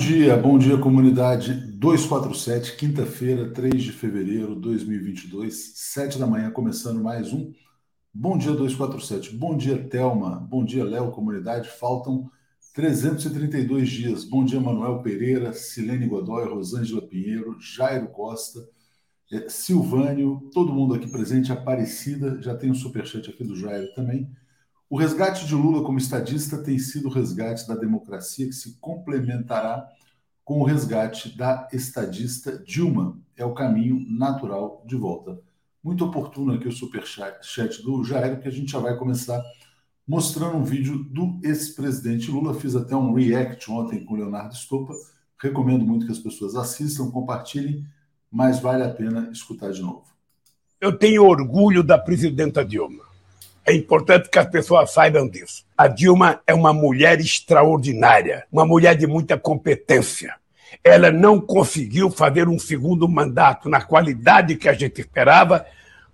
Bom dia, bom dia comunidade 247, quinta-feira, 3 de fevereiro de 2022, 7 da manhã, começando mais um Bom dia 247. Bom dia, Telma. Bom dia, Léo, comunidade. Faltam 332 dias. Bom dia, Manuel Pereira, Silene Godoy, Rosângela Pinheiro, Jairo Costa, eh, Silvânio, todo mundo aqui presente, Aparecida, já tem um superchat aqui do Jairo também. O resgate de Lula como estadista tem sido o resgate da democracia que se complementará com o resgate da estadista Dilma. É o caminho natural de volta. Muito oportuno aqui o superchat do Jair, que a gente já vai começar mostrando um vídeo do ex-presidente Lula. Fiz até um react ontem com o Leonardo Stoppa. Recomendo muito que as pessoas assistam, compartilhem, mas vale a pena escutar de novo. Eu tenho orgulho da presidenta Dilma. É importante que as pessoas saibam disso. A Dilma é uma mulher extraordinária, uma mulher de muita competência. Ela não conseguiu fazer um segundo mandato na qualidade que a gente esperava,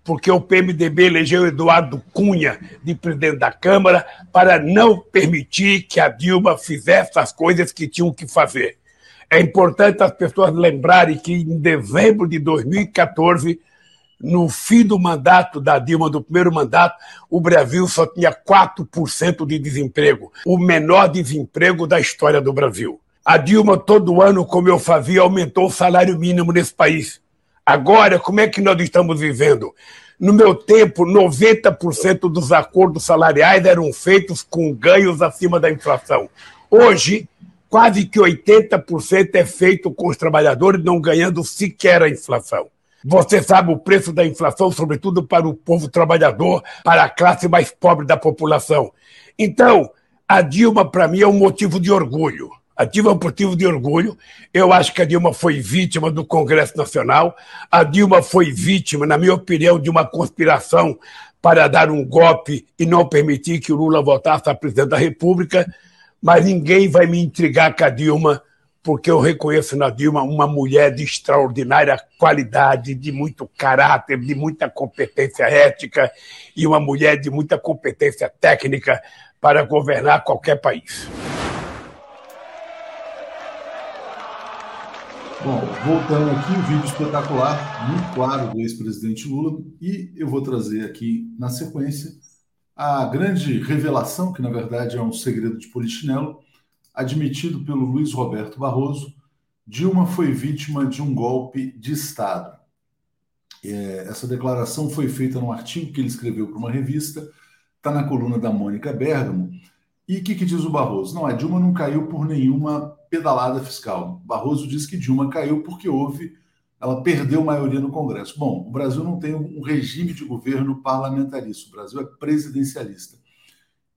porque o PMDB elegeu Eduardo Cunha de presidente da Câmara para não permitir que a Dilma fizesse as coisas que tinham que fazer. É importante as pessoas lembrarem que em dezembro de 2014 no fim do mandato da Dilma, do primeiro mandato, o Brasil só tinha 4% de desemprego, o menor desemprego da história do Brasil. A Dilma, todo ano, como eu fazia, aumentou o salário mínimo nesse país. Agora, como é que nós estamos vivendo? No meu tempo, 90% dos acordos salariais eram feitos com ganhos acima da inflação. Hoje, quase que 80% é feito com os trabalhadores não ganhando sequer a inflação. Você sabe o preço da inflação, sobretudo para o povo trabalhador, para a classe mais pobre da população. Então, a Dilma, para mim, é um motivo de orgulho. A Dilma é um motivo de orgulho. Eu acho que a Dilma foi vítima do Congresso Nacional. A Dilma foi vítima, na minha opinião, de uma conspiração para dar um golpe e não permitir que o Lula voltasse a presidente da República. Mas ninguém vai me intrigar com a Dilma porque eu reconheço na Dilma uma mulher de extraordinária qualidade, de muito caráter, de muita competência ética e uma mulher de muita competência técnica para governar qualquer país. Bom, voltando aqui, um vídeo espetacular, muito claro do ex-presidente Lula, e eu vou trazer aqui na sequência a grande revelação, que na verdade é um segredo de Polichinelo, admitido pelo Luiz Roberto Barroso, Dilma foi vítima de um golpe de Estado. É, essa declaração foi feita num artigo que ele escreveu para uma revista, está na coluna da Mônica Bergamo. E o que, que, diz o Barroso? Não, a Dilma não caiu por nenhuma pedalada fiscal. Barroso diz que Dilma caiu porque houve, ela perdeu maioria no Congresso. Bom, o Brasil não tem um regime de governo parlamentarista, o Brasil é presidencialista.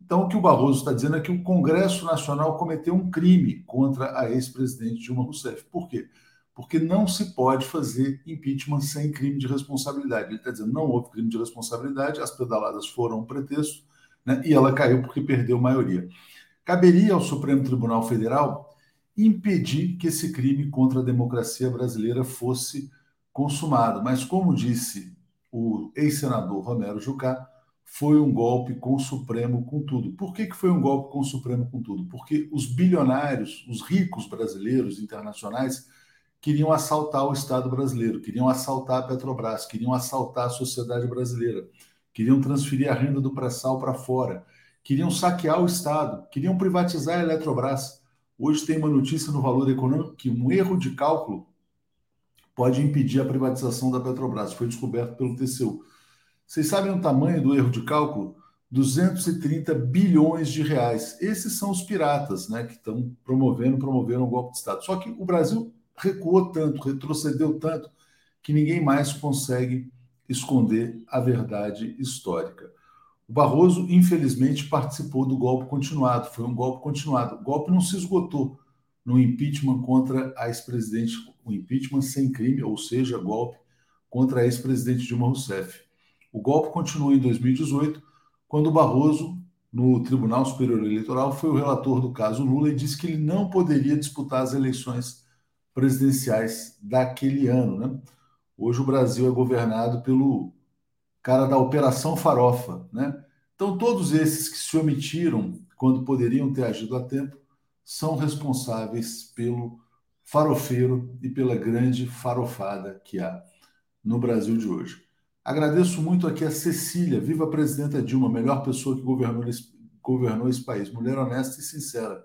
Então, o que o Barroso está dizendo é que o Congresso Nacional cometeu um crime contra a ex-presidente Dilma Rousseff. Por quê? Porque não se pode fazer impeachment sem crime de responsabilidade. Ele está dizendo não houve crime de responsabilidade, as pedaladas foram um pretexto, né, e ela caiu porque perdeu maioria. Caberia ao Supremo Tribunal Federal impedir que esse crime contra a democracia brasileira fosse consumado. Mas, como disse o ex-senador Romero Jucá, foi um golpe com o Supremo com tudo. Por que, que foi um golpe com o Supremo com tudo? Porque os bilionários, os ricos brasileiros internacionais, queriam assaltar o Estado brasileiro, queriam assaltar a Petrobras, queriam assaltar a sociedade brasileira, queriam transferir a renda do pré-sal para fora, queriam saquear o Estado, queriam privatizar a Eletrobras. Hoje tem uma notícia no Valor Econômico que um erro de cálculo pode impedir a privatização da Petrobras. Foi descoberto pelo TCU. Vocês sabem o tamanho do erro de cálculo? 230 bilhões de reais. Esses são os piratas, né, que estão promovendo, promoveram o golpe de Estado. Só que o Brasil recuou tanto, retrocedeu tanto, que ninguém mais consegue esconder a verdade histórica. O Barroso, infelizmente, participou do golpe continuado. Foi um golpe continuado. O golpe não se esgotou no impeachment contra a ex-presidente, o impeachment sem crime, ou seja, golpe contra a ex-presidente Dilma Rousseff. O golpe continuou em 2018, quando Barroso, no Tribunal Superior Eleitoral, foi o relator do caso Lula e disse que ele não poderia disputar as eleições presidenciais daquele ano. Né? Hoje o Brasil é governado pelo cara da Operação Farofa. Né? Então, todos esses que se omitiram quando poderiam ter agido a tempo são responsáveis pelo farofeiro e pela grande farofada que há no Brasil de hoje. Agradeço muito aqui a Cecília, viva a presidenta Dilma, melhor pessoa que governou esse, governou esse país, mulher honesta e sincera.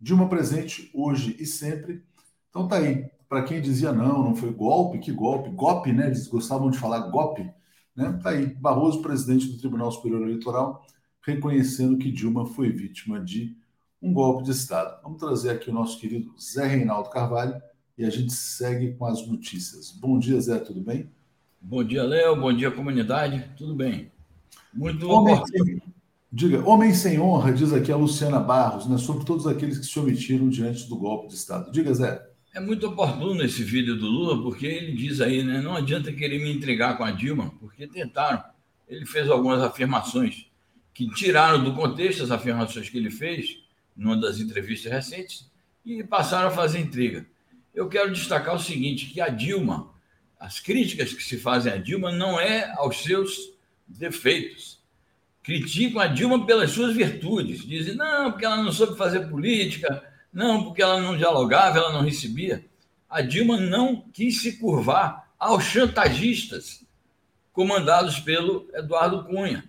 Dilma presente hoje e sempre. Então tá aí. Para quem dizia não, não foi golpe, que golpe, golpe, né? Eles gostavam de falar golpe, né? Tá aí. Barroso, presidente do Tribunal Superior Eleitoral, reconhecendo que Dilma foi vítima de um golpe de Estado. Vamos trazer aqui o nosso querido Zé Reinaldo Carvalho e a gente segue com as notícias. Bom dia, Zé, tudo bem? Bom dia, Léo. Bom dia, comunidade. Tudo bem? Muito homem sem, Diga, homem sem honra, diz aqui a Luciana Barros, né, sobre todos aqueles que se omitiram diante do golpe de Estado. Diga, Zé. É muito oportuno esse vídeo do Lula, porque ele diz aí, né? Não adianta querer me intrigar com a Dilma, porque tentaram. Ele fez algumas afirmações que tiraram do contexto as afirmações que ele fez numa das entrevistas recentes e passaram a fazer intriga. Eu quero destacar o seguinte, que a Dilma, as críticas que se fazem a Dilma não é aos seus defeitos. Criticam a Dilma pelas suas virtudes. Dizem, não, porque ela não soube fazer política, não, porque ela não dialogava, ela não recebia. A Dilma não quis se curvar aos chantagistas comandados pelo Eduardo Cunha.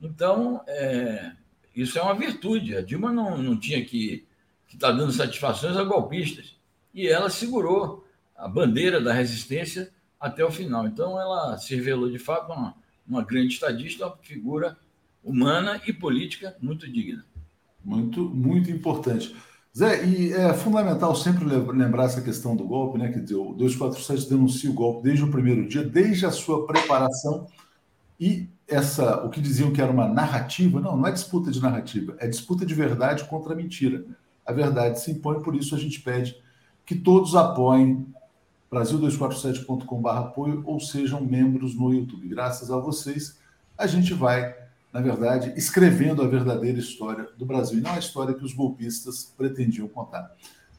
Então, é, isso é uma virtude. A Dilma não, não tinha que estar tá dando satisfações a golpistas. E ela segurou a bandeira da resistência até o final. Então, ela se revelou, de fato, uma, uma grande estadista, uma figura humana e política muito digna. Muito, muito importante. Zé, e é fundamental sempre lembrar essa questão do golpe, né? Que o 247 denuncia o golpe desde o primeiro dia, desde a sua preparação e essa, o que diziam que era uma narrativa, não, não é disputa de narrativa, é disputa de verdade contra a mentira. A verdade se impõe, por isso a gente pede que todos apoiem brasil247.com.br apoio ou sejam membros no YouTube. Graças a vocês, a gente vai, na verdade, escrevendo a verdadeira história do Brasil, e não a história que os golpistas pretendiam contar.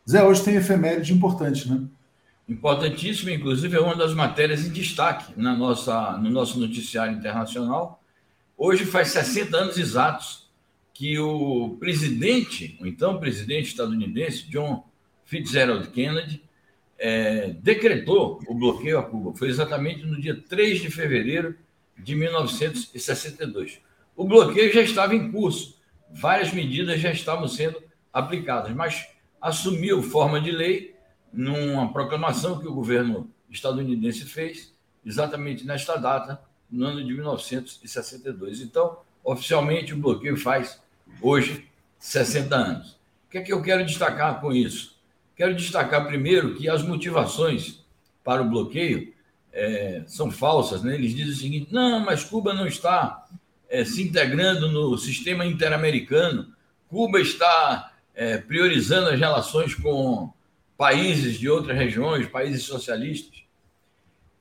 Zé, hoje tem efeméride importante, né? importantíssimo, inclusive é uma das matérias em destaque na nossa, no nosso noticiário internacional. Hoje faz 60 anos exatos que o presidente, o então presidente estadunidense, John Fitzgerald Kennedy, é, decretou o bloqueio a Cuba. Foi exatamente no dia 3 de fevereiro de 1962. O bloqueio já estava em curso, várias medidas já estavam sendo aplicadas, mas assumiu forma de lei numa proclamação que o governo estadunidense fez, exatamente nesta data, no ano de 1962. Então, oficialmente, o bloqueio faz hoje 60 anos. O que é que eu quero destacar com isso? Quero destacar primeiro que as motivações para o bloqueio é, são falsas. Né? Eles dizem o seguinte: não, mas Cuba não está é, se integrando no sistema interamericano, Cuba está é, priorizando as relações com países de outras regiões, países socialistas.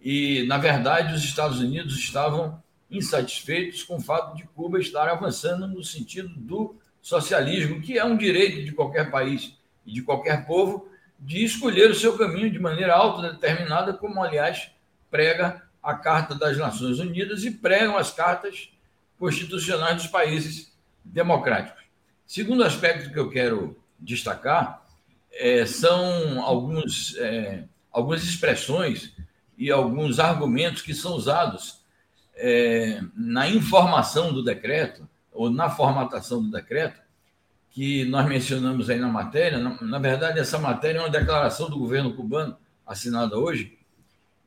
E, na verdade, os Estados Unidos estavam insatisfeitos com o fato de Cuba estar avançando no sentido do socialismo, que é um direito de qualquer país e de qualquer povo de escolher o seu caminho de maneira autodeterminada, como, aliás, prega a Carta das Nações Unidas e pregam as cartas constitucionais dos países democráticos. Segundo aspecto que eu quero destacar é, são alguns, é, algumas expressões e alguns argumentos que são usados é, na informação do decreto ou na formatação do decreto, que nós mencionamos aí na matéria. Na, na verdade, essa matéria é uma declaração do governo cubano assinada hoje,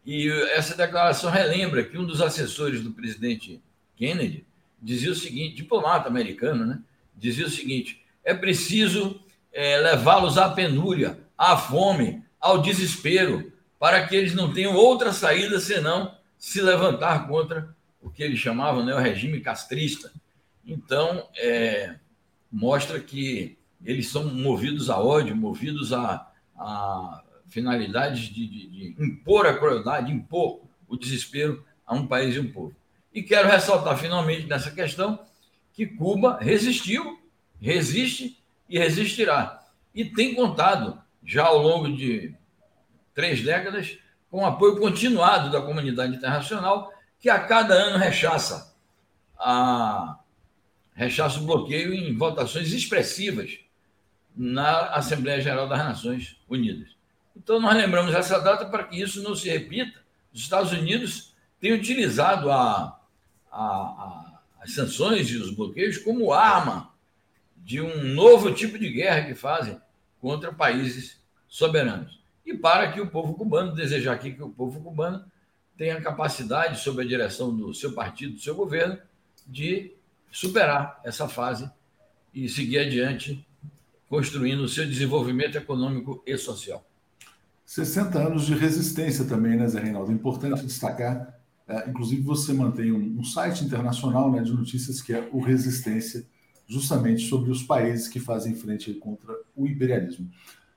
e essa declaração relembra que um dos assessores do presidente Kennedy dizia o seguinte, diplomata americano, né? Dizia o seguinte: é preciso é, levá-los à penúria, à fome, ao desespero, para que eles não tenham outra saída senão se levantar contra o que eles chamavam né, o regime castrista. Então, é, mostra que eles são movidos a ódio, movidos a, a finalidades de, de, de, impor a crueldade, impor o desespero a um país e um povo. E quero ressaltar finalmente nessa questão que Cuba resistiu, resiste e resistirá. E tem contado, já ao longo de três décadas, com apoio continuado da comunidade internacional, que a cada ano rechaça, a, rechaça o bloqueio em votações expressivas na Assembleia Geral das Nações Unidas. Então, nós lembramos essa data para que isso não se repita. Os Estados Unidos têm utilizado a, a, a, as sanções e os bloqueios como arma de um novo tipo de guerra que fazem contra países soberanos. E para que o povo cubano, desejar aqui que o povo cubano tenha capacidade, sob a direção do seu partido, do seu governo, de superar essa fase e seguir adiante, construindo o seu desenvolvimento econômico e social. 60 anos de resistência também, né, Zé Reinaldo? Importante destacar. É, inclusive, você mantém um, site internacional né, de notícias que é o Resistência, justamente sobre os países que fazem frente contra o imperialismo.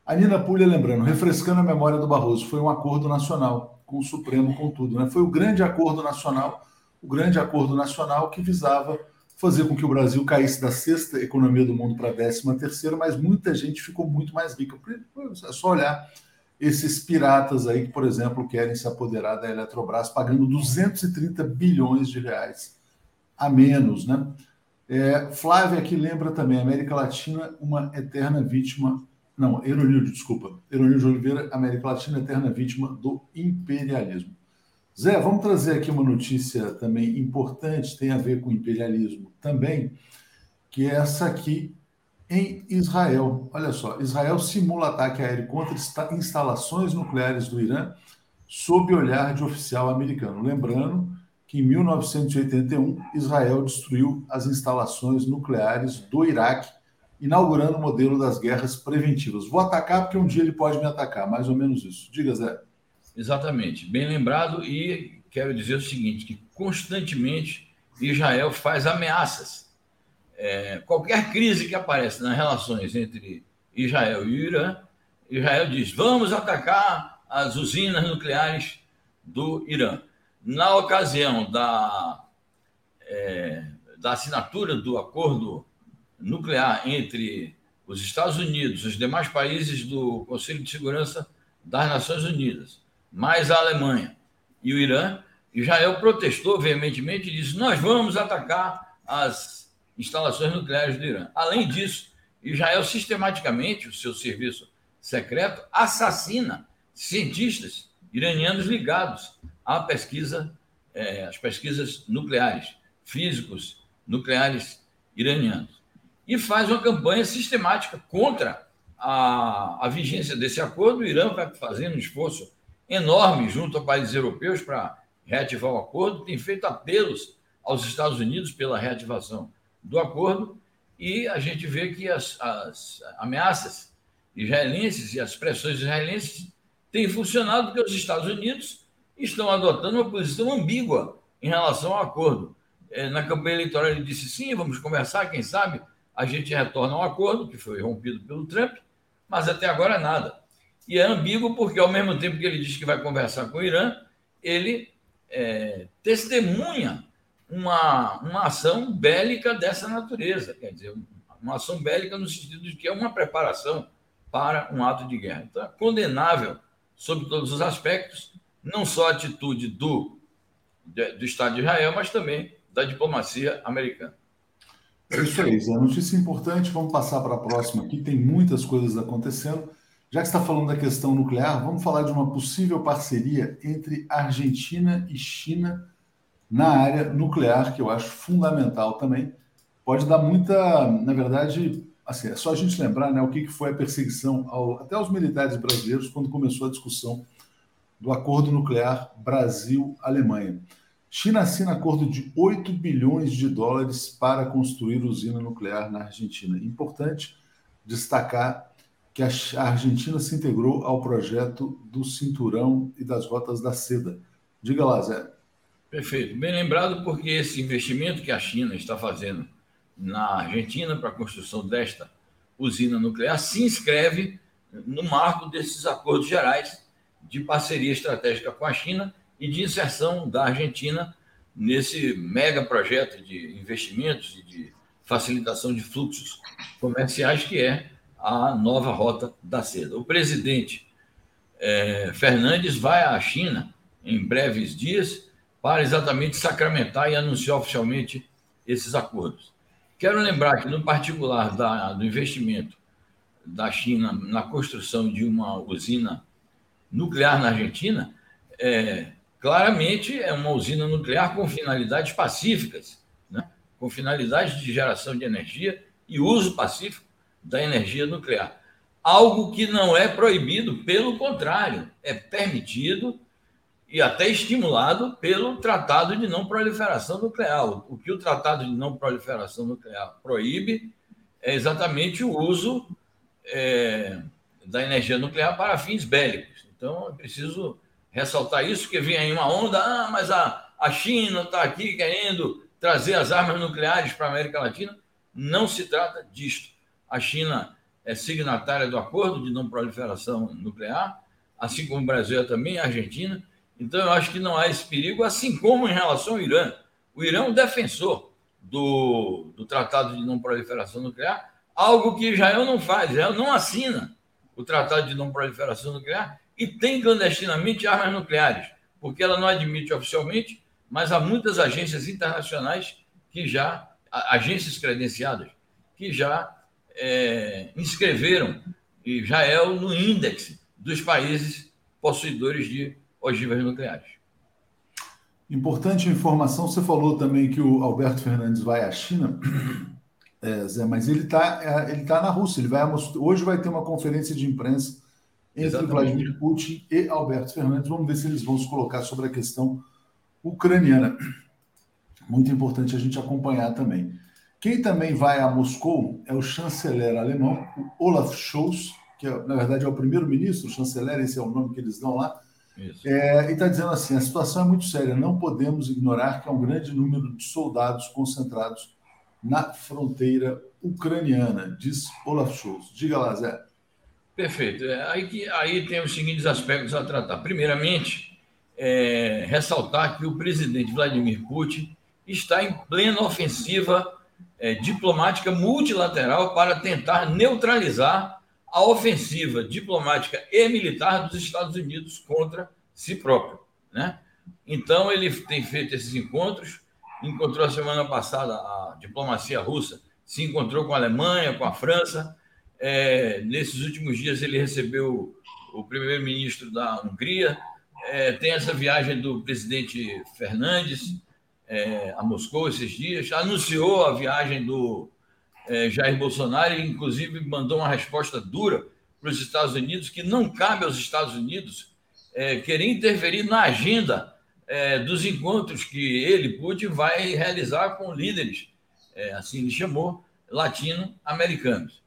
A Nina Pulha lembrando, refrescando a memória do Barroso, foi um acordo nacional com o Supremo, com tudo. Né? Foi o grande acordo nacional, o grande acordo nacional que visava fazer com que o Brasil caísse da sexta economia do mundo para a décima terceira, mas muita gente ficou muito mais rica. É só olhar esses piratas aí que, por exemplo, querem se apoderar da Eletrobras pagando 230 bilhões de reais a menos, né? É, Flávia aqui lembra também, América Latina, uma eterna vítima. Não, Eronildo, desculpa. Eronildo de Oliveira, América Latina, eterna vítima do imperialismo. Zé, vamos trazer aqui uma notícia também importante, tem a ver com imperialismo também, que é essa aqui em Israel. Olha só, Israel simula ataque aéreo contra instalações nucleares do Irã sob olhar de oficial americano. Lembrando que em 1981 Israel destruiu as instalações nucleares do Iraque, inaugurando o modelo das guerras preventivas. Vou atacar porque um dia ele pode me atacar, mais ou menos isso. Diga, Zé. Exatamente, bem lembrado, e quero dizer o seguinte: que constantemente Israel faz ameaças é, qualquer crise que aparece nas relações entre Israel e Irã, Israel diz: vamos atacar as usinas nucleares do Irã. Na ocasião da, é, da assinatura do acordo nuclear entre os Estados Unidos, os demais países do Conselho de Segurança das Nações Unidas, mais a Alemanha e o Irã, Israel protestou veementemente e disse: nós vamos atacar as instalações nucleares do Irã. Além disso, Israel sistematicamente, o seu serviço secreto, assassina cientistas iranianos ligados à pesquisa, é, às pesquisas nucleares, físicos nucleares iranianos. E faz uma campanha sistemática contra a, a vigência desse acordo. O Irã vai fazendo um esforço enorme junto a países europeus para reativar o acordo, tem feito apelos aos Estados Unidos pela reativação do acordo e a gente vê que as, as ameaças israelenses e as pressões israelenses têm funcionado porque os Estados Unidos estão adotando uma posição ambígua em relação ao acordo. É, na campanha eleitoral ele disse sim, vamos conversar, quem sabe a gente retorna ao acordo que foi rompido pelo Trump, mas até agora nada. E é ambíguo porque ao mesmo tempo que ele diz que vai conversar com o Irã, ele é, testemunha uma, uma ação bélica dessa natureza, quer dizer, uma ação bélica no sentido de que é uma preparação para um ato de guerra. Então, é condenável sob todos os aspectos, não só a atitude do, do Estado de Israel, mas também da diplomacia americana. É isso aí, Zé. Notícia importante, vamos passar para a próxima aqui, tem muitas coisas acontecendo. Já que está falando da questão nuclear, vamos falar de uma possível parceria entre Argentina e China na área nuclear, que eu acho fundamental também. Pode dar muita, na verdade, assim, é só a gente lembrar né, o que foi a perseguição ao, até aos militares brasileiros quando começou a discussão do acordo nuclear Brasil-Alemanha. China assina acordo de 8 bilhões de dólares para construir usina nuclear na Argentina. Importante destacar que a Argentina se integrou ao projeto do Cinturão e das Rotas da Seda. Diga lá, Zé. Perfeito. Bem lembrado, porque esse investimento que a China está fazendo na Argentina para a construção desta usina nuclear se inscreve no marco desses acordos gerais de parceria estratégica com a China e de inserção da Argentina nesse mega projeto de investimentos e de facilitação de fluxos comerciais que é a nova rota da seda. O presidente é, Fernandes vai à China em breves dias para exatamente sacramentar e anunciar oficialmente esses acordos. Quero lembrar que, no particular da, do investimento da China na construção de uma usina nuclear na Argentina, é, claramente é uma usina nuclear com finalidades pacíficas, né? com finalidades de geração de energia e uso pacífico da energia nuclear. Algo que não é proibido, pelo contrário, é permitido e até estimulado pelo Tratado de Não Proliferação Nuclear. O que o Tratado de Não Proliferação Nuclear proíbe é exatamente o uso é, da energia nuclear para fins bélicos. Então, é preciso ressaltar isso, que vem aí uma onda, ah, mas a, a China está aqui querendo trazer as armas nucleares para a América Latina. Não se trata disto. A China é signatária do acordo de não proliferação nuclear, assim como o Brasil é também, a Argentina. Então, eu acho que não há esse perigo, assim como em relação ao Irã. O Irã é um defensor do, do Tratado de Não Proliferação Nuclear, algo que Israel não faz. Israel não assina o Tratado de Não Proliferação Nuclear e tem clandestinamente armas nucleares, porque ela não admite oficialmente, mas há muitas agências internacionais que já, agências credenciadas, que já é, inscreveram Israel no índice dos países possuidores de ogivas nucleares. Importante informação, você falou também que o Alberto Fernandes vai à China, é, Zé, mas ele está é, ele tá na Rússia. Ele vai hoje vai ter uma conferência de imprensa entre Exatamente. Vladimir Putin e Alberto Fernandes. Vamos ver se eles vão se colocar sobre a questão ucraniana. Muito importante a gente acompanhar também. Quem também vai a Moscou é o chanceler alemão, o Olaf Scholz, que na verdade é o primeiro-ministro, o chanceler, esse é o nome que eles dão lá. É, e está dizendo assim: a situação é muito séria, não podemos ignorar que há um grande número de soldados concentrados na fronteira ucraniana, diz Olaf Scholz. Diga lá, Zé. Perfeito. É, aí, aí tem os seguintes aspectos a tratar. Primeiramente, é, ressaltar que o presidente Vladimir Putin está em plena ofensiva é, diplomática multilateral para tentar neutralizar a ofensiva diplomática e militar dos Estados Unidos contra si próprio. Né? Então, ele tem feito esses encontros. Encontrou a semana passada a diplomacia russa, se encontrou com a Alemanha, com a França. É, nesses últimos dias, ele recebeu o primeiro-ministro da Hungria. É, tem essa viagem do presidente Fernandes é, a Moscou esses dias. Anunciou a viagem do é, Jair Bolsonaro e, inclusive, mandou uma resposta dura para os Estados Unidos, que não cabe aos Estados Unidos é, querer interferir na agenda é, dos encontros que ele, Putin, vai realizar com líderes, é, assim ele chamou, latino-americanos.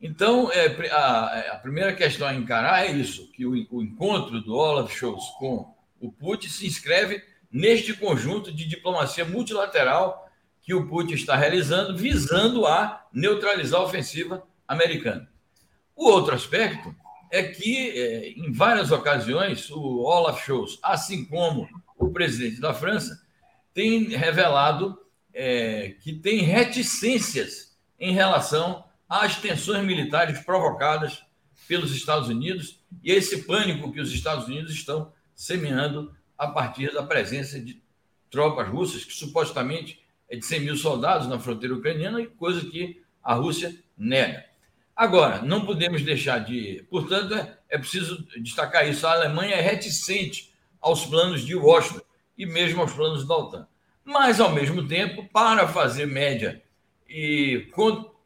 Então, é, a, a, primeira questão a encarar é isso, que o, o encontro do Olaf Scholz com o Putin se inscreve neste conjunto de diplomacia multilateral que o Putin está realizando, visando a neutralizar a ofensiva americana. O outro aspecto é que, é, em várias ocasiões, o Olaf Scholz, assim como o presidente da França, tem revelado é, que tem reticências em relação às tensões militares provocadas pelos Estados Unidos e esse pânico que os Estados Unidos estão semeando a partir da presença de tropas russas que supostamente é de 100 mil soldados na fronteira ucraniana, coisa que a Rússia nega. Agora, não podemos deixar de. Portanto, é, é preciso destacar isso. A Alemanha é reticente aos planos de Washington e mesmo aos planos da OTAN. Mas, ao mesmo tempo, para fazer média e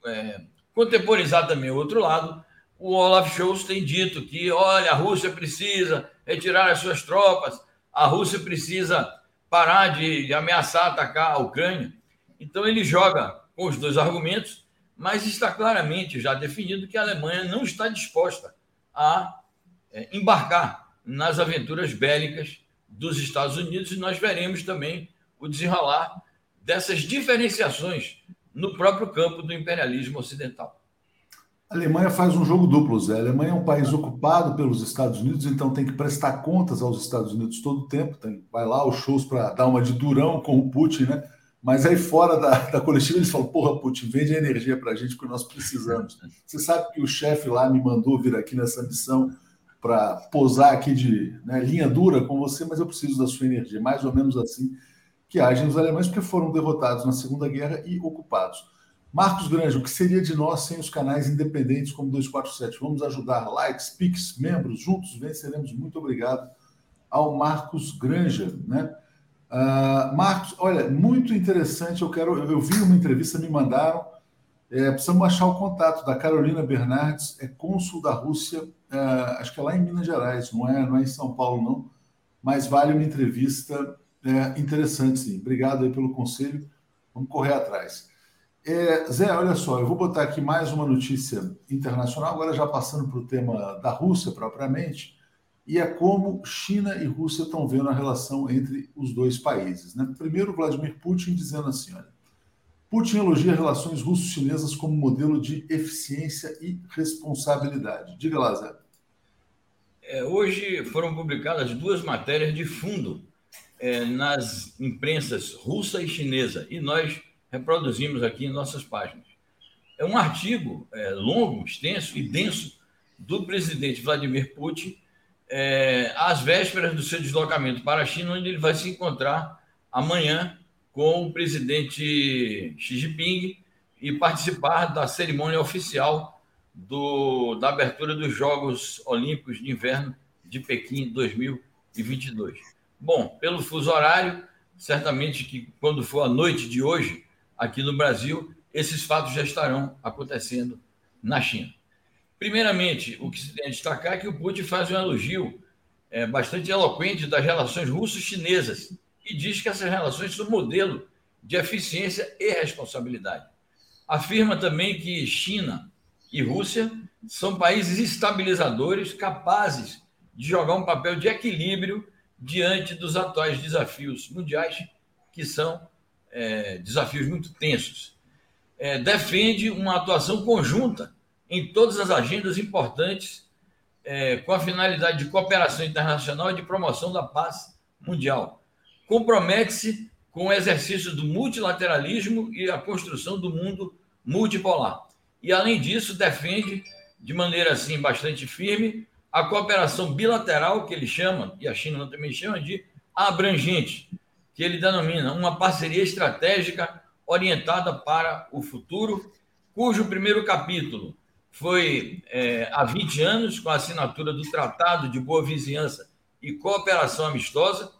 é, contemporizar também o outro lado, o Olaf Scholz tem dito que, olha, a Rússia precisa retirar as suas tropas, a Rússia precisa parar de, de ameaçar atacar a Ucrânia. Então ele joga com os dois argumentos, mas está claramente já definido que a Alemanha não está disposta a é, embarcar nas aventuras bélicas dos Estados Unidos e nós veremos também o desenrolar dessas diferenciações no próprio campo do imperialismo ocidental. A Alemanha faz um jogo duplo, Zé. A Alemanha é um país ocupado pelos Estados Unidos, então tem que prestar contas aos Estados Unidos todo o tempo. Tem, vai lá os shows para dar uma de durão com o Putin, né? Mas aí fora da, da coletiva eles falam: porra, Putin, vende energia para a gente porque nós precisamos. Você sabe que o chefe lá me mandou vir aqui nessa missão para posar aqui de né, linha dura com você, mas eu preciso da sua energia. Mais ou menos assim que agem os alemães, porque foram derrotados na Segunda Guerra e ocupados. Marcos Grande, o que seria de nós sem os canais independentes como 247? Vamos ajudar. Likes, Pix, membros, juntos venceremos. Muito obrigado ao Marcos Granja, né? Uh, Marcos, olha, muito interessante. Eu quero, eu vi uma entrevista, me mandaram. É, precisamos achar o contato da Carolina Bernardes, é cônsul da Rússia, é, acho que é lá em Minas Gerais, não é, não é em São Paulo, não. Mas vale uma entrevista é, interessante, sim. Obrigado aí pelo conselho. Vamos correr atrás. É, Zé, olha só, eu vou botar aqui mais uma notícia internacional, agora já passando para o tema da Rússia propriamente e é como China e Rússia estão vendo a relação entre os dois países. Né? Primeiro, Vladimir Putin dizendo assim: olha, Putin elogia relações russo-chinesas como modelo de eficiência e responsabilidade. Diga lá, Zé. É, hoje foram publicadas duas matérias de fundo é, nas imprensas russa e chinesa, e nós reproduzimos aqui em nossas páginas. É um artigo é, longo, extenso e denso do presidente Vladimir Putin é, às vésperas do seu deslocamento para a China, onde ele vai se encontrar amanhã com o presidente Xi Jinping e participar da cerimônia oficial do, da abertura dos Jogos Olímpicos de Inverno de Pequim 2022. Bom, pelo fuso horário, certamente que quando for a noite de hoje, aqui no Brasil, esses fatos já estarão acontecendo na China. Primeiramente, o que se tem a destacar é que o Putin faz um elogio é, bastante eloquente das relações russo-chinesas e diz que essas relações são modelo de eficiência e responsabilidade. Afirma também que China e Rússia são países estabilizadores capazes de jogar um papel de equilíbrio diante dos atuais desafios mundiais, que são é, desafios muito tensos. É, defende uma atuação conjunta em todas as agendas importantes é, com a finalidade de cooperação internacional e de promoção da paz mundial. Compromete-se com o exercício do multilateralismo e a construção do mundo multipolar. E, além disso, defende de maneira assim bastante firme a cooperação bilateral, que ele chama, e a China também chama de abrangente, que ele denomina uma parceria estratégica orientada para o futuro, cujo primeiro capítulo foi é, há 20 anos, com a assinatura do Tratado de Boa Vizinhança e Cooperação Amistosa,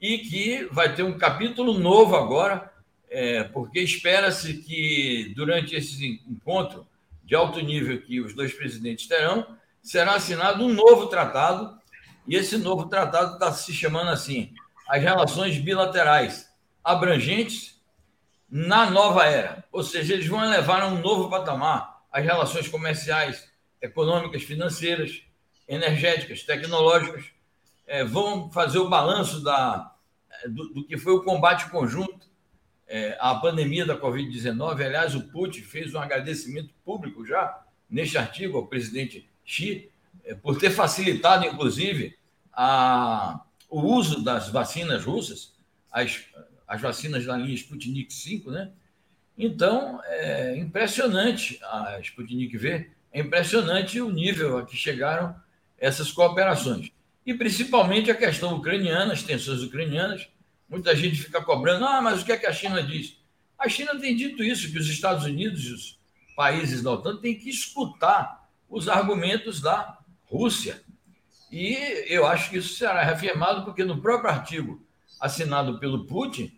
e que vai ter um capítulo novo agora, é, porque espera-se que durante esse encontro de alto nível que os dois presidentes terão, será assinado um novo tratado, e esse novo tratado está se chamando assim: as relações bilaterais abrangentes na nova era. Ou seja, eles vão elevar a um novo patamar as relações comerciais, econômicas, financeiras, energéticas, tecnológicas, é, vão fazer o balanço da, do, do, que foi o combate conjunto é, à pandemia da Covid-19. Aliás, o Putin fez um agradecimento público já neste artigo ao presidente Xi, é, por ter facilitado, inclusive, a, o uso das vacinas russas, as, as vacinas da linha Sputnik 5, né? Então, é impressionante a Sputnik V, é impressionante o nível a que chegaram essas cooperações. E principalmente a questão ucraniana, as tensões ucranianas. Muita gente fica cobrando, ah, mas o que é que a China diz? A China tem dito isso, que os Estados Unidos e os países da OTAN têm que escutar os argumentos da Rússia. E eu acho que isso será reafirmado, porque no próprio artigo assinado pelo Putin,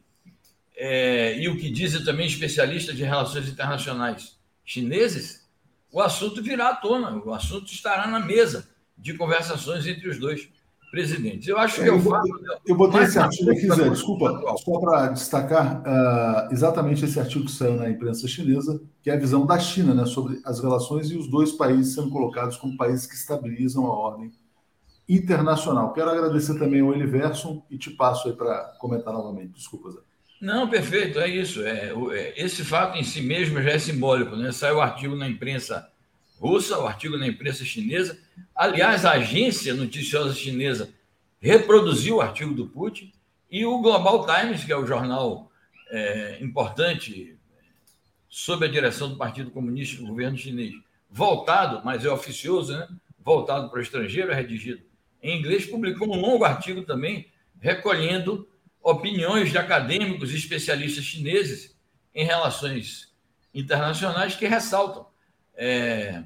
é, e o que dizem também especialistas de relações internacionais chineses, o assunto virá à tona, o assunto estará na mesa de conversações entre os dois presidentes. Eu acho que é, eu, eu, eu botei esse artigo aqui, Zé, desculpa, só para destacar uh, exatamente esse artigo que saiu na imprensa chinesa, que é a visão da China né, sobre as relações e os dois países sendo colocados como países que estabilizam a ordem internacional. Quero agradecer também ao Eliverson e te passo aí para comentar novamente. Desculpa, Zé. Não, perfeito, é isso. É, é, esse fato em si mesmo já é simbólico. Né? Saiu o artigo na imprensa russa, o artigo na imprensa chinesa. Aliás, a agência noticiosa chinesa reproduziu o artigo do Putin e o Global Times, que é o jornal é, importante sob a direção do Partido Comunista do governo chinês, voltado, mas é oficioso, né? voltado para o estrangeiro, é redigido em inglês, publicou um longo artigo também recolhendo opiniões de acadêmicos e especialistas chineses em relações internacionais que ressaltam é,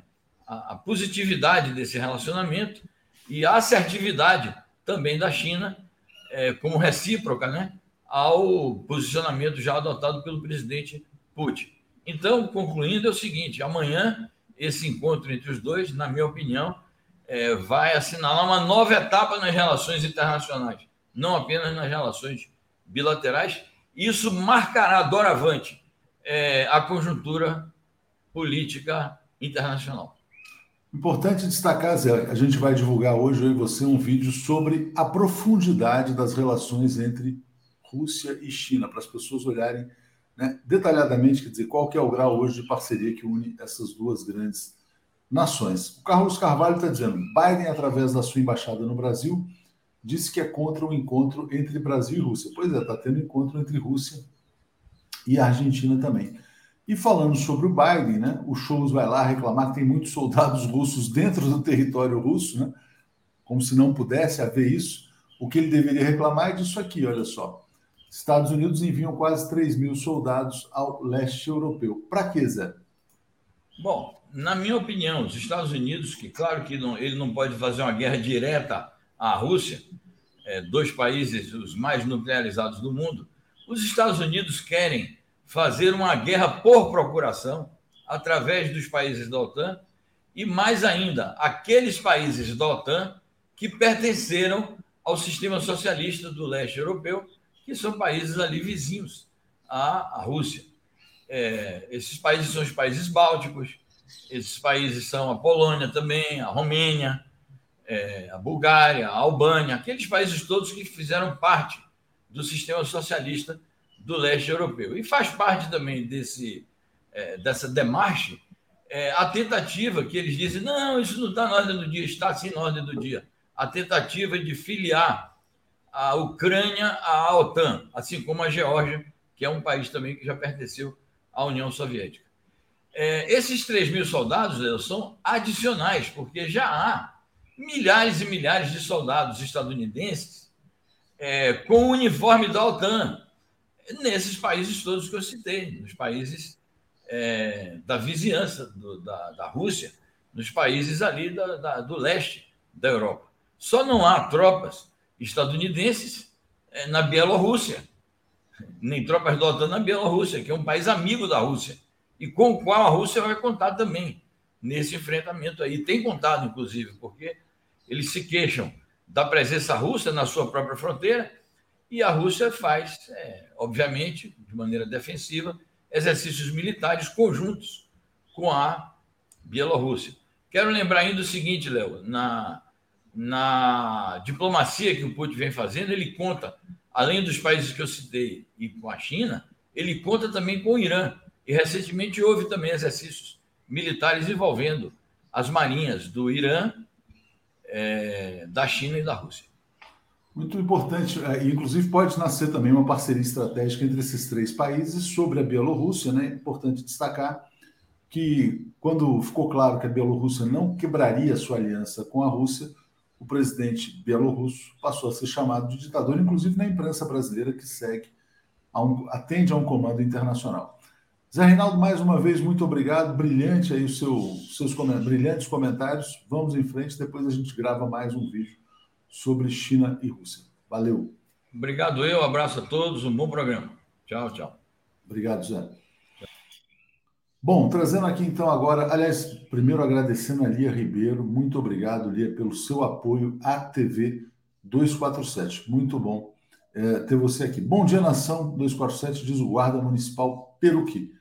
a, a positividade desse relacionamento e a assertividade também da China, é, como recíproca, né, ao posicionamento já adotado pelo presidente Putin. Então, concluindo, é o seguinte: amanhã, esse encontro entre os dois, na minha opinião, é, vai assinalar uma nova etapa nas relações internacionais, não apenas nas relações bilaterais. Isso marcará doravante é, a conjuntura política internacional. Importante destacar, Zé, a gente vai divulgar hoje, eu e você, um vídeo sobre a profundidade das relações entre Rússia e China, para as pessoas olharem né, detalhadamente, quer dizer, qual que é o grau hoje de parceria que une essas duas grandes nações. O Carlos Carvalho está dizendo, Biden, através da sua embaixada no Brasil, disse que é contra o encontro entre Brasil e Rússia. Pois é, está tendo encontro entre Rússia e Argentina também. E falando sobre o Biden, né, o Scholz vai lá reclamar que tem muitos soldados russos dentro do território russo, né, como se não pudesse haver isso. O que ele deveria reclamar é disso aqui, olha só. Estados Unidos enviam quase 3 mil soldados ao leste europeu. Para quê, Zé? Bom, na minha opinião, os Estados Unidos, que claro que não, ele não pode fazer uma guerra direta à Rússia, é, dois países os mais nuclearizados do mundo, os Estados Unidos querem fazer uma guerra por procuração através dos países da OTAN e, mais ainda, aqueles países da OTAN que pertenceram ao sistema socialista do leste europeu, que são países ali vizinhos à, à Rússia. É, esses países são os países bálticos, esses países são a Polônia também, a Romênia, é, a Bulgária, a Albânia, aqueles países todos que fizeram parte do sistema socialista do leste europeu. E faz parte também desse, é, dessa demarche é, a tentativa que eles dizem: não, isso não está na ordem do dia, está sim na ordem do dia. A tentativa de filiar a Ucrânia à OTAN, assim como a Geórgia, que é um país também que já pertenceu à União Soviética. É, esses 3 mil soldados são adicionais, porque já há milhares e milhares de soldados estadunidenses é, com o uniforme da OTAN nesses países todos que eu citei, nos países é, da vizinhança do, da, da, Rússia, nos países ali da, da, do leste da Europa. Só não há tropas estadunidenses é, na Bielorrússia, nem tropas da OTAN na Bielorrússia, que é um país amigo da Rússia, e com o qual a Rússia vai contar também nesse enfrentamento aí. Tem contado, inclusive, porque eles se queixam da presença russa na sua própria fronteira e a Rússia faz, é, obviamente, de maneira defensiva, exercícios militares conjuntos com a Bielorrússia. Quero lembrar ainda o seguinte, Léo, na, na diplomacia que o Putin vem fazendo, ele conta, além dos países que eu citei e com a China, ele conta também com o Irã. E recentemente houve também exercícios militares envolvendo as marinhas do Irã, é, da China e da Rússia. Muito importante, é, inclusive pode nascer também uma parceria estratégica entre esses três países sobre a Bielorrússia, né? É importante destacar que quando ficou claro que a Bielorrússia não quebraria sua aliança com a Rússia, o presidente bielorrusso passou a ser chamado de ditador, inclusive na imprensa brasileira que segue, a um, atende a um comando internacional. Zé Reinaldo, mais uma vez, muito obrigado. Brilhante aí os seu, seus brilhantes comentários. Vamos em frente, depois a gente grava mais um vídeo sobre China e Rússia. Valeu. Obrigado eu, abraço a todos, um bom programa. Tchau, tchau. Obrigado, Zé. Bom, trazendo aqui então agora, aliás, primeiro agradecendo a Lia Ribeiro, muito obrigado, Lia, pelo seu apoio à TV 247. Muito bom é, ter você aqui. Bom dia, nação 247, diz o Guarda Municipal Peruqui.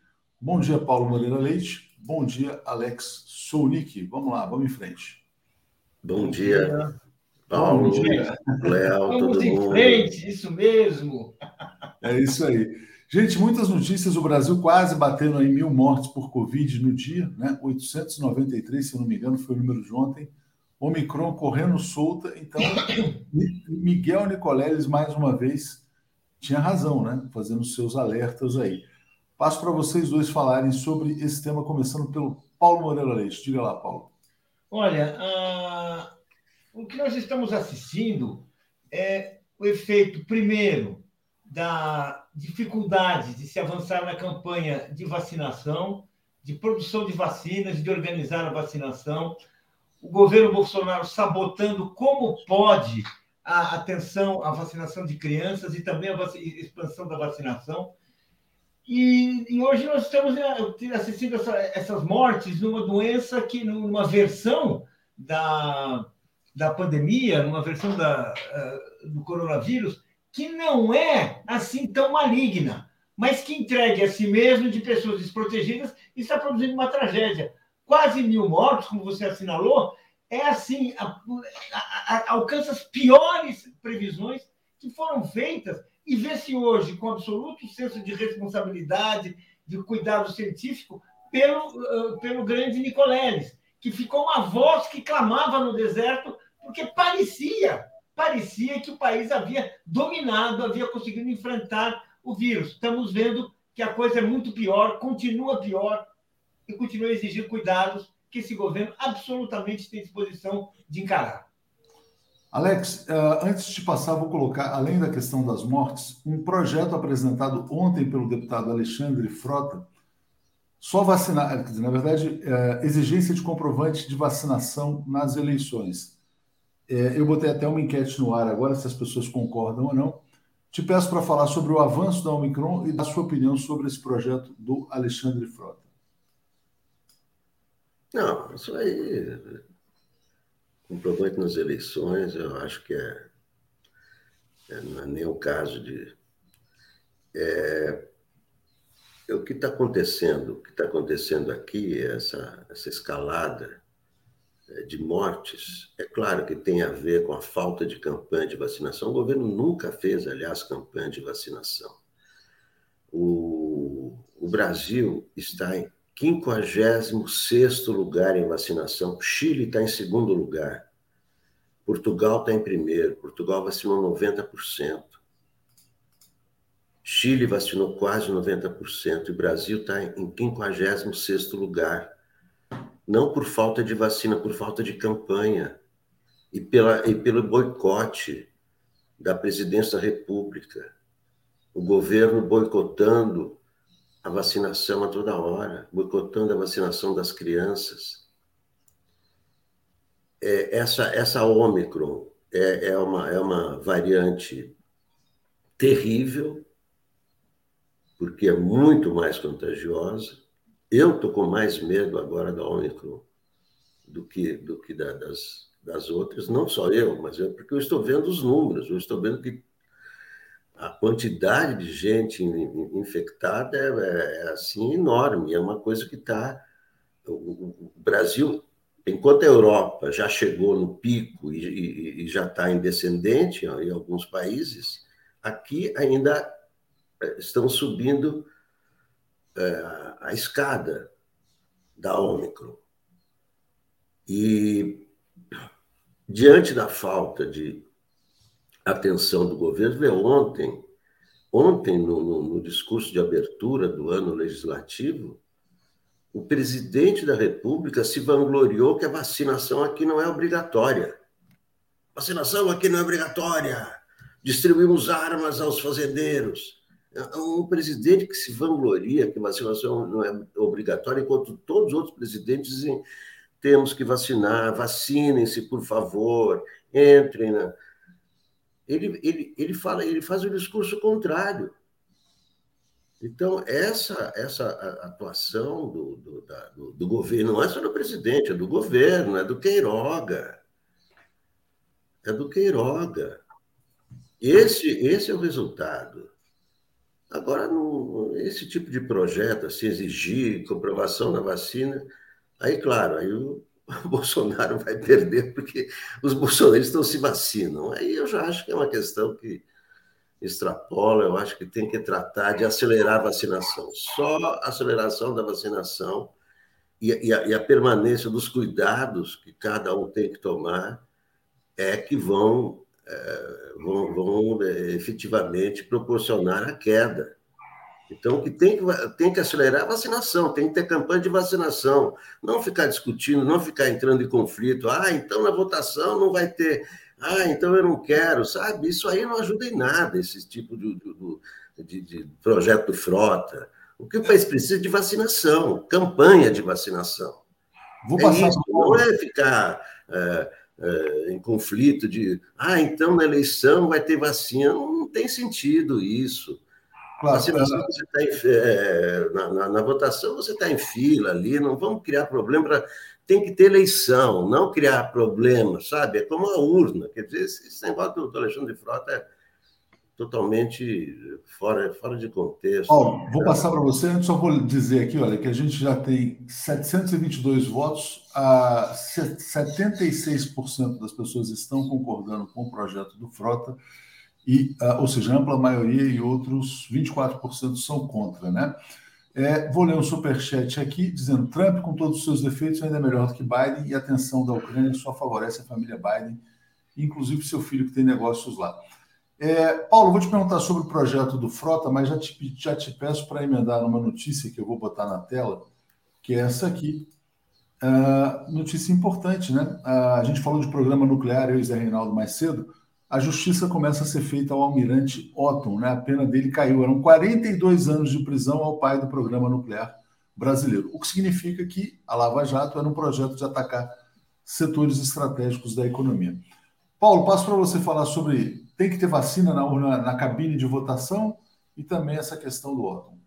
Bom dia, Paulo Moreira Leite. Bom dia, Alex Sounik. Vamos lá, vamos em frente. Bom, bom dia. dia. Paulo, Léo, Vamos em frente, isso mesmo. É isso aí. Gente, muitas notícias. O Brasil quase batendo em mil mortes por Covid no dia, né? 893, se não me engano, foi o número de ontem. Omicron correndo solta. Então, Miguel Nicoleles, mais uma vez, tinha razão, né? Fazendo seus alertas aí. Passo para vocês dois falarem sobre esse tema, começando pelo Paulo Moreira Leite. Diga lá, Paulo. Olha, uh, o que nós estamos assistindo é o efeito, primeiro, da dificuldade de se avançar na campanha de vacinação, de produção de vacinas, de organizar a vacinação. O governo Bolsonaro sabotando como pode a atenção à vacinação de crianças e também a expansão da vacinação. E, e, hoje nós estamos né, assistindo essa, essas mortes numa doença que, numa versão da, da pandemia, numa versão da, uh, do coronavírus, que não é assim tão maligna, mas que entregue a si mesmo de pessoas desprotegidas e está produzindo uma tragédia. Quase mil mortos, como você assinalou, é assim, a, a, a, alcança as piores previsões que foram feitas e vê-se hoje, com absoluto senso de responsabilidade, de cuidado científico, pelo, uh, pelo grande Nicoleles, que ficou uma voz que clamava no deserto, porque parecia, parecia que o país havia dominado, havia conseguido enfrentar o vírus. Estamos vendo que a coisa é muito pior, continua pior, e continua a exigir cuidados que esse governo absolutamente tem disposição de encarar. Alex, eh, antes de passar, vou colocar, além da questão das mortes, um projeto apresentado ontem pelo deputado Alexandre Frota, só vacinar, eh, na verdade, é, exigência de comprovante de vacinação nas eleições. Eu botei até uma enquete no ar agora, se as pessoas concordam ou não. Te peço para falar sobre o avanço da Omicron e da sua opinião sobre esse projeto do Alexandre Frota. Não, isso aí comprovante nas eleições, eu acho que é, é não é nem o caso de. É, o que está acontecendo, o que está acontecendo aqui, essa, essa escalada é, de mortes, é claro que tem a ver com a falta de campanha de vacinação. O governo nunca fez, aliás, campanha de vacinação. O, o Brasil está em 56 lugar em vacinação. Chile está em segundo lugar. Portugal está em primeiro. Portugal vacinou 90%. Chile vacinou quase 90%. E o Brasil está em 56 lugar. Não por falta de vacina, por falta de campanha. E, pela, e pelo boicote da presidência da República. O governo boicotando a vacinação a toda hora, boicotando a vacinação das crianças. É, essa, essa Ômicron é, é, uma, é uma variante terrível, porque é muito mais contagiosa. Eu estou com mais medo agora da Ômicron do que, do que da, das, das outras, não só eu, mas eu, porque eu estou vendo os números, eu estou vendo que a quantidade de gente infectada é, é, é assim enorme, é uma coisa que está. O, Brasil, enquanto a Europa já chegou no pico e, e, e já está em descendente em alguns países, aqui ainda é, estão subindo é, a escada da Ômicron. E diante da falta de atenção do governo. Vê, ontem, ontem no, no, no discurso de abertura do ano legislativo, o presidente da República se vangloriou que a vacinação aqui não é obrigatória. Vacinação aqui não é obrigatória. Distribuímos armas aos fazendeiros. Um presidente que se vangloria que vacinação não é obrigatória, enquanto todos os outros presidentes dizem temos que vacinar, vacinem-se, por favor, entrem na, ele, ele, ele, fala, ele faz o discurso contrário. Então, essa, essa atuação do, do, da, do, do, governo, não é só do presidente, é do governo, é do Queiroga. É do Queiroga. Esse, esse é o resultado. Agora, no, esse tipo de projeto, assim, exigir comprovação da vacina, aí, claro, aí o, o Bolsonaro vai perder porque os bolsonaristas não se vacinam. Aí eu já acho que é uma questão que extrapola, eu acho que tem que tratar de acelerar a vacinação. Só a aceleração da vacinação e, e, a, e a permanência dos cuidados que cada um tem que tomar é que vão, é, vão, vão é, efetivamente proporcionar a queda então, que tem que tem que acelerar a vacinação, tem que ter campanha de vacinação, não ficar discutindo, não ficar entrando em conflito. Ah, então na votação não vai ter. Ah, então eu não quero, sabe? Isso aí não ajuda em nada, esse tipo de, de, de, projeto Frota. O que o país precisa é de vacinação, campanha de vacinação. Vou é passar isso, não é ficar é, é, em conflito de ah, então na eleição vai ter vacina. Não, não tem sentido isso. Claro, vacinação, você tá em, é, na, na, na, votação você está em fila ali, não vamos criar problema. Tem que ter eleição, não criar problema, sabe? É como a urna. Quer dizer, esse, esse negócio do, do Alexandre de Frota é totalmente fora, fora de contexto. Oh, vou passar para você, antes só vou dizer aqui, olha, que a gente já tem 722 votos, a 76% das pessoas estão concordando com o projeto do Frota, e, ou seja, ampla maioria e outros 24% são contra, né? É, vou ler um superchat aqui dizendo: Trump, com todos os seus defeitos, ainda é melhor do que Biden e a tensão da Ucrânia só favorece a família Biden, inclusive seu filho que tem negócios lá. É, Paulo, vou te perguntar sobre o projeto do Frota, mas já te, já te peço para emendar numa notícia que eu vou botar na tela, que é essa aqui. Uh, notícia importante, né? Uh, a gente falou de programa nuclear, eu e Zé Reinaldo mais cedo. A justiça começa a ser feita ao almirante Otton, né? A pena dele caiu. Eram 42 anos de prisão ao pai do programa nuclear brasileiro. O que significa que a Lava Jato era um projeto de atacar setores estratégicos da economia. Paulo, passo para você falar sobre tem que ter vacina na, na cabine de votação e também essa questão do órgão.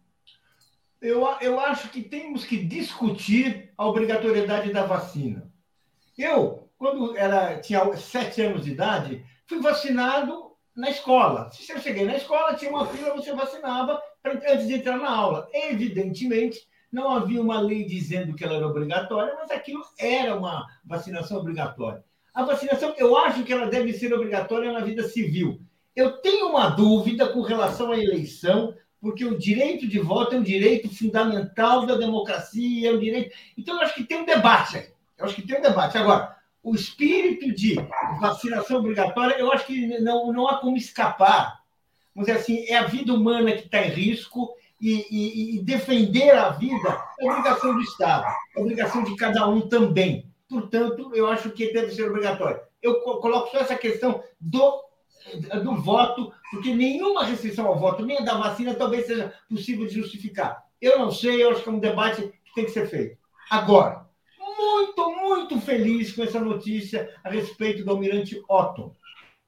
Eu, eu acho que temos que discutir a obrigatoriedade da vacina. Eu, quando era, tinha sete anos de idade, fui vacinado na escola. Se eu cheguei na escola, tinha uma fila, você vacinava antes de entrar na aula. Evidentemente, não havia uma lei dizendo que ela era obrigatória, mas aquilo era uma vacinação obrigatória. A vacinação, eu acho que ela deve ser obrigatória na vida civil. Eu tenho uma dúvida com relação à eleição, porque o direito de voto é um direito fundamental da democracia, é um direito. Então, eu acho que tem um debate aí. Eu acho que tem um debate. Agora, o espírito de vacinação obrigatória, eu acho que não, não há como escapar. Vamos dizer assim, é a vida humana que está em risco e, e, e defender a vida é obrigação do Estado, é obrigação de cada um também portanto, eu acho que deve ser obrigatório. Eu coloco só essa questão do, do voto, porque nenhuma restrição ao voto, nem a da vacina, talvez seja possível de justificar. Eu não sei, eu acho que é um debate que tem que ser feito. Agora, muito, muito feliz com essa notícia a respeito do almirante Otto.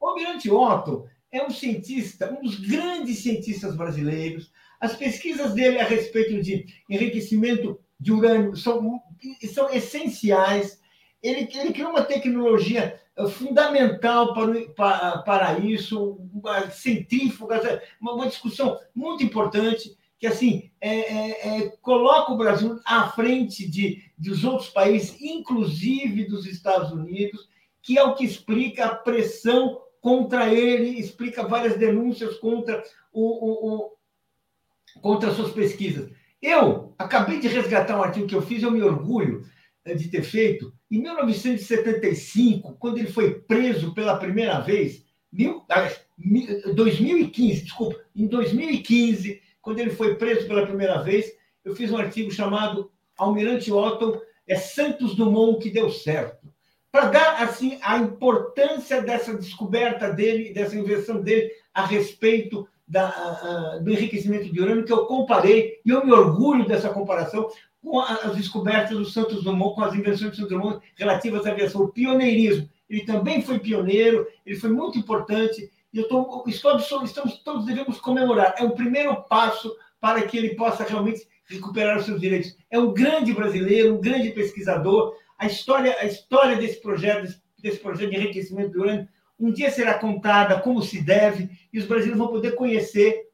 O almirante Otto é um cientista, um dos grandes cientistas brasileiros. As pesquisas dele a respeito de enriquecimento de urânio são, são essenciais ele, ele criou uma tecnologia eh, fundamental para, para, para isso, uma centrífuga, uma, uma, discussão muito importante que assim é, é, é, coloca o Brasil à frente de, dos outros países, inclusive dos Estados Unidos, que é o que explica a pressão contra ele, explica várias denúncias contra o, o, o contra suas pesquisas. Eu acabei de resgatar um artigo que eu fiz, eu me orgulho eh, de ter feito, em 1975, quando ele foi preso pela primeira vez, mil, 2015, desculpa, em 2015, quando ele foi preso pela primeira vez, eu fiz um artigo chamado Almirante Otto é Santos Dumont que deu certo. Para dar assim a importância dessa descoberta dele, dessa invenção dele a respeito da, do enriquecimento de urânio, que eu comparei, e eu me orgulho dessa comparação, com as descobertas do Santos Dumont, com as invenções do Santos Dumont relativas à aviação, o pioneirismo. Ele também foi pioneiro, ele foi muito importante, e tô, estou estamos, todos devemos comemorar. É um primeiro passo para que ele possa realmente recuperar os seus direitos. É um grande brasileiro, um grande pesquisador. A história, a história desse projeto, desse projeto de enriquecimento do urânio, um dia será contada como se deve, e os brasileiros vão poder conhecer,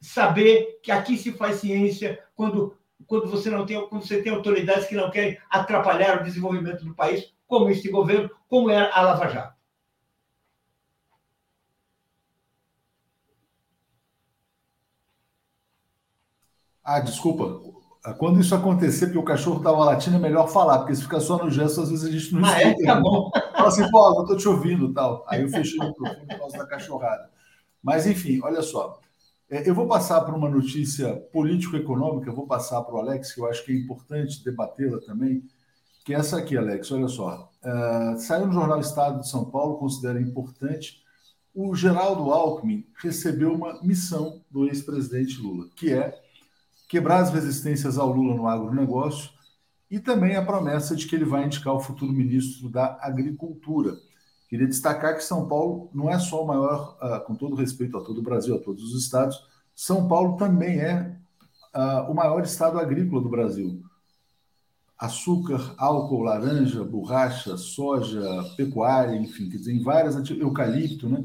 saber que aqui se faz ciência quando quando você não tem, quando você tem autoridades que não querem atrapalhar o desenvolvimento do país, como este governo, como é a Lava Jato. Ah, desculpa. Quando isso acontecer, porque o cachorro estava latindo, é melhor falar, porque se ficar só no gesto, às vezes a gente não ah, é? escuta. É? Tá bom. Fala assim, pô, eu estou te ouvindo tal. Aí eu fechei o microfone por causa da cachorrada. Mas, enfim, olha só. É, eu vou passar para uma notícia político-econômica, vou passar para o Alex, que eu acho que é importante debatê-la também, que é essa aqui, Alex, olha só. Uh, saiu no Jornal Estado de São Paulo, considera importante o Geraldo Alckmin recebeu uma missão do ex-presidente Lula, que é quebrar as resistências ao Lula no agronegócio e também a promessa de que ele vai indicar o futuro ministro da Agricultura. Queria destacar que São Paulo não é só o maior, uh, com todo respeito a todo o Brasil, a todos os estados, São Paulo também é uh, o maior estado agrícola do Brasil. Açúcar, álcool, laranja, borracha, soja, pecuária, enfim, quer dizer, em várias eucalipto, né?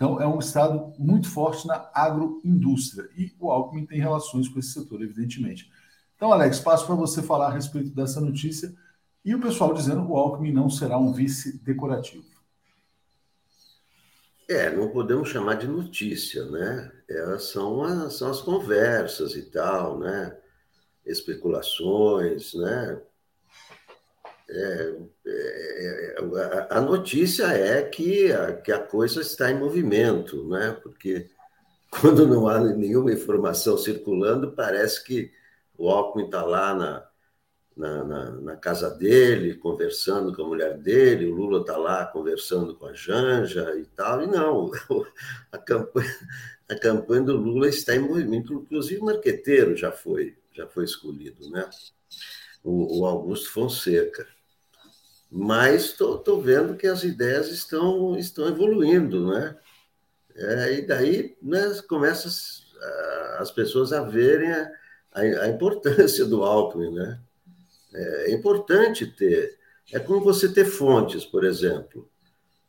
Então, é um estado muito forte na agroindústria. E o Alckmin tem relações com esse setor, evidentemente. Então, Alex, passo para você falar a respeito dessa notícia e o pessoal dizendo que o Alckmin não será um vice decorativo. É, não podemos chamar de notícia, né? Elas são as, são as conversas e tal, né? Especulações, né? É, é, é a notícia é que a, que a coisa está em movimento, né? Porque quando não há nenhuma informação circulando, parece que o Alckmin está lá na, na, na, na, casa dele, conversando com a mulher dele, o Lula está lá conversando com a Janja e tal, e não, a campanha, a campanha do Lula está em movimento, inclusive o marqueteiro já foi, já foi escolhido, né? o, o Augusto Fonseca. Mas estou vendo que as ideias estão, estão evoluindo, né? É, e daí né, começa as, as pessoas a verem a, a, importância do Alckmin, né? É importante ter. É como você ter fontes, por exemplo.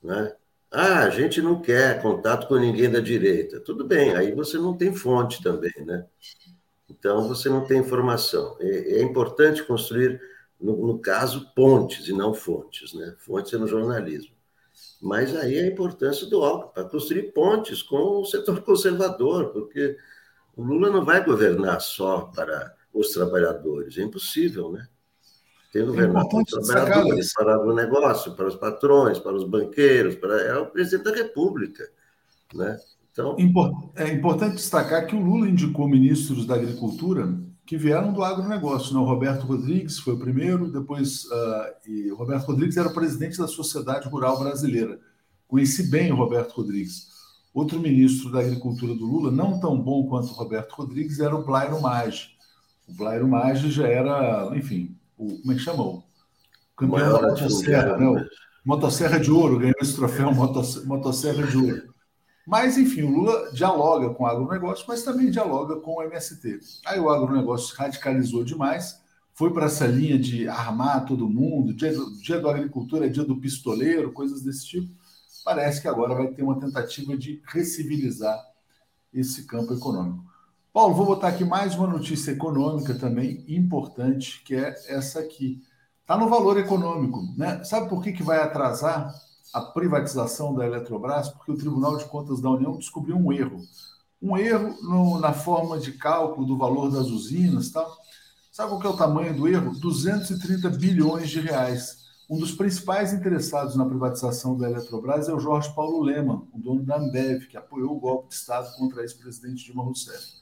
Né? Ah, a gente não quer contato com ninguém da direita. Tudo bem, aí você não tem fonte também, né? Então você não tem informação. É, é importante construir, no, no, caso, pontes e não fontes, né? Fontes é no jornalismo. Mas aí a importância do Alckmin para construir pontes com o setor conservador, porque o Lula não vai governar só para os trabalhadores, é impossível, né? Tem governado para os trabalhadores, para o negócio, para os patrões, para os banqueiros, para é o presidente da República, né? Então é importante destacar que o Lula indicou ministros da Agricultura que vieram do agronegócio, né? O Roberto Rodrigues foi o primeiro, depois uh, e o Roberto Rodrigues era o presidente da Sociedade Rural Brasileira. Conheci bem o Roberto Rodrigues. Outro ministro da Agricultura do Lula, não tão bom quanto o Roberto Rodrigues, era o Blairo Maggi. O Blairo Maggi já era, enfim, o, como é que chama? O campeão da motosserra, né? O motosserra de ouro, ganhou esse troféu motosserra de ouro. Mas, enfim, o Lula dialoga com o agronegócio, mas também dialoga com o MST. Aí o agronegócio radicalizou demais, foi para essa linha de armar todo mundo, dia do, dia do é dia do pistoleiro, coisas desse tipo parece que agora vai ter uma tentativa de recivilizar esse campo econômico. Paulo, vou botar aqui mais uma notícia econômica também importante, que é essa aqui. Está no valor econômico. Né? Sabe por que, que vai atrasar a privatização da Eletrobras? Porque o Tribunal de Contas da União descobriu um erro. Um erro no, na forma de cálculo do valor das usinas. Tal. Sabe qual é o tamanho do erro? 230 bilhões de reais. Um dos principais interessados na privatização da Eletrobras é o Jorge Paulo Leman, o dono da Ambev, que apoiou o golpe de Estado contra a ex-presidente Dilma Rousseff.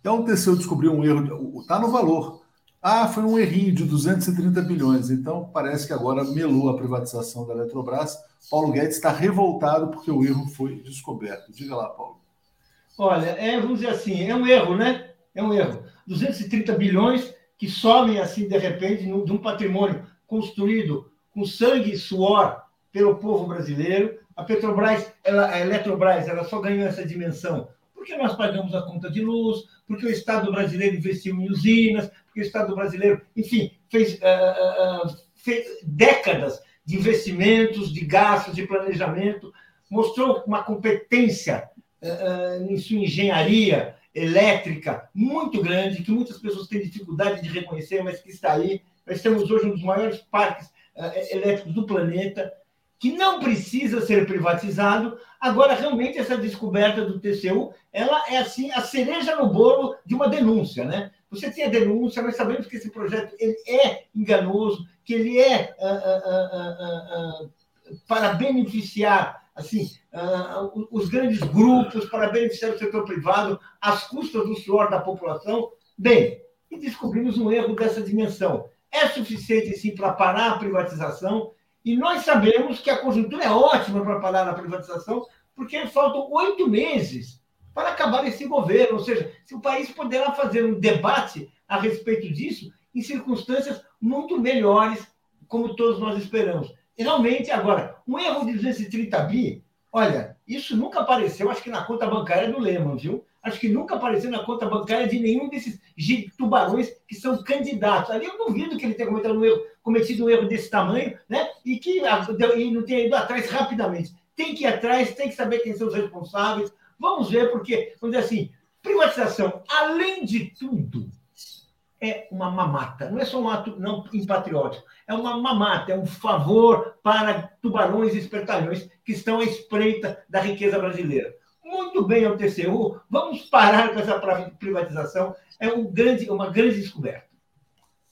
Então o TCU descobriu um erro, está no valor. Ah, foi um errinho de 230 bilhões. Então parece que agora melou a privatização da Eletrobras. Paulo Guedes está revoltado porque o erro foi descoberto. Diga lá, Paulo. Olha, é, vamos dizer assim, é um erro, né? É um erro. 230 bilhões que somem assim de repente de um patrimônio construído com sangue e suor pelo povo brasileiro. A Petrobras, ela, a Eletrobras, ela só ganhou essa dimensão porque nós pagamos a conta de luz, porque o Estado brasileiro investiu em usinas, porque o Estado brasileiro, enfim, fez, uh, uh, fez décadas de investimentos, de gastos, de planejamento, mostrou uma competência uh, em sua engenharia elétrica muito grande, que muitas pessoas têm dificuldade de reconhecer, mas que está aí. Nós temos hoje um dos maiores parques uh, elétricos do planeta, que não precisa ser privatizado. Agora, realmente, essa descoberta do TCU, ela é assim a cereja no bolo de uma denúncia, né? Você tem a denúncia, nós sabemos que esse projeto ele é enganoso, que ele é uh, uh, uh, para beneficiar assim os grandes grupos, para beneficiar o setor privado, às custas do suor da população. Bem, e descobrimos um erro dessa dimensão. É suficiente, sim, para parar a privatização E nós sabemos que a conjuntura é ótima para parar na privatização, porque faltam oito meses para acabar esse governo. Ou seja, se o país poderá fazer um debate a respeito disso em circunstâncias muito melhores, como todos nós esperamos. Realmente, agora, um erro de 230 bi, olha, isso nunca apareceu, acho que na conta bancária do Lehman, viu? Acho que nunca apareceu na conta bancária de nenhum desses tubarões que são candidatos. Ali eu duvido que ele tenha cometido um erro, cometido um erro desse tamanho, né? E que e não tenha ido atrás rapidamente. Tem que ir atrás, tem que saber quem são os responsáveis. Vamos ver, porque, vamos dizer assim, privatização, além de tudo, é uma mamata. Não é só um ato não impatriótico. É uma mamata, é um favor para tubarões e espertalhões que estão à espreita da riqueza brasileira. Muito bem ao TCU, vamos parar com essa privatização. É um grande, uma grande descoberta.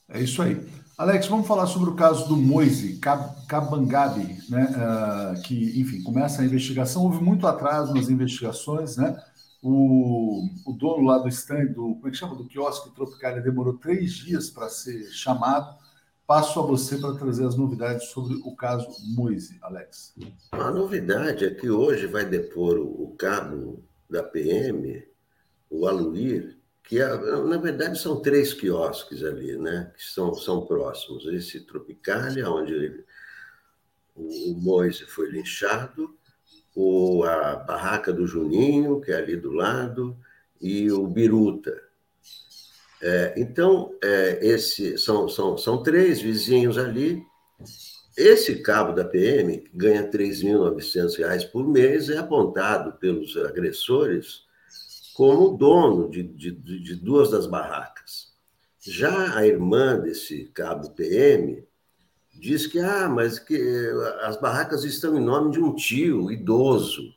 É isso aí. Alex, vamos falar sobre o caso do Moise Kabangabi, né? Uh, que, enfim, começa a investigação. Houve muito atraso nas investigações, né? O, o dono lá do stand, do, como é que chama? Do quiosque Tropicália, demorou três dias para ser chamado. Passo a você para trazer as novidades sobre o caso Moise, Alex. A novidade é que hoje vai depor o cabo da PM, o Aluir, que é, na verdade são três quiosques ali, né? Que são, são próximos. Esse Tropicália, onde ele, o Moise foi linchado, o, a barraca do Juninho, que é ali do lado, e o Biruta. É, então, é, esse, são, são, são três vizinhos ali. Esse cabo da PM, ganha R$ 3.900 por mês, é apontado pelos agressores como dono de, de, de duas das barracas. Já a irmã desse cabo PM diz que, ah, mas que as barracas estão em nome de um tio idoso.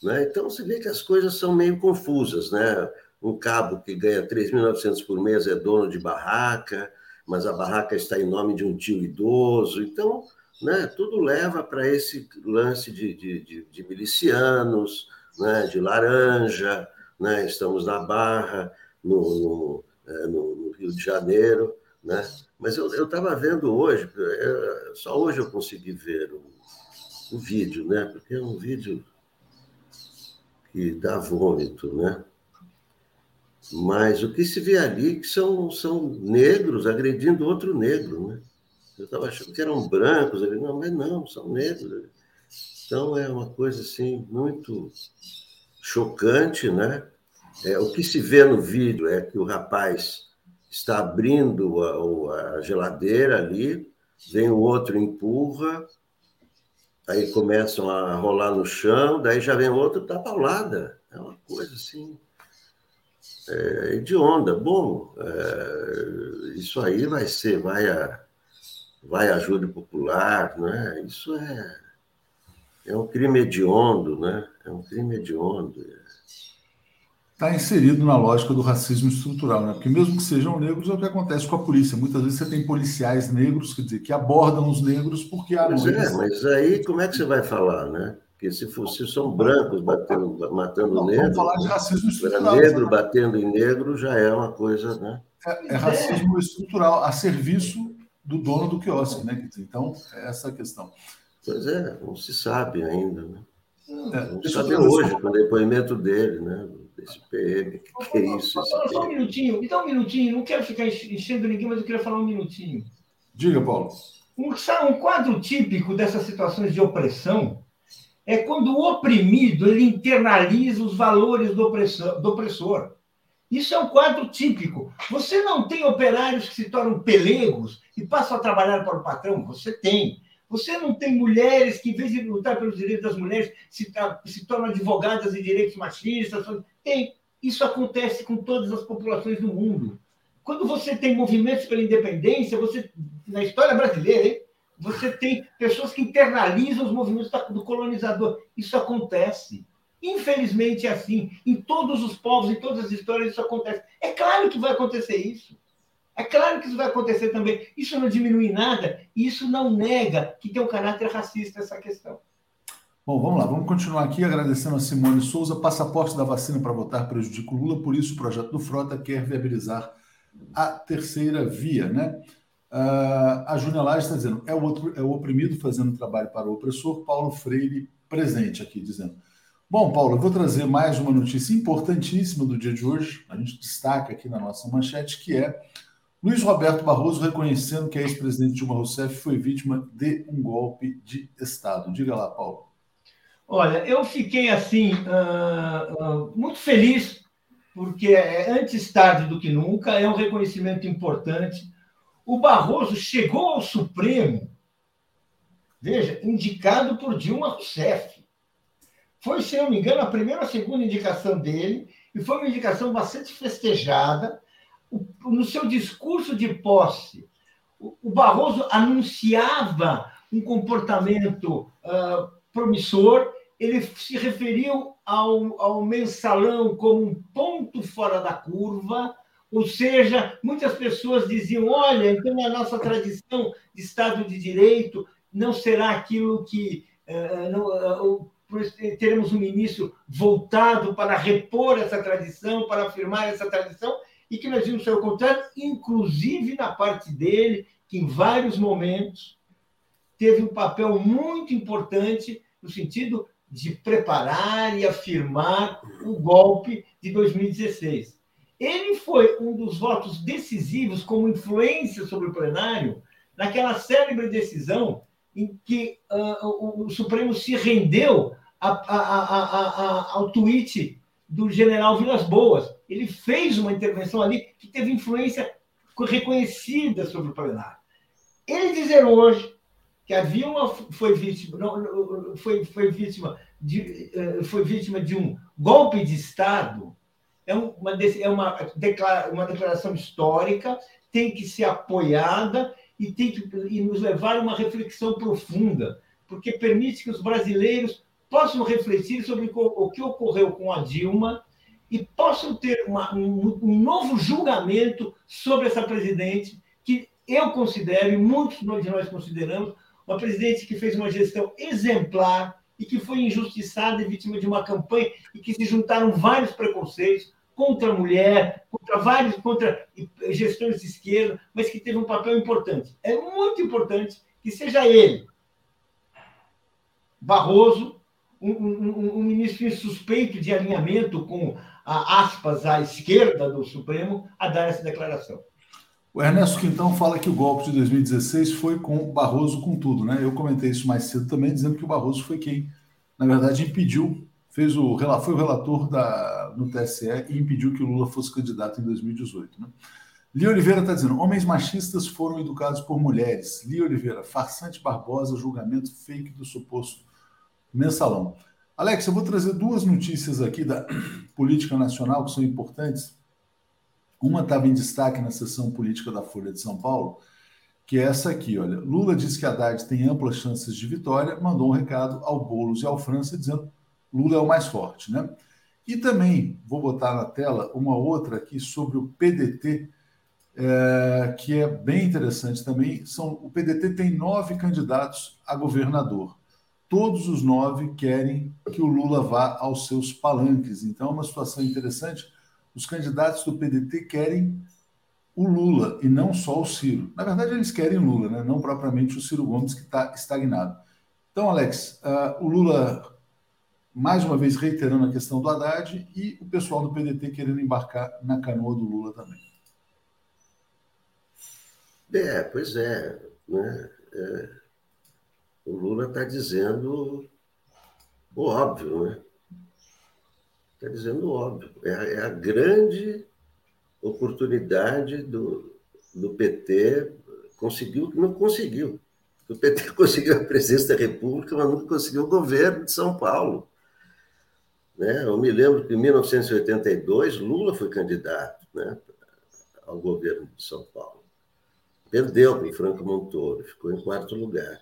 Né? Então, você vê que as coisas são meio confusas. Né? Um cabo que ganha 3.900 por mês é dono de barraca, mas a barraca está em nome de um tio idoso. Então, né, tudo leva para esse lance de, de, de, de milicianos, né, de laranja. Né? Estamos na Barra, no, no, é, no Rio de Janeiro. Né? Mas eu estava vendo hoje, é, só hoje eu consegui ver o, o, vídeo, né? Porque é um vídeo que dá vômito, né? Mas o que se vê ali que são, são negros agredindo outro negro, né? Eu estava achando que eram brancos, ali, não, mas não, são negros. Então é uma coisa assim muito chocante, né? É, o que se vê no vídeo é que o rapaz está abrindo a, a geladeira ali, vem o outro empurra, aí começam a rolar no chão, daí já vem outro tá paulada. É uma coisa assim é, de onda. Bom, é, isso aí vai ser, vai a, vai a júri popular, né? Isso é, é um crime hediondo, né? É um crime hediondo está inserido na lógica do racismo estrutural, né? Porque mesmo que sejam negros, é o que acontece com a polícia. Muitas vezes você tem policiais negros, quer dizer, que abordam os negros porque há pois é, mas aí como é que você vai falar, né? Porque se, for, se são brancos batendo, matando Não, negro, vamos falar de racismo estrutural. Negro né? batendo em negro já é uma coisa, né? É, é racismo estrutural a serviço do dono do quiosque, né? Então, é essa a questão. Pois é, não se sabe ainda, né? É, não se sabe hoje, com o depoimento dele, né? Desse PM. Que, que é isso? Só, só um minutinho, me dá um minutinho. Não quero ficar enchendo ninguém, mas eu queria falar um minutinho. Diga, Paulo. Um, um quadro típico dessas situações de opressão é quando o oprimido ele internaliza os valores do opressor, do opressor. Isso é um quadro típico. Você não tem operários que se tornam pelegos e passam a trabalhar para o patrão? Você tem. Você não tem mulheres que, em vez de lutar pelos direitos das mulheres, se, se tornam advogadas de direitos machistas. Tem. Isso acontece com todas as populações do mundo. Quando você tem movimentos pela independência, você, na história brasileira, hein, você tem pessoas que internalizam os movimentos do colonizador. Isso acontece. Infelizmente é assim. Em todos os povos, em todas as histórias, isso acontece. É claro que vai acontecer isso. É claro que isso vai acontecer também. Isso não diminui nada, isso não nega que tem um caráter racista essa questão. Bom, vamos lá, vamos continuar aqui agradecendo a Simone Souza. Passaporte da vacina para votar prejudica o Lula, por isso o projeto do Frota quer viabilizar a terceira via, né? Uh, a Júlia Laje está dizendo: é o, outro, é o oprimido fazendo trabalho para o opressor. Paulo Freire presente aqui, dizendo. Bom, Paulo, eu vou trazer mais uma notícia importantíssima do dia de hoje. A gente destaca aqui na nossa manchete, que é Luiz Roberto Barroso reconhecendo que a ex-presidente Dilma Rousseff foi vítima de um golpe de Estado. Diga lá, Paulo. Olha, eu fiquei assim uh, uh, muito feliz porque é antes tarde do que nunca, é um reconhecimento importante. O Barroso chegou ao Supremo, veja, indicado por Dilma Rousseff. Foi, se não me engano, a primeira ou a segunda indicação dele, e foi uma indicação bastante festejada. No seu discurso de posse, o Barroso anunciava um comportamento uh, promissor, ele se referiu ao, ao mensalão como um ponto fora da curva, ou seja, muitas pessoas diziam: olha, então a nossa tradição de Estado de Direito não será aquilo que. Uh, não, uh, teremos um ministro voltado para repor essa tradição, para afirmar essa tradição, e que nós vimos ser o contrário, inclusive na parte dele, que em vários momentos teve um papel muito importante no sentido de preparar e afirmar o golpe de 2016. Ele foi um dos votos decisivos como influência sobre o plenário naquela célebre decisão em que uh, o, o, Supremo se rendeu a, a, a, ao tweet do general Vilas Boas. Ele fez uma intervenção ali que teve influência reconhecida sobre o plenário. Ele dizer hoje que a Vilma foi vítima, não, foi, foi, vítima de, eh, foi vítima de um golpe de Estado, é uma, é uma, uma declaração histórica, tem que ser apoiada e tem que e nos levar a uma reflexão profunda, porque permite que os brasileiros possam refletir sobre o que ocorreu com a Dilma e possam ter uma, um, um novo julgamento sobre essa presidente, que eu considero, e muitos de nós consideramos, uma presidente que fez uma gestão exemplar e que foi injustiçada e vítima de uma campanha e que se juntaram vários preconceitos contra a mulher, contra vários, contra gestões de esquerda, mas que teve um papel importante. É muito importante que seja ele, Barroso, um, um, um ministro suspeito de alinhamento com a, aspas à esquerda do Supremo, a dar essa declaração. O Ernesto Quintão fala que o golpe de 2016 foi com o Barroso com tudo, né? Eu comentei isso mais cedo também, dizendo que o Barroso foi quem, na verdade, impediu, fez o foi o relator da, no TSE e impediu que o Lula fosse candidato em 2018. Né? Lia Oliveira está dizendo: homens machistas foram educados por mulheres. Lia Oliveira, farsante Barbosa, julgamento fake do suposto mensalão. Alex, eu vou trazer duas notícias aqui da política nacional que são importantes uma estava em destaque na sessão política da Folha de São Paulo, que é essa aqui, olha. Lula diz que Haddad tem amplas chances de vitória, mandou um recado ao Boulos e ao França dizendo Lula é o mais forte, né? E também vou botar na tela uma outra aqui sobre o PDT, é, que é bem interessante também. São, o PDT tem nove candidatos a governador. Todos os nove querem que o Lula vá aos seus palanques. Então, é uma situação interessante os candidatos do PDT querem o Lula e não só o Ciro. Na verdade, eles querem Lula, né? não propriamente o Ciro Gomes, que está estagnado. Então, Alex, uh, o Lula, mais uma vez reiterando a questão do Haddad e o pessoal do PDT querendo embarcar na canoa do Lula também. É, pois é. Né? é o Lula está dizendo o óbvio, né? Está dizendo óbvio. É, é, a grande oportunidade do, do PT. Conseguiu, não conseguiu. O PT conseguiu a presidência da República, mas nunca conseguiu o governo de São Paulo. Né? Eu me lembro que em 1982 Lula foi candidato né, ao governo de São Paulo. Perdeu para o Franco Montoro, ficou em quarto lugar.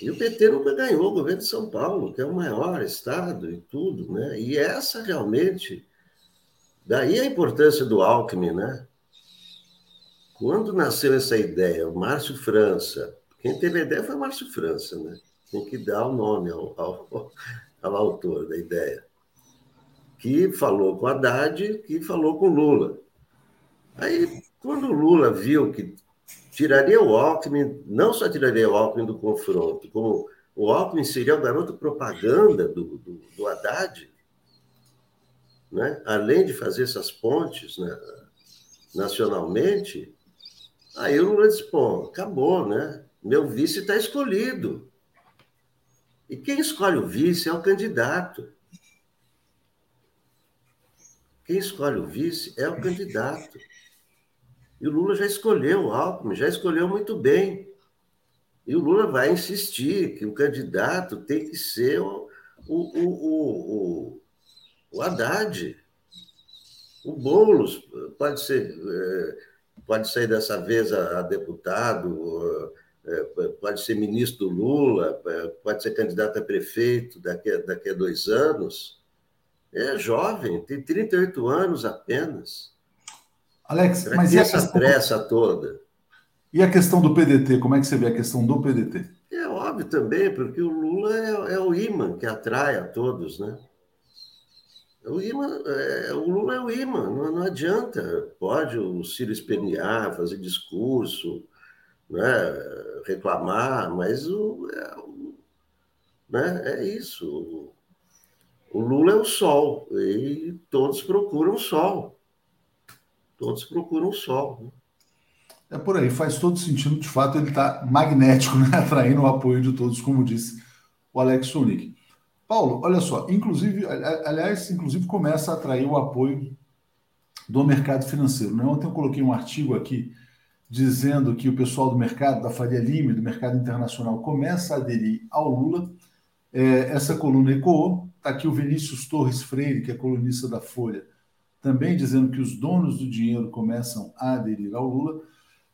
E o PT nunca ganhou o governo de São Paulo, que é o maior estado e tudo, né? E essa realmente. Daí a importância do Alckmin, né? Quando nasceu essa ideia, o Márcio França, quem teve a ideia foi o Márcio França, né? Tem que dar o nome ao, ao, ao autor da ideia. Que falou com Haddad, que falou com Lula. Aí, quando o Lula viu que tiraria o Alckmin, não só tiraria o Alckmin do confronto, como o Alckmin seria o garoto propaganda do, do, do Haddad, né? além de fazer essas pontes né? nacionalmente, aí o Lula disse, pô, acabou, né? Meu vice está escolhido. E quem escolhe o vice é o candidato. Quem escolhe o vice é o candidato. E o Lula já escolheu o Alckmin, já escolheu muito bem. E o Lula vai insistir que o candidato tem que ser o, o, o, o, o Haddad. O Boulos pode ser, é, pode sair dessa vez a, deputado, é, pode ser ministro Lula, é, pode ser candidato a prefeito daqui a, daqui a dois anos. É jovem, tem 38 anos apenas. Alex, Pra mas e essa questão, pressa toda? e a questão do PDT? Como é que você vê a questão do PDT? É óbvio também, porque o Lula é, é o imã que atrai a todos, né? O, imã, é, o Lula é o imã, não, não adianta. Pode o Ciro espernear, fazer discurso, né? reclamar, mas o, é, o- né? é isso. O Lula é o sol, e todos procuram o sol. Todos procuram o sol. né? É por aí, faz todo sentido. De fato, ele está magnético, né? atraindo o apoio de todos, como disse o Alex Sonic. Paulo, olha só, inclusive, aliás, inclusive começa a atrair o apoio do mercado financeiro. Né? Ontem eu coloquei um artigo aqui dizendo que o pessoal do mercado, da Faria Lima, do mercado internacional, começa a aderir ao Lula. É, essa coluna ecoou. Está aqui o Vinícius Torres Freire, que é colunista da Folha, também dizendo que os donos do dinheiro começam a aderir ao Lula.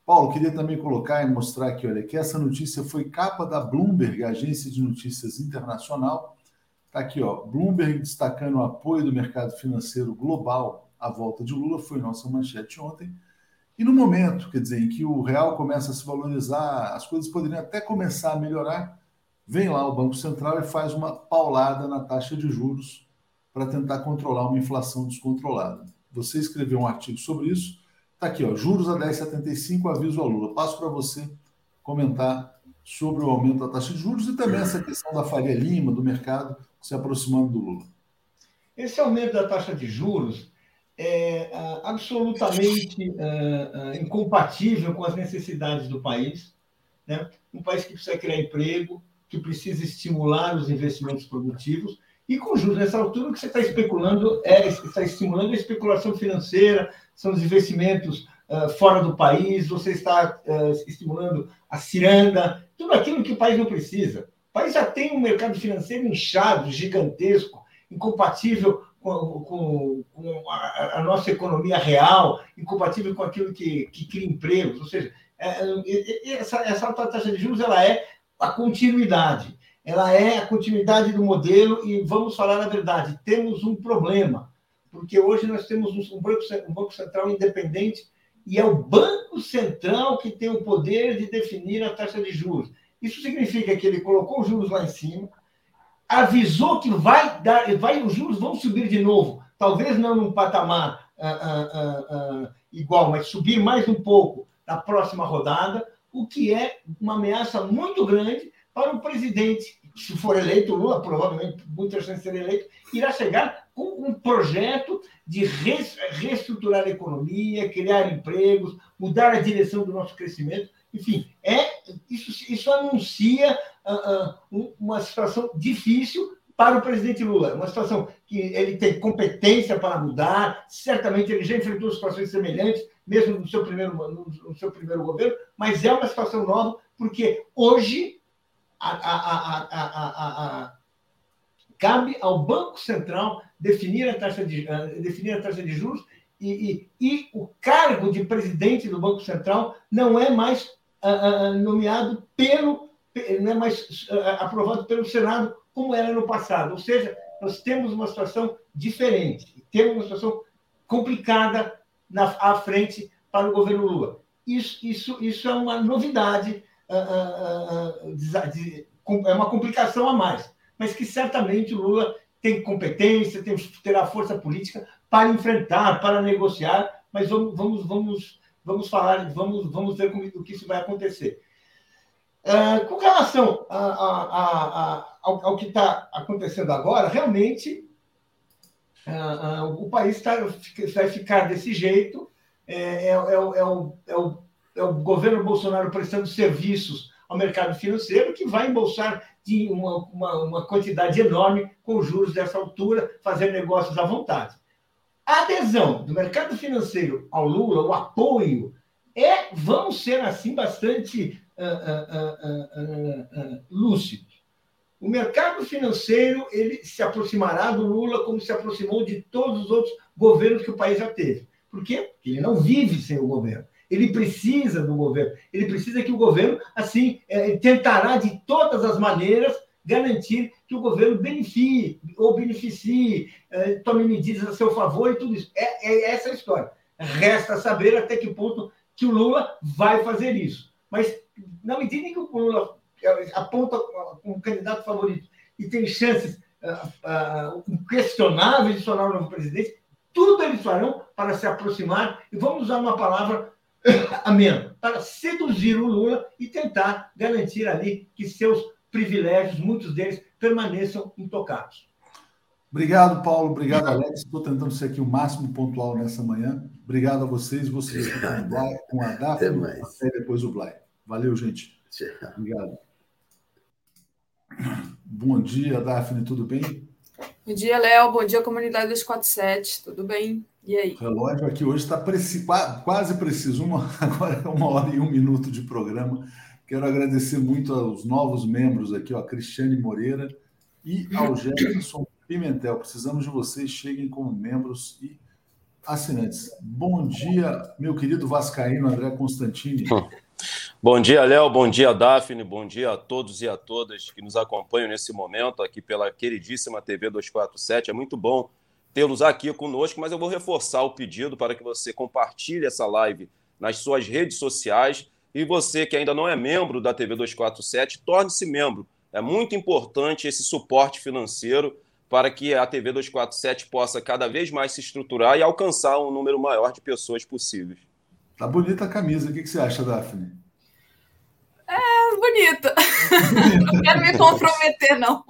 Paulo, queria também colocar e mostrar aqui, olha, que essa notícia foi capa da Bloomberg, agência de notícias internacional. Está aqui, ó, Bloomberg destacando o apoio do mercado financeiro global à volta de Lula, foi nossa manchete ontem. E no momento, quer dizer, em que o real começa a se valorizar, as coisas poderiam até começar a melhorar, vem lá o Banco Central e faz uma paulada na taxa de juros para tentar controlar uma inflação descontrolada. Você escreveu um artigo sobre isso, está aqui, ó, juros a 10,75, aviso ao Lula. Passo para você comentar sobre o aumento da taxa de juros e também essa questão da Faria Lima, do mercado se aproximando do Lula. Esse aumento da taxa de juros é ah, absolutamente ah, ah, incompatível com as necessidades do país. Né? Um país que precisa criar emprego, que precisa estimular os investimentos produtivos, e com juros nessa altura, o que você está especulando é está estimulando a especulação financeira, são os investimentos ah, fora do país, você está ah, estimulando a ciranda, tudo aquilo que o país não precisa. O país já tem um mercado financeiro inchado, gigantesco, incompatível com, com, com a, a nossa economia real, incompatível com aquilo que, que cria empregos. Ou seja, é, é, essa, essa alta taxa de juros ela é a continuidade. Ela é a continuidade do modelo e vamos falar a verdade, temos um problema, porque hoje nós temos um banco, um banco central independente e é o Banco Central que tem o poder de definir a taxa de juros. Isso significa que ele colocou os juros lá em cima, avisou que vai dar, vai, os juros vão subir de novo, talvez não num patamar ah, ah, ah, igual, mas subir mais um pouco na próxima rodada, o que é uma ameaça muito grande para o presidente. Se for eleito, Lula, provavelmente, muita chance de ser eleito, irá chegar com um projeto de reestruturar a economia, criar empregos, mudar a direção do nosso crescimento. Enfim, é, isso, isso anuncia ah, um- uma situação difícil para o presidente Lula. Uma situação que ele tem competência para mudar, certamente ele já enfrentou situações semelhantes, mesmo no seu primeiro, no, no seu primeiro governo, mas é uma situação nova, porque hoje a- a- a- cabe ao Banco Central definir a taxa de, ah, definir a taxa de juros e, e- e o cargo de presidente do Banco Central não é mais ah, ah, nomeado pelo, não é mais aprovado pelo Senado como era no passado. Ou seja, nós temos uma situação diferente, temos uma situação complicada na, à frente para o governo Lula. Isso, isso, isso é uma novidade, ah, ah, ah, é uma complicação a mais, mas que certamente Lula tem competência, tem, terá força política para enfrentar, para negociar, mas vamos, vamos, vamos vamos falar, vamos, vamos ver como, o que isso vai acontecer. Com relação a, a, a, ao, ao, que está acontecendo agora, realmente o país tá, vai ficar desse jeito. É, é, é, é, o, é, o, é o governo Bolsonaro prestando serviços ao mercado financeiro que vai embolsar de uma, uma, uma quantidade enorme com juros dessa altura, fazer negócios à vontade. A adesão do mercado financeiro ao Lula, o apoio, é, vão ser assim bastante uh, uh, uh, lúcidos. O mercado financeiro ele se aproximará do Lula como se aproximou de todos os outros governos que o país já teve. Por quê? Porque ele não vive sem o governo. Ele precisa do governo. Ele precisa que o governo, assim, é, tentará de todas as maneiras garantir que o governo beneficie ou beneficie, é, tome medidas a seu favor e tudo isso. É, é essa a história. Resta saber até que ponto que o Lula vai fazer isso. Mas na medida em que o Lula aponta como candidato favorito e tem chances uh, uh, inquestionáveis de tornar o novo presidente, tudo eles farão para se aproximar, e vamos usar uma palavra amena, para seduzir o Lula e tentar garantir ali que seus privilégios, muitos deles, permaneçam intocados. Obrigado, Paulo. Obrigado, Alex. Estou tentando ser aqui o máximo pontual nessa manhã. Obrigado a vocês. Vocês com a Daphne, e depois o Blay. Valeu, gente. Obrigado. Bom dia, Daphne, tudo bem? Bom dia, Léo. Bom dia, comunidade 247. Tudo bem? E aí? O relógio aqui hoje está preci... quase preciso, uma... agora é uma hora e um minuto de programa. Quero agradecer muito aos novos membros aqui, ó, a Cristiane Moreira e ao Jefferson Pimentel. Precisamos de vocês, cheguem como membros e assinantes. Bom dia, meu querido Vascaíno André Constantini. Bom dia, Léo. Bom dia, Daphne. Bom dia a todos e a todas que nos acompanham nesse momento aqui pela queridíssima TV 247. É muito bom tê-los aqui conosco, mas eu vou reforçar o pedido para que você compartilhe essa live nas suas redes sociais e você que ainda não é membro da TV 247, torne-se membro. É muito importante esse suporte financeiro para que a TV 247 possa cada vez mais se estruturar e alcançar um número maior de pessoas possíveis. Tá bonita a camisa. O que você acha, Daphne? É bonita. não quero me comprometer, não.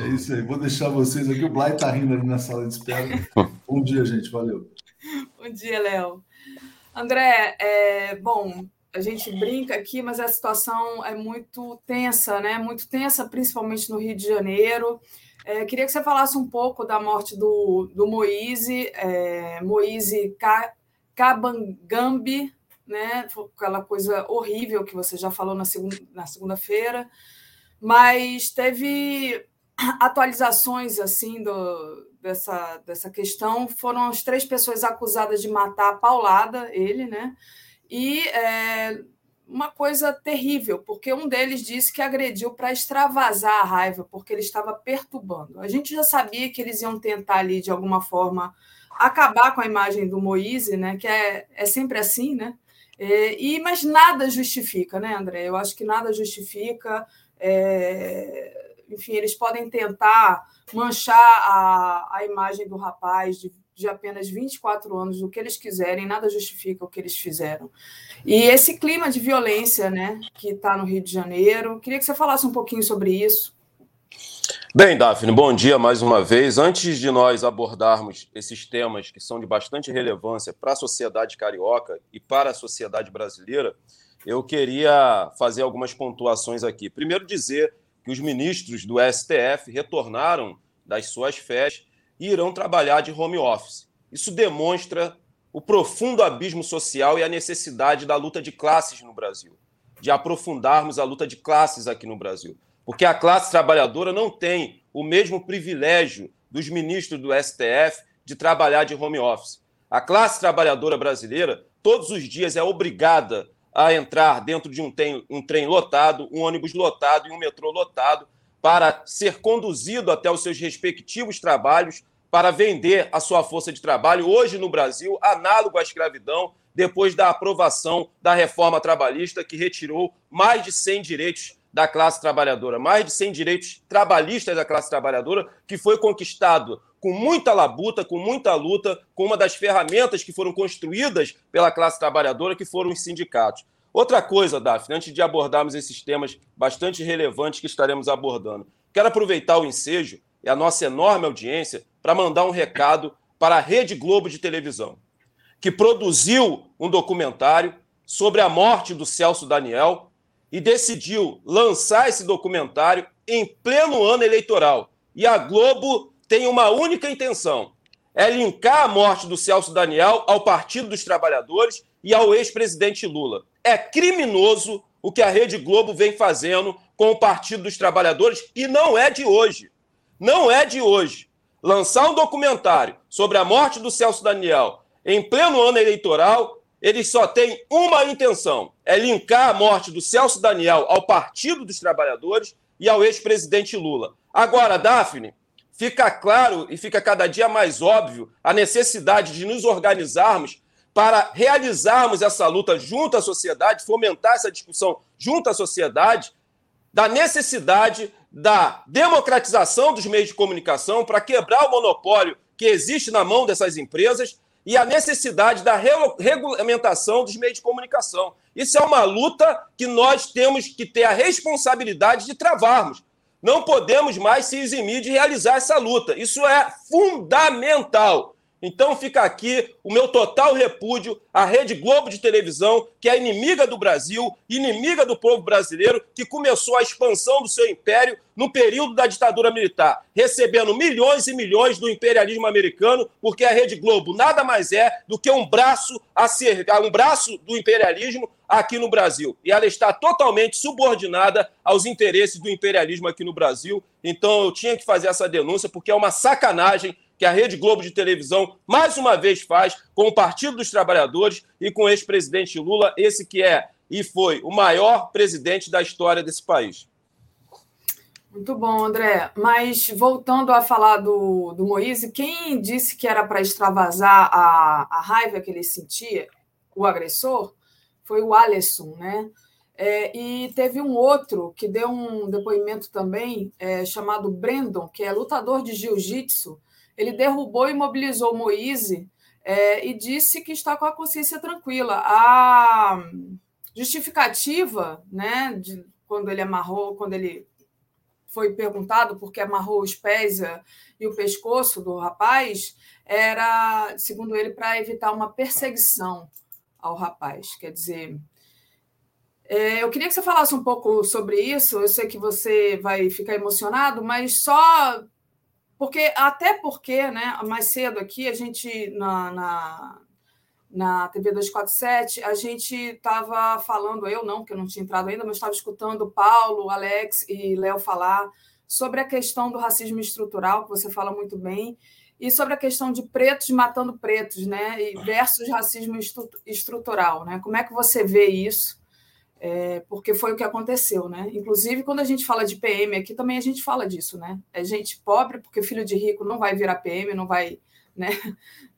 É isso aí. Vou deixar vocês aqui. O Blay tá rindo ali na sala de espera. Bom dia, gente. Valeu. Bom dia, Léo. André, é, bom, a gente brinca aqui, mas a situação é muito tensa, né? Muito tensa, principalmente no Rio de Janeiro. É, queria que você falasse um pouco da morte do, do Moise, é, Moise Kabangambi, né? Aquela coisa horrível que você já falou na segunda na segunda-feira, mas teve atualizações assim do, dessa, dessa questão. Foram as três pessoas acusadas de matar a paulada ele, né? E é, uma coisa terrível, porque um deles disse que agrediu para extravasar a raiva, porque ele estava perturbando. A gente já sabia que eles iam tentar ali de alguma forma acabar com a imagem do Moise, né? Que é, é sempre assim, né? É, e, mas nada justifica, né, André? Eu acho que nada justifica. É, enfim, eles podem tentar manchar a, a imagem do rapaz de, de apenas 24 anos, o que eles quiserem, nada justifica o que eles fizeram. E esse clima de violência né, que está no Rio de Janeiro, queria que você falasse um pouquinho sobre isso. Bem, Daphne, bom dia mais uma vez. Antes de nós abordarmos esses temas que são de bastante relevância para a sociedade carioca e para a sociedade brasileira, eu queria fazer algumas pontuações aqui. Primeiro, dizer que os ministros do STF retornaram das suas férias e irão trabalhar de home office. Isso demonstra o profundo abismo social e a necessidade da luta de classes no Brasil, de aprofundarmos a luta de classes aqui no Brasil porque a classe trabalhadora não tem o mesmo privilégio dos ministros do STF de trabalhar de home office. A classe trabalhadora brasileira, todos os dias, é obrigada a entrar dentro de um trem, um trem lotado, um ônibus lotado e um metrô lotado para ser conduzido até os seus respectivos trabalhos para vender a sua força de trabalho, hoje no Brasil, análogo à escravidão, depois da aprovação da reforma trabalhista que retirou mais de 100 direitos da classe trabalhadora, mais de 100 direitos trabalhistas da classe trabalhadora, que foi conquistado com muita labuta, com muita luta, com uma das ferramentas que foram construídas pela classe trabalhadora, que foram os sindicatos. Outra coisa, Daphne, antes de abordarmos esses temas bastante relevantes que estaremos abordando, quero aproveitar o ensejo e a nossa enorme audiência para mandar um recado para a Rede Globo de televisão, que produziu um documentário sobre a morte do Celso Daniel e decidiu lançar esse documentário em pleno ano eleitoral. E a Globo tem uma única intenção: é linkar a morte do Celso Daniel ao Partido dos Trabalhadores e ao ex-presidente Lula. É criminoso o que a Rede Globo vem fazendo com o Partido dos Trabalhadores e não é de hoje. Não é de hoje. Lançar um documentário sobre a morte do Celso Daniel em pleno ano eleitoral, eles só têm uma intenção: é linkar a morte do Celso Daniel ao Partido dos Trabalhadores e ao ex-presidente Lula. Agora, Daphne, fica claro e fica cada dia mais óbvio a necessidade de nos organizarmos para realizarmos essa luta junto à sociedade, fomentar essa discussão junto à sociedade, da necessidade da democratização dos meios de comunicação para quebrar o monopólio que existe na mão dessas empresas e a necessidade da regulamentação dos meios de comunicação. Isso é uma luta que nós temos que ter a responsabilidade de travarmos. Não podemos mais se eximir de realizar essa luta. Isso é fundamental. Então fica aqui o meu total repúdio à Rede Globo de televisão, que é inimiga do Brasil, inimiga do povo brasileiro, que começou a expansão do seu império no período da ditadura militar, recebendo milhões e milhões do imperialismo americano, porque a Rede Globo nada mais é do que um braço a ser, um braço do imperialismo aqui no Brasil. E ela está totalmente subordinada aos interesses do imperialismo aqui no Brasil. Então eu tinha que fazer essa denúncia porque é uma sacanagem que a Rede Globo de televisão mais uma vez faz com o Partido dos Trabalhadores e com o ex-presidente Lula, esse que é e foi o maior presidente da história desse país. Muito bom, André. Mas voltando a falar do, do Moise, quem disse que era para extravasar a, a raiva que ele sentia, o agressor, foi o Alisson, né? É, e teve um outro que deu um depoimento também, é, chamado Brandon, que é lutador de jiu-jitsu, ele derrubou e mobilizou Moise é, e disse que está com a consciência tranquila. A justificativa, né, de, quando ele amarrou, quando ele foi perguntado por que amarrou os pés e o pescoço do rapaz, era, segundo ele, para evitar uma perseguição ao rapaz. Quer dizer, é, eu queria que você falasse um pouco sobre isso. Eu sei que você vai ficar emocionado, mas só porque, até porque, né, mais cedo aqui, a gente, na, na, na TV 247, a gente estava falando, eu não, porque eu não tinha entrado ainda, mas estava escutando Paulo, Alex e Léo falar sobre a questão do racismo estrutural, que você fala muito bem, e sobre a questão de pretos matando pretos, né, versus racismo estrutural, né? Como é que você vê isso? É, porque foi o que aconteceu, né? Inclusive, quando a gente fala de PM aqui, também a gente fala disso, né? É gente pobre, porque filho de rico não vai virar PM, não vai né,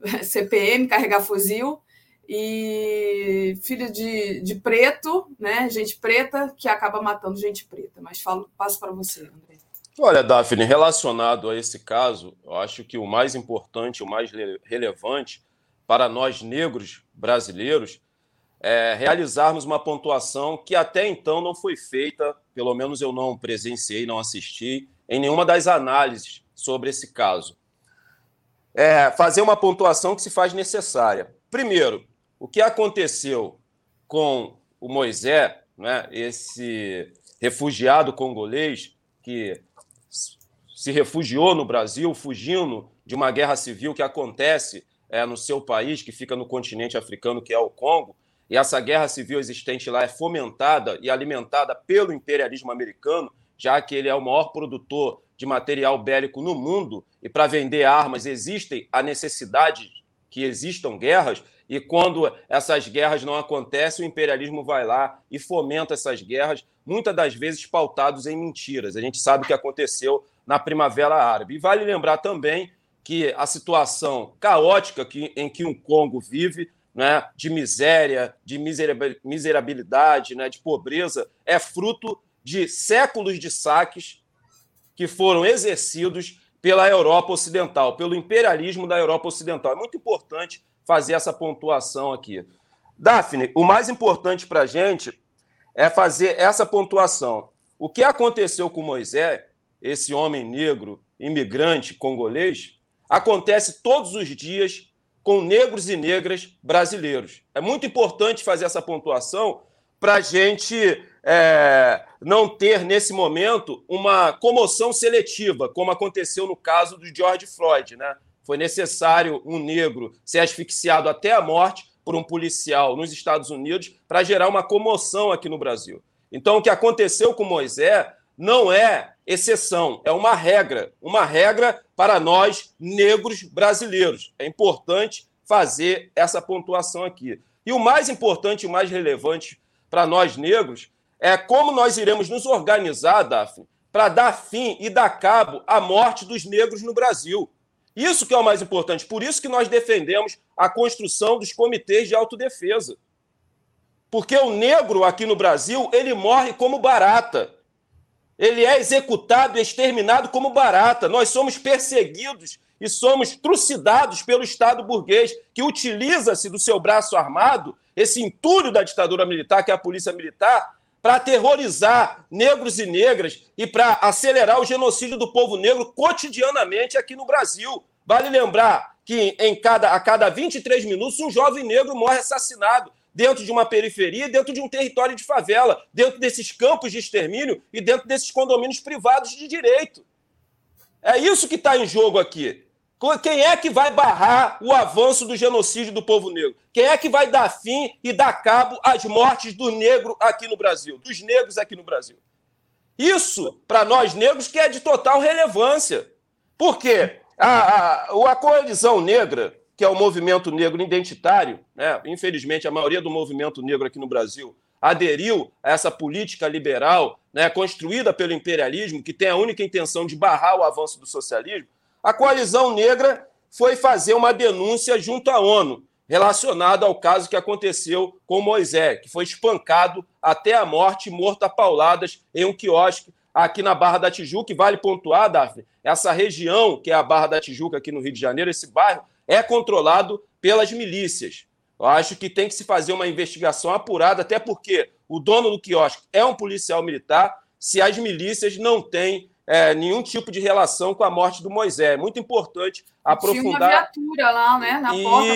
ser PM, carregar fuzil, e filho de, de preto, né? Gente preta que acaba matando gente preta. Mas falo, passo para você, André. Olha, Daphne, relacionado a esse caso, eu acho que o mais importante, o mais relevante para nós negros brasileiros é, realizarmos uma pontuação que até então não foi feita, pelo menos eu não presenciei, não assisti, em nenhuma das análises sobre esse caso. É, fazer uma pontuação que se faz necessária. Primeiro, o que aconteceu com o Moisés, né, esse refugiado congolês que se refugiou no Brasil, fugindo de uma guerra civil que acontece é, no seu país, que fica no continente africano, que é o Congo, e essa guerra civil existente lá é fomentada e alimentada pelo imperialismo americano, já que ele é o maior produtor de material bélico no mundo, e para vender armas existe a necessidade que existam guerras, e quando essas guerras não acontecem, o imperialismo vai lá e fomenta essas guerras, muitas das vezes pautados em mentiras. A gente sabe o que aconteceu na Primavera Árabe. E vale lembrar também que a situação caótica que, em que o Congo vive né, de miséria, de miserabilidade, né, de pobreza, é fruto de séculos de saques que foram exercidos pela Europa Ocidental, pelo imperialismo da Europa Ocidental. É muito importante fazer essa pontuação aqui. Daphne, o mais importante para a gente é fazer essa pontuação. O que aconteceu com Moisés, esse homem negro, imigrante congolês, acontece todos os dias com negros e negras brasileiros. É muito importante fazer essa pontuação para a gente é, não ter, nesse momento, uma comoção seletiva, como aconteceu no caso do George Floyd. Né? Foi necessário um negro ser asfixiado até a morte por um policial nos Estados Unidos para gerar uma comoção aqui no Brasil. Então, o que aconteceu com Moisés não é exceção, é uma regra, uma regra para nós negros brasileiros. É importante fazer essa pontuação aqui. E o mais importante e mais relevante para nós negros é como nós iremos nos organizar, Daphne, para dar fim e dar cabo à morte dos negros no Brasil. Isso que é o mais importante. Por isso que nós defendemos a construção dos comitês de autodefesa. Porque o negro aqui no Brasil, ele morre como barata. Ele é executado e exterminado como barata. Nós somos perseguidos e somos trucidados pelo Estado burguês, que utiliza-se do seu braço armado, esse entulho da ditadura militar, que é a polícia militar, para aterrorizar negros e negras e para acelerar o genocídio do povo negro cotidianamente aqui no Brasil. Vale lembrar que em cada, a cada 23 minutos um jovem negro morre assassinado dentro de uma periferia, dentro de um território de favela, dentro desses campos de extermínio e dentro desses condomínios privados de direito. É isso que está em jogo aqui. Quem é que vai barrar o avanço do genocídio do povo negro? Quem é que vai dar fim e dar cabo às mortes do negro aqui no Brasil, dos negros aqui no Brasil? Isso, para nós negros, que é de total relevância. Por quê? A, a, a coalizão negra, que é o movimento negro identitário, né? infelizmente a maioria do movimento negro aqui no Brasil aderiu a essa política liberal né, construída pelo imperialismo, que tem a única intenção de barrar o avanço do socialismo, a coalizão negra foi fazer uma denúncia junto à ONU relacionada ao caso que aconteceu com Moisés, que foi espancado até a morte, morto a pauladas em um quiosque aqui na Barra da Tijuca. E vale pontuar, Daphne, essa região, que é a Barra da Tijuca aqui no Rio de Janeiro, esse bairro, é controlado pelas milícias. Eu acho que tem que se fazer uma investigação apurada, até porque o dono do quiosque é um policial militar, se as milícias não têm é, nenhum tipo de relação com a morte do Moisés. É muito importante aprofundar. Tinha uma viatura lá, né? Na porta.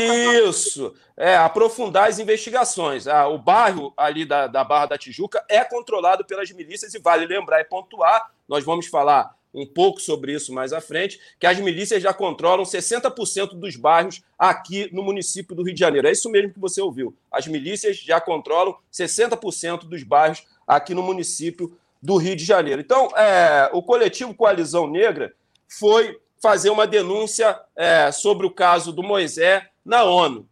Isso, é, aprofundar as investigações. Ah, o bairro ali da, da Barra da Tijuca é controlado pelas milícias e vale lembrar e pontuar. Nós vamos falar um pouco sobre isso mais à frente, que as milícias já controlam 60% dos bairros aqui no município do Rio de Janeiro. É isso mesmo que você ouviu. As milícias já controlam 60% dos bairros aqui no município do Rio de Janeiro. Então, é, o coletivo Coalizão Negra foi fazer uma denúncia é, sobre o caso do Moisés na ONU.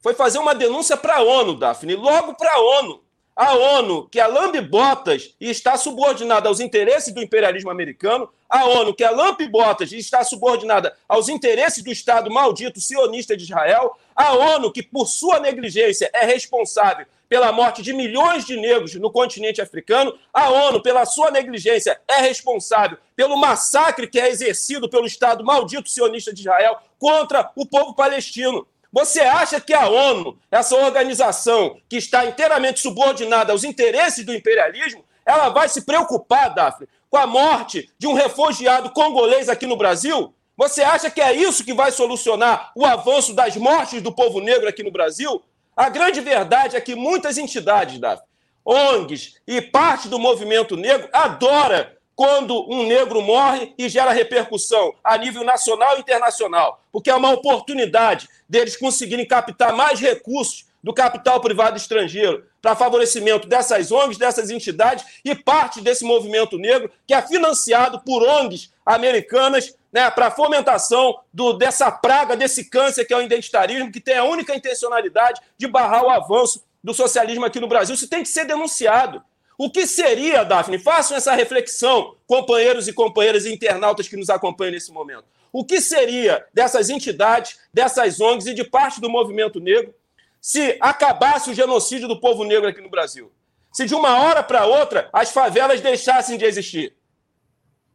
Foi fazer uma denúncia para a ONU, Daphne, logo para a ONU. A ONU, que é lambe-botas e está subordinada aos interesses do imperialismo americano, a ONU, que é lambe-botas e está subordinada aos interesses do Estado maldito sionista de Israel, a ONU, que por sua negligência é responsável pela morte de milhões de negros no continente africano, a ONU, pela sua negligência, é responsável pelo massacre que é exercido pelo Estado maldito sionista de Israel contra o povo palestino. Você acha que a ONU, essa organização que está inteiramente subordinada aos interesses do imperialismo, ela vai se preocupar, Daphne, com a morte de um refugiado congolês aqui no Brasil? Você acha que é isso que vai solucionar o avanço das mortes do povo negro aqui no Brasil? A grande verdade é que muitas entidades, Daphne, ONGs e parte do movimento negro adora quando um negro morre e gera repercussão a nível nacional e internacional, porque é uma oportunidade deles conseguirem captar mais recursos do capital privado estrangeiro para favorecimento dessas ONGs, dessas entidades e parte desse movimento negro que é financiado por ONGs americanas né, para fomentação do, dessa praga, desse câncer que é o identitarismo, que tem a única intencionalidade de barrar o avanço do socialismo aqui no Brasil. Isso tem que ser denunciado. O que seria, Daphne? Façam essa reflexão, companheiros e companheiras internautas que nos acompanham nesse momento. O que seria dessas entidades, dessas ONGs e de parte do movimento negro se acabasse o genocídio do povo negro aqui no Brasil? se de uma hora para outra as favelas deixassem de existir?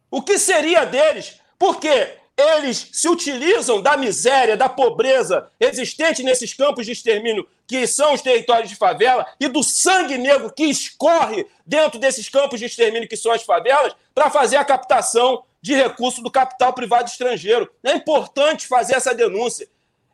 O que seria deles? Porque eles se utilizam da miséria, da pobreza existente nesses campos de extermínio, que são os territórios de favela, e do sangue negro que escorre dentro desses campos de extermínio, que são as favelas, para fazer a captação de recursos do capital privado estrangeiro. É importante fazer essa denúncia.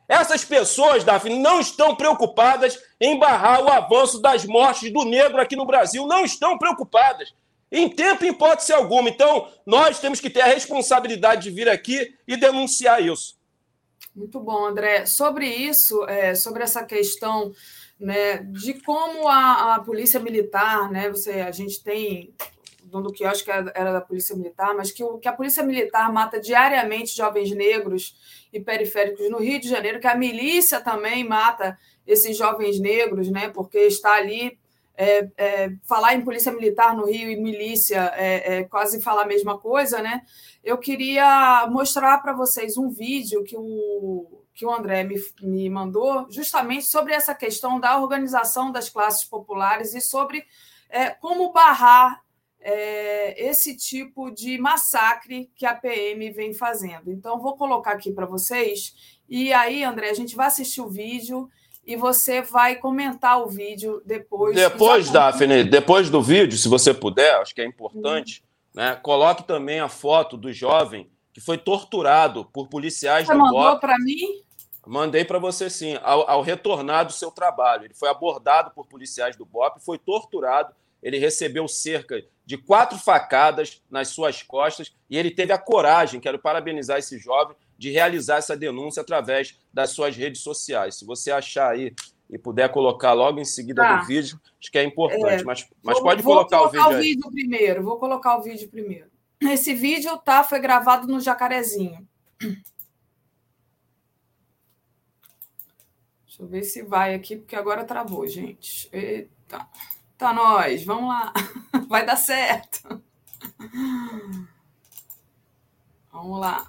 Essas pessoas, Daphne, não estão preocupadas em barrar o avanço das mortes do negro aqui no Brasil. Não estão preocupadas. Em tempo, em hipótese alguma. Então, nós temos que ter a responsabilidade de vir aqui e denunciar isso. Muito bom, André. Sobre isso, é, sobre essa questão né, de como a, a polícia militar, né, você, a gente tem do eu acho que era da Polícia Militar, mas que, o, que a Polícia Militar mata diariamente jovens negros e periféricos no Rio de Janeiro, que a milícia também mata esses jovens negros, né, porque está ali é, é, falar em polícia militar no Rio e milícia é, é quase falar a mesma coisa, né? Eu queria mostrar para vocês um vídeo que o, que o André me, me mandou, justamente sobre essa questão da organização das classes populares e sobre é, como barrar é, esse tipo de massacre que a PM vem fazendo. Então, vou colocar aqui para vocês, e aí, André, a gente vai assistir o vídeo e você vai comentar o vídeo depois. Depois, Daphne, depois do vídeo, se você puder, acho que é importante, hum. né? Coloque também a foto do jovem que foi torturado por policiais você do mandou mandou para mim? Mandei para você sim, ao, ao, retornar do seu trabalho. Ele foi abordado por policiais do BOP, foi torturado. Ele recebeu cerca de quatro facadas nas suas costas e ele teve a coragem, quero parabenizar esse jovem, de realizar essa denúncia através das suas redes sociais. Se você achar aí e puder colocar logo em seguida tá. do vídeo, acho que é importante. É, mas, mas vou, pode vou colocar, colocar, o vídeo. o vídeo primeiro, vou colocar o vídeo primeiro. Esse vídeo tá, foi gravado no Jacarezinho. Deixa eu ver se vai aqui, porque agora travou, gente. Eita. Tá nós, vamos lá. Vai dar certo. Vamos lá.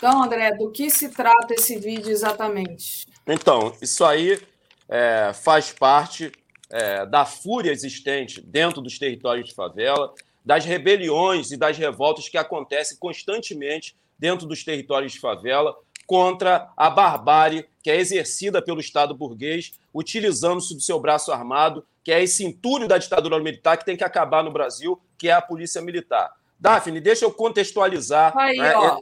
Então, André, do que se trata esse vídeo exatamente? Então, isso aí é, faz parte é, da fúria existente dentro dos territórios de favela, das rebeliões e das revoltas que acontecem constantemente dentro dos territórios de favela contra a barbárie que é exercida pelo Estado burguês, utilizando-se do seu braço armado, que é esse entulho da ditadura militar que tem que acabar no Brasil, que é a polícia militar. Daphne, deixa eu contextualizar. Aí, né? ó,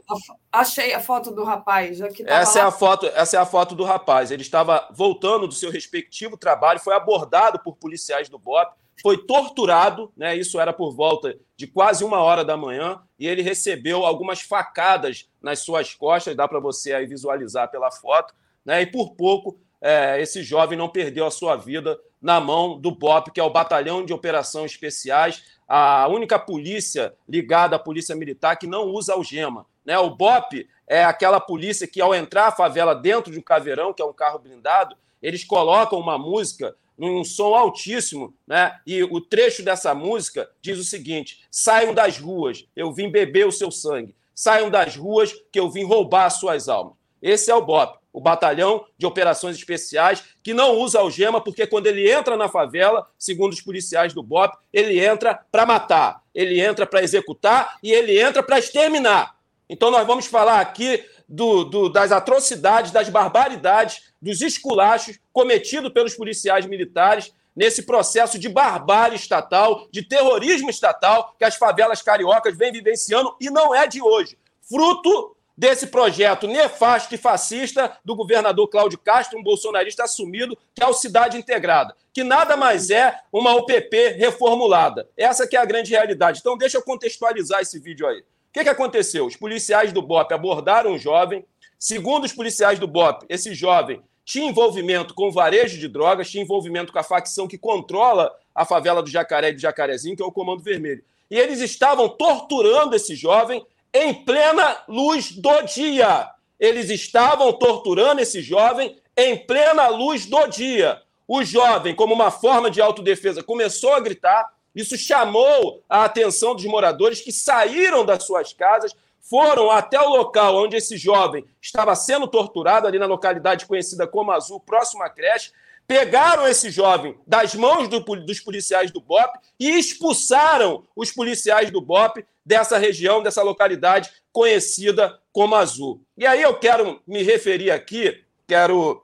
achei a foto do rapaz. essa, lá... é a foto, essa é a foto do rapaz. Ele estava voltando do seu respectivo trabalho, foi abordado por policiais do BOP, foi torturado, né? Isso era por volta de quase uma hora da manhã, e ele recebeu algumas facadas nas suas costas, dá para você aí visualizar pela foto, né? E por pouco é, esse jovem não perdeu a sua vida na mão do BOP, que é o Batalhão de Operações Especiais, a única polícia ligada à polícia militar que não usa algema. Né? O BOP é aquela polícia que, ao entrar a favela dentro de um caveirão, que é um carro blindado, eles colocam uma música num som altíssimo, né? E o trecho dessa música diz o seguinte: saiam das ruas, eu vim beber o seu sangue. Saiam das ruas, que eu vim roubar as suas almas. Esse é o BOP o batalhão de operações especiais, que não usa algema, porque quando ele entra na favela, segundo os policiais do BOP, ele entra para matar, ele entra para executar e ele entra para exterminar. Então, nós vamos falar aqui do, do, das atrocidades, das barbaridades, dos esculachos cometidos pelos policiais militares nesse processo de barbárie estatal, de terrorismo estatal que as favelas cariocas vêm vivenciando e não é de hoje. Fruto desse projeto nefasto e fascista do governador Cláudio Castro, um bolsonarista assumido, que é o Cidade Integrada, que nada mais é uma UPP reformulada. Essa que é a grande realidade. Então, deixa eu contextualizar esse vídeo aí. O que, que aconteceu? Os policiais do BOP abordaram um jovem. Segundo os policiais do BOP, esse jovem tinha envolvimento com varejo de drogas, tinha envolvimento com a facção que controla a favela do Jacaré e do Jacarezinho, que é o Comando Vermelho. E eles estavam torturando esse jovem em plena luz do dia. Eles estavam torturando esse jovem em plena luz do dia. o jovem, como uma forma de autodefesa, começou a gritar. Isso chamou a atenção dos moradores que saíram das suas casas, foram até o local onde esse jovem estava sendo torturado, ali na localidade conhecida como Azul, próximo à creche, pegaram esse jovem das mãos do, dos policiais do BOP e expulsaram os policiais do BOP dessa região, dessa localidade conhecida como Azul. E aí eu quero me referir aqui, quero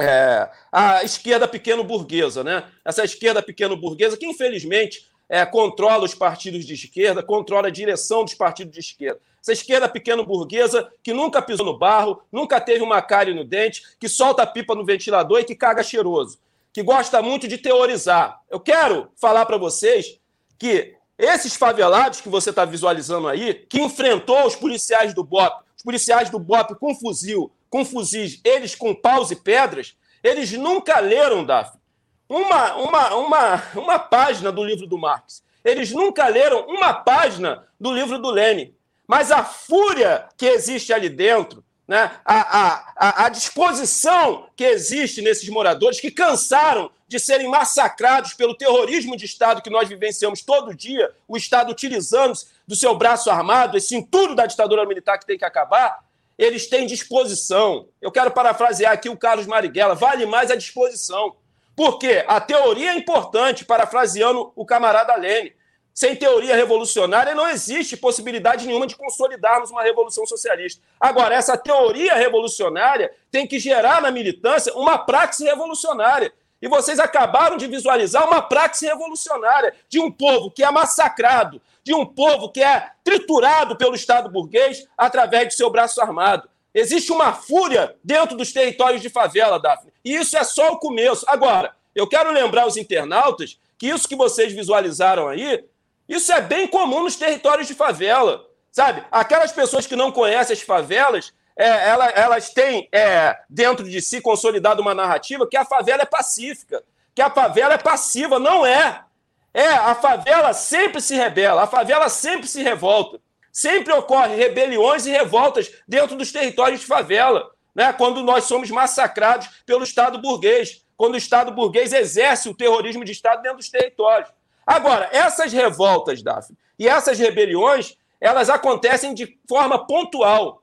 é, a esquerda pequeno-burguesa, né? Essa esquerda pequeno-burguesa que, infelizmente, é, controla os partidos de esquerda, controla a direção dos partidos de esquerda. Essa esquerda pequeno-burguesa que nunca pisou no barro, nunca teve uma cárie no dente, que solta pipa no ventilador e que caga cheiroso, que gosta muito de teorizar. Eu quero falar para vocês que esses favelados que você está visualizando aí, que enfrentou os policiais do BOP, os policiais do BOP com fuzil, com fuzis, eles com paus e pedras, eles nunca leram, Daphne, uma, uma, uma, uma página do livro do Marx. Eles nunca leram uma página do livro do Lenin. Mas a fúria que existe ali dentro, né, a, a, a disposição que existe nesses moradores que cansaram de serem massacrados pelo terrorismo de Estado que nós vivenciamos todo dia, o Estado utilizando do seu braço armado, esse entulho da ditadura militar que tem que acabar, eles têm disposição. Eu quero parafrasear aqui o Carlos Marighella: vale mais a disposição. Porque a teoria é importante, parafraseando o camarada Lene. Sem teoria revolucionária não existe possibilidade nenhuma de consolidarmos uma revolução socialista. Agora, essa teoria revolucionária tem que gerar na militância uma praxe revolucionária. E vocês acabaram de visualizar uma praxe revolucionária de um povo que é massacrado, de um povo que é triturado pelo Estado burguês através de seu braço armado. Existe uma fúria dentro dos territórios de favela, Daphne. E isso é só o começo. Agora, eu quero lembrar os internautas que isso que vocês visualizaram aí, isso é bem comum nos territórios de favela. Sabe? Aquelas pessoas que não conhecem as favelas, é, elas, elas têm é, dentro de si consolidado uma narrativa que a favela é pacífica, que a favela é passiva. Não é. É, a favela sempre se rebela, a favela sempre se revolta. Sempre ocorrem rebeliões e revoltas dentro dos territórios de favela, né? quando nós somos massacrados pelo Estado burguês, quando o Estado burguês exerce o terrorismo de Estado dentro dos territórios. Agora, essas revoltas, Daphne, e essas rebeliões, elas acontecem de forma pontual.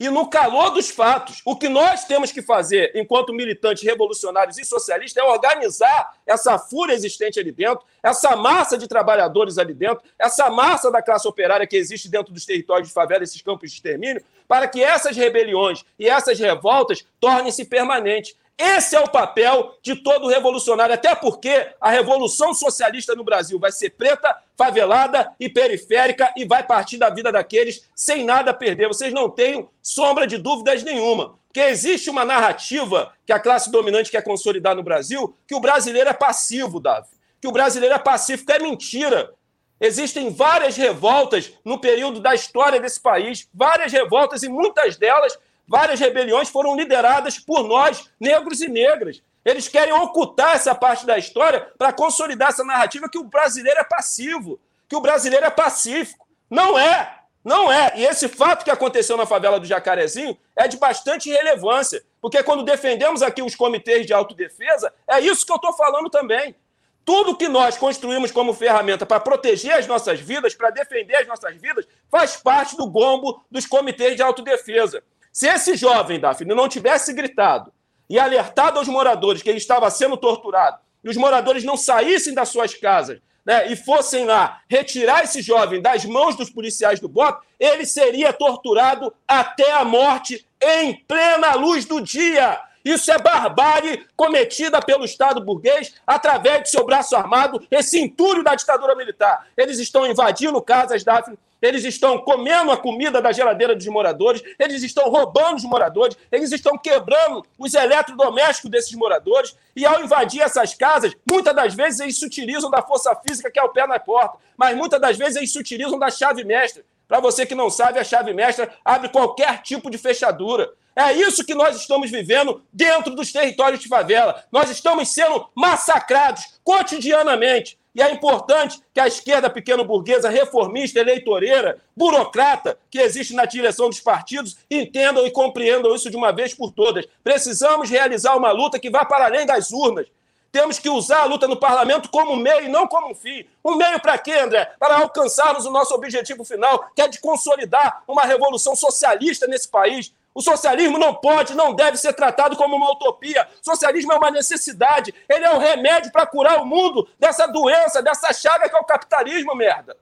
E no calor dos fatos, o que nós temos que fazer, enquanto militantes revolucionários e socialistas, é organizar essa fúria existente ali dentro, essa massa de trabalhadores ali dentro, essa massa da classe operária que existe dentro dos territórios de favela, esses campos de extermínio, para que essas rebeliões e essas revoltas tornem-se permanentes. Esse é o papel de todo revolucionário, até porque a revolução socialista no Brasil vai ser preta, favelada e periférica e vai partir da vida daqueles sem nada perder. Vocês não tenham sombra de dúvidas nenhuma. Porque existe uma narrativa que a classe dominante quer consolidar no Brasil, que o brasileiro é passivo, Davi. Que o brasileiro é pacífico. É mentira. Existem várias revoltas no período da história desse país, várias revoltas e muitas delas Várias rebeliões foram lideradas por nós, negros e negras. Eles querem ocultar essa parte da história para consolidar essa narrativa que o brasileiro é passivo, que o brasileiro é pacífico. Não é, não é. E esse fato que aconteceu na favela do Jacarezinho é de bastante relevância, porque quando defendemos aqui os comitês de autodefesa, é isso que eu estou falando também. Tudo que nós construímos como ferramenta para proteger as nossas vidas, para defender as nossas vidas, faz parte do gombo dos comitês de autodefesa. Se esse jovem, Daphne, não tivesse gritado e alertado aos moradores que ele estava sendo torturado, e os moradores não saíssem das suas casas né, e fossem lá retirar esse jovem das mãos dos policiais do BOP, ele seria torturado até a morte em plena luz do dia. Isso é barbárie cometida pelo Estado burguês através de seu braço armado, esse entulho da ditadura militar. Eles estão invadindo casas, Daphne, eles estão comendo a comida da geladeira dos moradores, eles estão roubando os moradores, eles estão quebrando os eletrodomésticos desses moradores, e ao invadir essas casas, muitas das vezes eles se utilizam da força física que é o pé na porta, mas muitas das vezes eles se utilizam da chave mestra. Para você que não sabe, a chave mestra abre qualquer tipo de fechadura. É isso que nós estamos vivendo dentro dos territórios de favela. Nós estamos sendo massacrados cotidianamente. E é importante que a esquerda pequeno-burguesa, reformista, eleitoreira, burocrata, que existe na direção dos partidos, entendam e compreendam isso de uma vez por todas. Precisamos realizar uma luta que vá para além das urnas. Temos que usar a luta no parlamento como meio e não como um fim. Um meio para quê, André? Para alcançarmos o nosso objetivo final, que é de consolidar uma revolução socialista nesse país. O socialismo não pode, não deve ser tratado como uma utopia. O socialismo é uma necessidade. Ele é um remédio para curar o mundo dessa doença, dessa chaga que é o capitalismo, merda.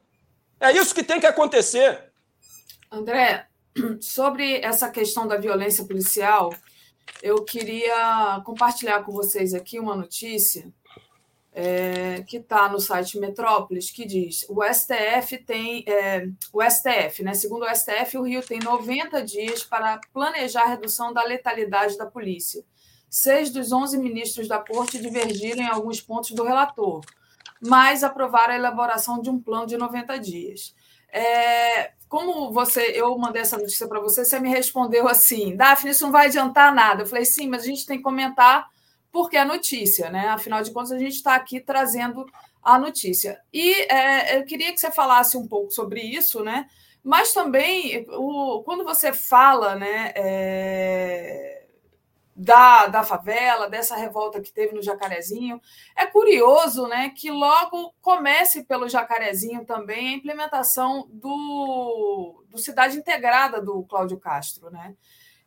É isso que tem que acontecer. André, sobre essa questão da violência policial, eu queria compartilhar com vocês aqui uma notícia é, que está no site Metrópolis, que diz o STF tem é, o STF, né? Segundo o STF, o Rio tem 90 dias para planejar a redução da letalidade da polícia. Seis dos 11 ministros da corte divergiram em alguns pontos do relator, mas aprovaram a elaboração de um plano de 90 dias. É, como você, eu mandei essa notícia para você, você me respondeu assim, Daphne, isso não vai adiantar nada. Eu falei, sim, mas a gente tem que comentar porque é notícia, né? Afinal de contas, a gente está aqui trazendo a notícia. E é, eu queria que você falasse um pouco sobre isso, né? Mas também, o, quando você fala, né? É da, da favela, dessa revolta que teve no Jacarezinho. É curioso né, que logo comece pelo Jacarezinho também a implementação do, do Cidade Integrada do Cláudio Castro. Né?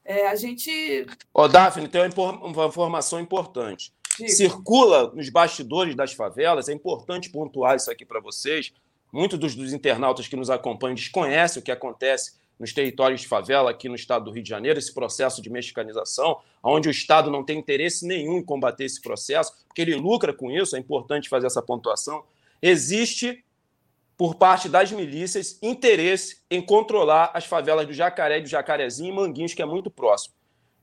É, a gente. Ô, Daphne, tem uma informação importante. Circula nos bastidores das favelas, é importante pontuar isso aqui para vocês. Muitos dos, dos internautas que nos acompanham desconhecem o que acontece nos territórios de favela aqui no estado do Rio de Janeiro, esse processo de mexicanização, onde o Estado não tem interesse nenhum em combater esse processo, porque ele lucra com isso, é importante fazer essa pontuação. Existe, por parte das milícias, interesse em controlar as favelas do Jacaré, do Jacarezinho e Manguinhos, que é muito próximo.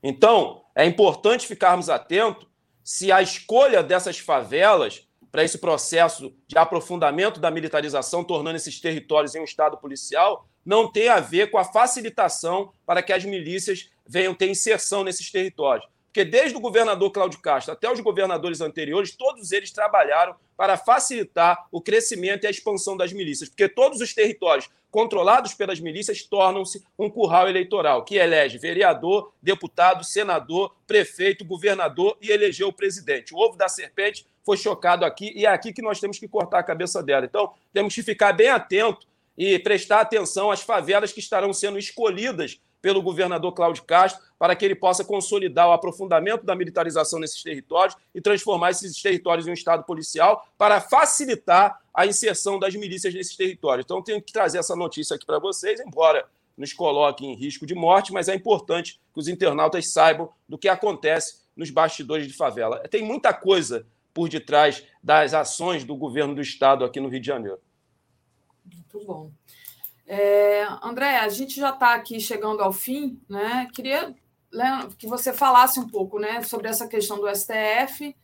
Então, é importante ficarmos atentos se a escolha dessas favelas para esse processo de aprofundamento da militarização, tornando esses territórios em um Estado policial, não tem a ver com a facilitação para que as milícias venham ter inserção nesses territórios. Porque desde o governador Cláudio Castro até os governadores anteriores, todos eles trabalharam para facilitar o crescimento e a expansão das milícias. Porque todos os territórios controlados pelas milícias tornam-se um curral eleitoral, que elege vereador, deputado, senador, prefeito, governador e elegeu o presidente. O ovo da serpente foi chocado aqui e é aqui que nós temos que cortar a cabeça dela. Então, temos que ficar bem atento e prestar atenção às favelas que estarão sendo escolhidas pelo governador Cláudio Castro para que ele possa consolidar o aprofundamento da militarização nesses territórios e transformar esses territórios em um estado policial para facilitar a inserção das milícias nesses territórios. Então, tenho que trazer essa notícia aqui para vocês, embora nos coloque em risco de morte, mas é importante que os internautas saibam do que acontece nos bastidores de favela. Tem muita coisa por detrás das ações do governo do estado aqui no Rio de Janeiro. Muito bom. É, André, a gente já está aqui chegando ao fim, né? Queria né, que você falasse um pouco né, sobre essa questão do STF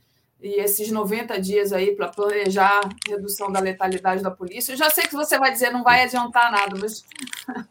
e esses 90 dias aí para planejar redução da letalidade da polícia. Eu já sei que você vai dizer não vai adiantar nada, mas.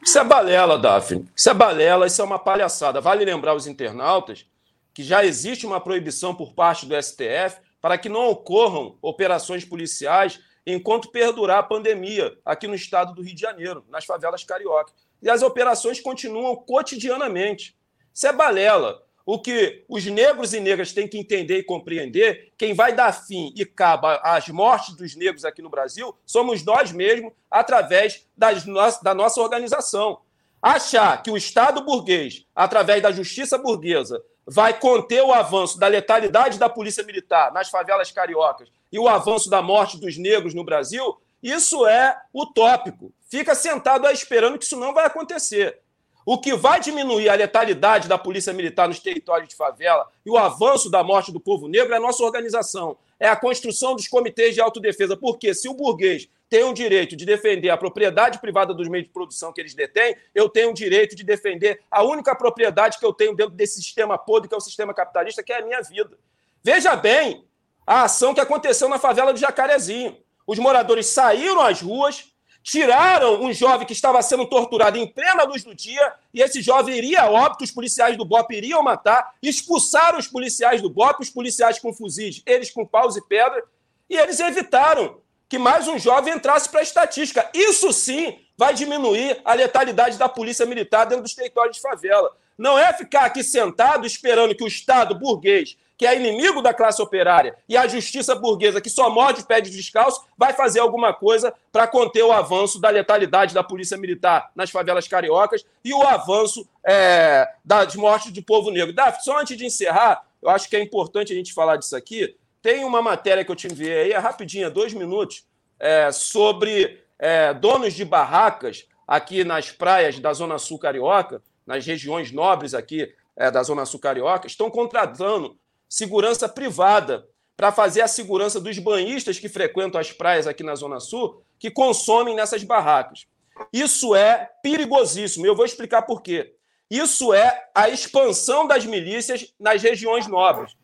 Isso é balela, Daphne. Isso é balela, isso é uma palhaçada. Vale lembrar os internautas que já existe uma proibição por parte do STF para que não ocorram operações policiais enquanto perdurar a pandemia aqui no estado do Rio de Janeiro, nas favelas carioca. E as operações continuam cotidianamente. Isso é balela. O que os negros e negras têm que entender e compreender, quem vai dar fim e cabo às mortes dos negros aqui no Brasil, somos nós mesmos, através das no da nossa organização. Achar que o Estado burguês, através da justiça burguesa, vai conter o avanço da letalidade da polícia militar nas favelas cariocas e o avanço da morte dos negros no Brasil, isso é utópico. Fica sentado aí esperando que isso não vai acontecer. O que vai diminuir a letalidade da polícia militar nos territórios de favela e o avanço da morte do povo negro é a nossa organização. É a construção dos comitês de autodefesa. Porque se o burguês tem o direito de defender a propriedade privada dos meios de produção que eles detêm, eu tenho o direito de defender a única propriedade que eu tenho dentro desse sistema podre, que é o sistema capitalista, que é a minha vida. Veja bem a ação que aconteceu na favela do Jacarezinho. Os moradores saíram às ruas, tiraram um jovem que estava sendo torturado em plena luz do dia, e esse jovem iria a óbito, os policiais do BOP iriam matar, expulsaram os policiais do BOP, os policiais com fuzis, eles com paus e pedra, e eles evitaram que mais um jovem entrasse para a estatística. Isso sim vai diminuir a letalidade da polícia militar dentro dos territórios de favela. Não é ficar aqui sentado esperando que o Estado burguês que é inimigo da classe operária, e a justiça burguesa, que só morde o pé de descalço, vai fazer alguma coisa para conter o avanço da letalidade da polícia militar nas favelas cariocas e o avanço é, das mortes do povo negro. Daf, só antes de encerrar, eu acho que é importante a gente falar disso aqui. Tem uma matéria que eu te enviei aí, é rapidinha, dois minutos, é, sobre é, donos de barracas aqui nas praias da Zona Sul Carioca, nas regiões nobres aqui é, da Zona Sul Carioca, estão contratando segurança privada para fazer a segurança dos banhistas que frequentam as praias aqui na Zona Sul, que consomem nessas barracas. Isso é perigosíssimo. Eu vou explicar por quê. Isso é a expansão das milícias nas regiões nobres.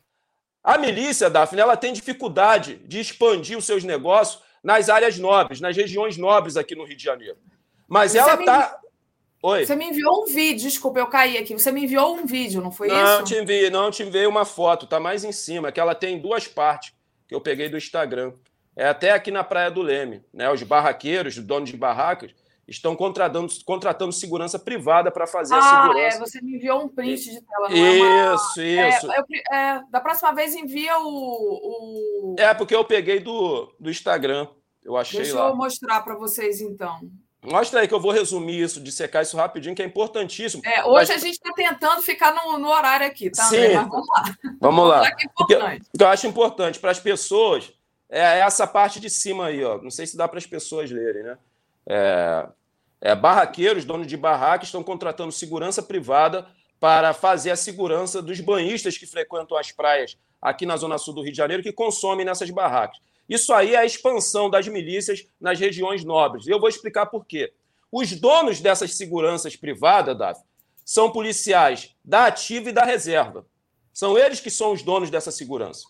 A milícia, Daphne, ela tem dificuldade de expandir os seus negócios nas áreas nobres, nas regiões nobres aqui no Rio de Janeiro. Mas Você ela está. Oi. Você me enviou um vídeo, desculpa, eu caí aqui. Você me enviou um vídeo, não foi não, isso? Não, te enviei, não, te enviei uma foto, tá mais em cima, que ela tem duas partes que eu peguei do Instagram. É até aqui na Praia do Leme, né? Os barraqueiros, os donos de barracas, estão contratando, contratando segurança privada para fazer ah, a segurança. É, você me enviou um print de tela. Não isso, é isso. É, eu, é, da próxima vez envia o, o, É, porque eu peguei do, do Instagram. Eu achei Deixa lá. eu mostrar para vocês, então. Mostra aí que eu vou resumir isso, dissecar isso rapidinho, que é importantíssimo. É, hoje Mas... a gente está tentando ficar no, no, horário aqui, tá? Sim. Mas vamos lá. Vamos lá. É porque, eu acho importante para as pessoas é essa parte de cima aí, ó. Não sei se dá para as pessoas lerem, né? É, é, barraqueiros, donos de barracas, estão contratando segurança privada para fazer a segurança dos banhistas que frequentam as praias aqui na Zona Sul do Rio de Janeiro, que consomem nessas barracas. Isso aí é a expansão das milícias nas regiões nobres. Eu vou explicar por quê. Os donos dessas seguranças privadas, Davi, são policiais da ativa e da reserva. São eles que são os donos dessa segurança.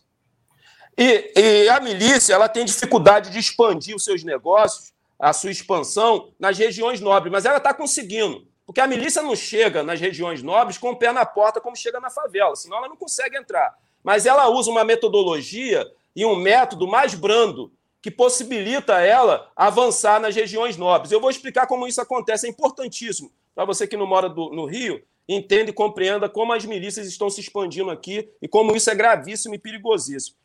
E, e, a milícia ela tem dificuldade de expandir os seus negócios, a sua expansão nas regiões nobres, mas ela está conseguindo. Porque a milícia não chega nas regiões nobres com o pé na porta como chega na favela, senão ela não consegue entrar. Mas ela usa uma metodologia e um método mais brando que possibilita ela avançar nas regiões nobres. Eu vou explicar como isso acontece, é importantíssimo. Para você que não mora do, no Rio, entenda e compreenda como as milícias estão se expandindo aqui e como isso é gravíssimo e perigosíssimo.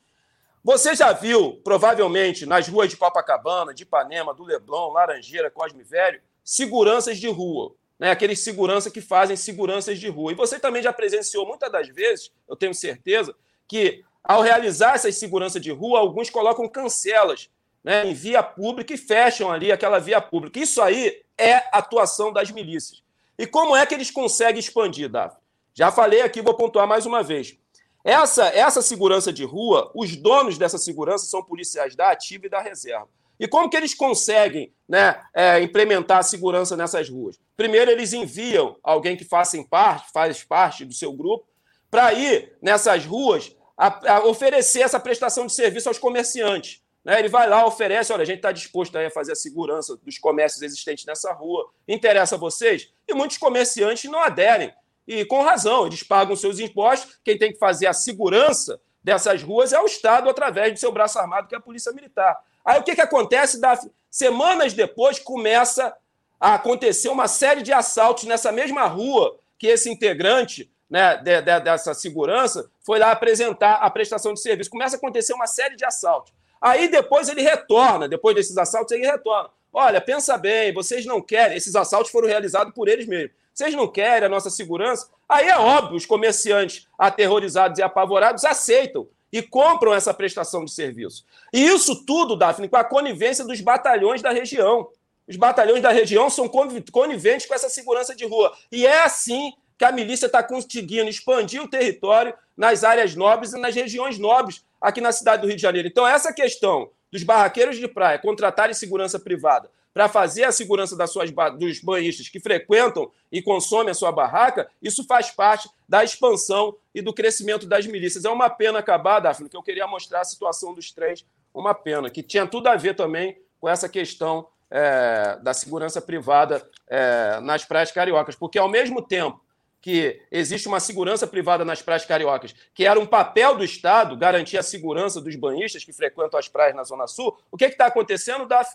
Você já viu, provavelmente, nas ruas de Copacabana, de Ipanema, do Leblon, Laranjeira, Cosme Velho, seguranças de rua. Né? Aqueles segurança que fazem seguranças de rua. E você também já presenciou muitas das vezes, eu tenho certeza, que ao realizar essas seguranças de rua, alguns colocam cancelas né, em via pública e fecham ali aquela via pública. Isso aí é atuação das milícias. E como é que eles conseguem expandir, Davi? Já falei aqui, vou pontuar mais uma vez. Essa, essa segurança de rua, os donos dessa segurança são policiais da ativa e da reserva. E como que eles conseguem né, é, implementar a segurança nessas ruas? Primeiro, eles enviam alguém que faça parte, faz parte do seu grupo para ir nessas ruas a, a oferecer essa prestação de serviço aos comerciantes. Né? Ele vai lá, oferece, olha, a gente está disposto a fazer a segurança dos comércios existentes nessa rua. Interessa a vocês? E muitos comerciantes não aderem. E com razão, eles pagam seus impostos. Quem tem que fazer a segurança dessas ruas é o Estado, através do seu braço armado, que é a Polícia Militar. Aí o que, que acontece? Semanas depois começa a acontecer uma série de assaltos nessa mesma rua que esse integrante né, de, de, dessa segurança foi lá apresentar a prestação de serviço. Começa a acontecer uma série de assaltos. Aí depois ele retorna, depois desses assaltos, ele retorna. Olha, pensa bem, vocês não querem, esses assaltos foram realizados por eles mesmos. Vocês não querem a nossa segurança? Aí é óbvio, os comerciantes aterrorizados e apavorados aceitam e compram essa prestação de serviço. E isso tudo, Daphne, com a conivência dos batalhões da região. Os batalhões da região são coniventes com essa segurança de rua. E é assim que a milícia está conseguindo expandir o território nas áreas nobres e nas regiões nobres aqui na cidade do Rio de Janeiro. Então, essa questão dos barraqueiros de praia contratarem segurança privada para fazer a segurança das suas, dos banhistas que frequentam e consomem a sua barraca, isso faz parte da expansão e do crescimento das milícias. É uma pena acabar, Daphne, que eu queria mostrar a situação dos trens, uma pena, que tinha tudo a ver também com essa questão é, da segurança privada é, nas praias cariocas, porque ao mesmo tempo que existe uma segurança privada nas praias cariocas, que era um papel do Estado garantir a segurança dos banhistas que frequentam as praias na Zona Sul, o que está acontecendo, Daf?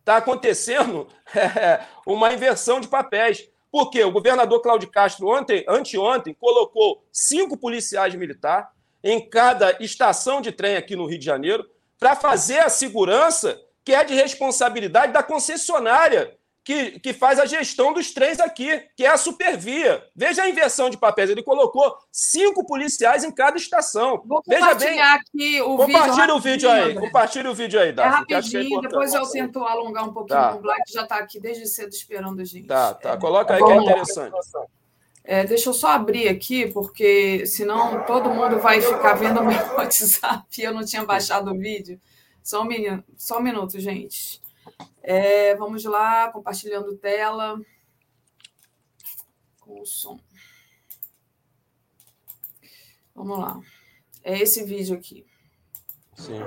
Está acontecendo é, uma inversão de papéis. Porque o governador Cláudio Castro, ontem, anteontem, colocou cinco policiais militares, em cada estação de trem aqui no Rio de Janeiro para fazer a segurança que é de responsabilidade da concessionária que, que faz a gestão dos trens aqui, que é a Supervia. Veja a inversão de papéis. Ele colocou cinco policiais em cada estação. Vou Veja bem. aqui o Compartilhe o vídeo aí. Compartilhe o vídeo aí, Davi, É rapidinho, é depois eu tento alongar um pouquinho. Tá. O Black já está aqui desde cedo esperando a gente. Tá, tá. Coloca aí que é interessante. É, deixa eu só abrir aqui, porque senão todo mundo vai ficar vendo o meu WhatsApp e eu não tinha baixado o vídeo. Só um, minuto, só um minuto, gente. É, vamos lá, compartilhando tela. Com o som. Vamos lá. É esse vídeo aqui. Sim.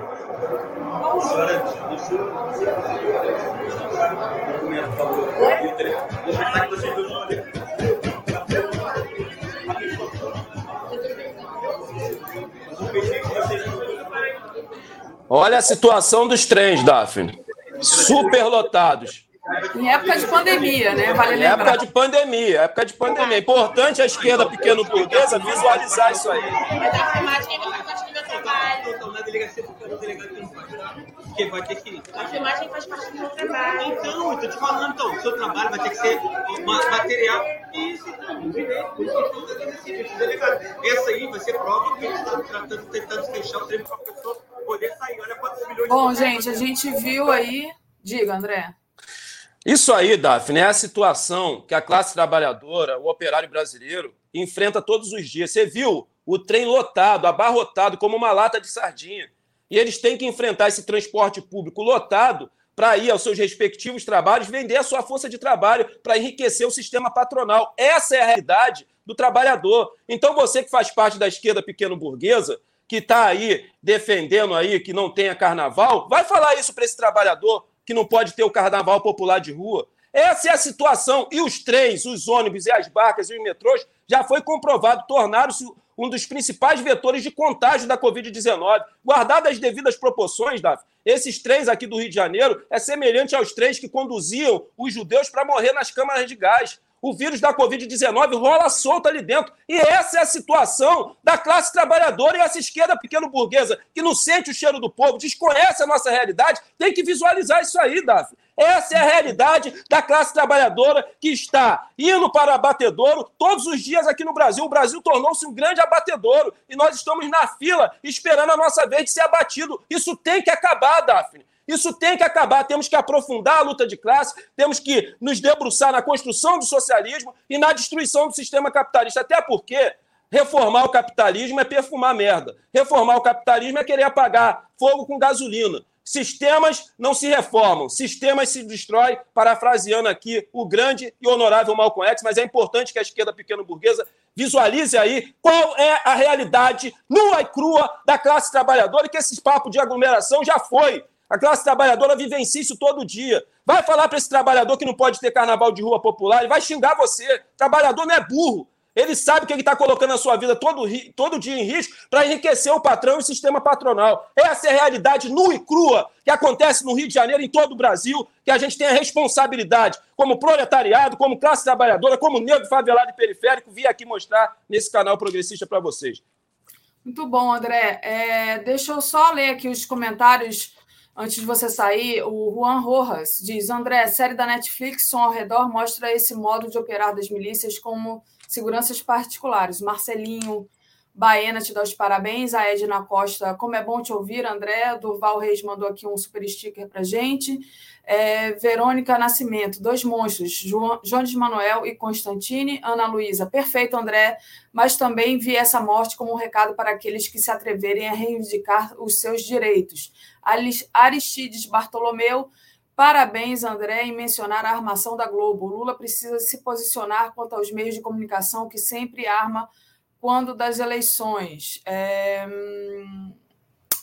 Olha a situação dos trens, Daphne. Superlotados. Em época de pandemia, né? Vale lembrar. Época de pandemia, época de pandemia. É importante a esquerda pequeno burguesa visualizar isso aí. Porque vai ter que. A filmagem faz parte do meu trabalho. Então, eu tô te falando, então, o seu trabalho vai ter que ser material. Isso, então, direito. Essa aí vai ser prova que a gente está tratando, tentando fechar o treino para a pessoa poder sair. Olha quantos milhões Bom, gente, a gente viu aí. Diga, André. Isso aí, Daphne, é a situação que a classe trabalhadora, o operário brasileiro, enfrenta todos os dias. Você viu o trem lotado, abarrotado, como uma lata de sardinha. E eles têm que enfrentar esse transporte público lotado para ir aos seus respectivos trabalhos, vender a sua força de trabalho para enriquecer o sistema patronal. Essa é a realidade do trabalhador. Então, você que faz parte da esquerda pequeno-burguesa, que está aí defendendo aí que não tenha carnaval, vai falar isso para esse trabalhador que não pode ter o carnaval popular de rua. Essa é a situação. E os trens, os ônibus e as barcas e os metrôs já foi comprovado, tornaram-se um dos principais vetores de contágio da Covid-19. Guardadas as devidas proporções, Davi, esses trens aqui do Rio de Janeiro é semelhante aos trens que conduziam os judeus para morrer nas câmaras de gás o vírus da Covid-19 rola solto ali dentro. E essa é a situação da classe trabalhadora e essa esquerda pequeno-burguesa, que não sente o cheiro do povo, desconhece a nossa realidade, tem que visualizar isso aí, Davi. Essa é a realidade da classe trabalhadora que está indo para abatedouro todos os dias aqui no Brasil. O Brasil tornou-se um grande abatedouro e nós estamos na fila esperando a nossa vez de ser abatido. Isso tem que acabar, Daphne. Isso tem que acabar. Temos que aprofundar a luta de classe, temos que nos debruçar na construção do socialismo e na destruição do sistema capitalista. Até porque reformar o capitalismo é perfumar merda. Reformar o capitalismo é querer apagar fogo com gasolina. Sistemas não se reformam, sistemas se destroem, parafraseando aqui o grande e honorável Malcolm X, mas é importante que a esquerda pequeno-burguesa visualize aí qual é a realidade nua e crua da classe trabalhadora e que esse papo de aglomeração já foi. A classe trabalhadora vivencia isso todo dia. Vai falar para esse trabalhador que não pode ter carnaval de rua popular, ele vai xingar você. Trabalhador não é burro. Ele sabe que ele está colocando a sua vida todo, todo dia em risco para enriquecer o patrão e o sistema patronal. Essa é a realidade nua e crua que acontece no Rio de Janeiro, em todo o Brasil, que a gente tem a responsabilidade, como proletariado, como classe trabalhadora, como negro favelado e periférico, vir aqui mostrar nesse canal progressista para vocês. Muito bom, André. É, deixa eu só ler aqui os comentários Antes de você sair, o Juan Rojas diz: André, série da Netflix Som ao Redor mostra esse modo de operar das milícias como seguranças particulares. Marcelinho Baena te dá os parabéns. A Edna Costa, como é bom te ouvir, André. Durval Reis mandou aqui um super sticker para gente. É, Verônica Nascimento, dois monstros, João, de Manuel e Constantine. Ana Luísa, perfeito, André, mas também vi essa morte como um recado para aqueles que se atreverem a reivindicar os seus direitos. Aristides Bartolomeu, parabéns, André, em mencionar a armação da Globo. Lula precisa se posicionar quanto aos meios de comunicação que sempre arma quando das eleições. É... Hum,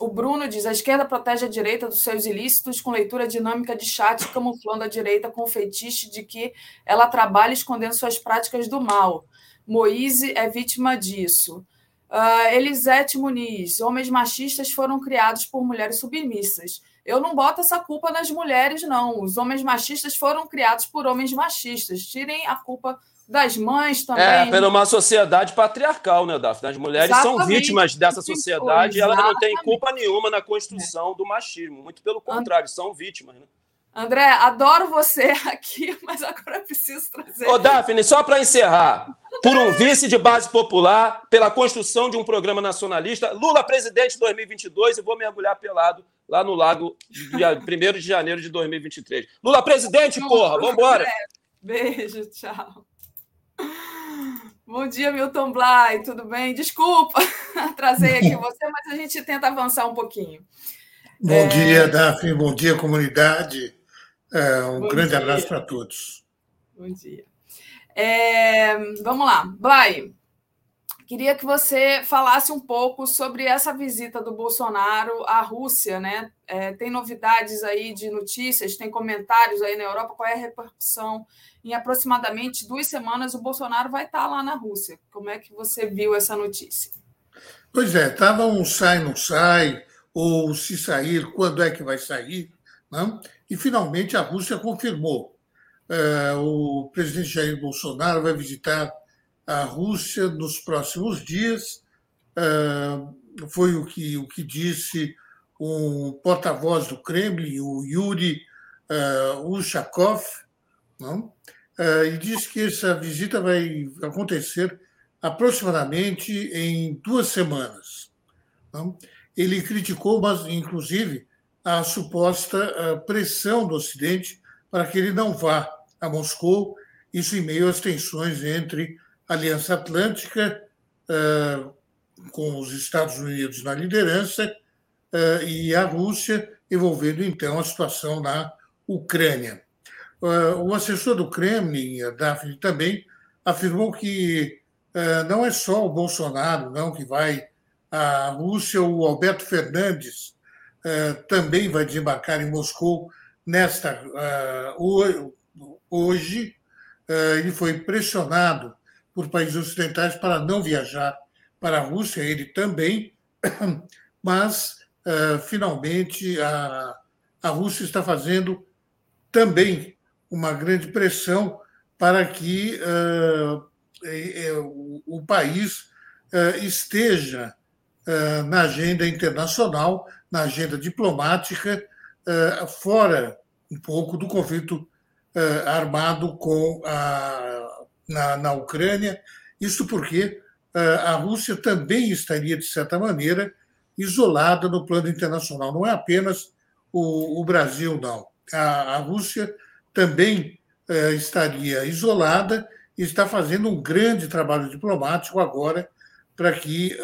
o Bruno diz: a esquerda protege a direita dos seus ilícitos com leitura dinâmica de chat, camuflando a direita com o feitiço de que ela trabalha escondendo suas práticas do mal. Moise é vítima disso. Uh, Elisete Muniz: homens machistas foram criados por mulheres submissas. Eu não boto essa culpa nas mulheres, não. Os homens machistas foram criados por homens machistas. Tirem a culpa das mães também. É, pela uma sociedade patriarcal, né, Daphne? As mulheres Exatamente. são vítimas dessa sociedade e elas não têm culpa nenhuma na construção do machismo. Muito pelo contrário, são vítimas, né? André, adoro você aqui, mas agora preciso trazer. Ô, Daphne, só para encerrar. Por um vice de base popular, pela construção de um programa nacionalista, Lula presidente 2022 e vou mergulhar pelado lá no lago, dia 1 de janeiro de 2023. Lula presidente, porra, vambora. Beijo, tchau. Bom dia, Milton Blay, tudo bem? Desculpa trazer aqui você, mas a gente tenta avançar um pouquinho. Bom é... dia, Daphne, bom dia, comunidade. É, um Bom grande dia. abraço para todos. Bom dia. É, vamos lá, Blay. Queria que você falasse um pouco sobre essa visita do Bolsonaro à Rússia, né? É, tem novidades aí de notícias, tem comentários aí na Europa. Qual é a repercussão? Em aproximadamente duas semanas, o Bolsonaro vai estar lá na Rússia. Como é que você viu essa notícia? Pois é, estava um sai, não sai, ou se sair, quando é que vai sair, não? E finalmente a Rússia confirmou. É, o presidente Jair Bolsonaro vai visitar a Rússia nos próximos dias. É, foi o que, o que disse um porta-voz do Kremlin, o Yuri é, Ushakov, não? e disse que essa visita vai acontecer aproximadamente em duas semanas. Não? Ele criticou, mas inclusive a suposta pressão do Ocidente para que ele não vá a Moscou, isso em meio às tensões entre a Aliança Atlântica, com os Estados Unidos na liderança, e a Rússia, envolvendo então a situação na Ucrânia. O assessor do Kremlin, Daphne, também afirmou que não é só o Bolsonaro não que vai à Rússia, o Alberto Fernandes, eh, também vai desembarcar em Moscou nesta eh, hoje. Ele foi pressionado por países ocidentais para não viajar para a Rússia, ele também, mas finalmente a, a Rússia está fazendo também uma grande pressão para que o país esteja na agenda internacional na agenda diplomática, eh, fora um pouco do conflito eh, armado com a, na, na Ucrânia. Isso porque eh, a Rússia também estaria, de certa maneira, isolada no plano internacional. Não é apenas o, o Brasil, não. A, a, Rússia também estaria isolada e está fazendo um grande trabalho diplomático agora para que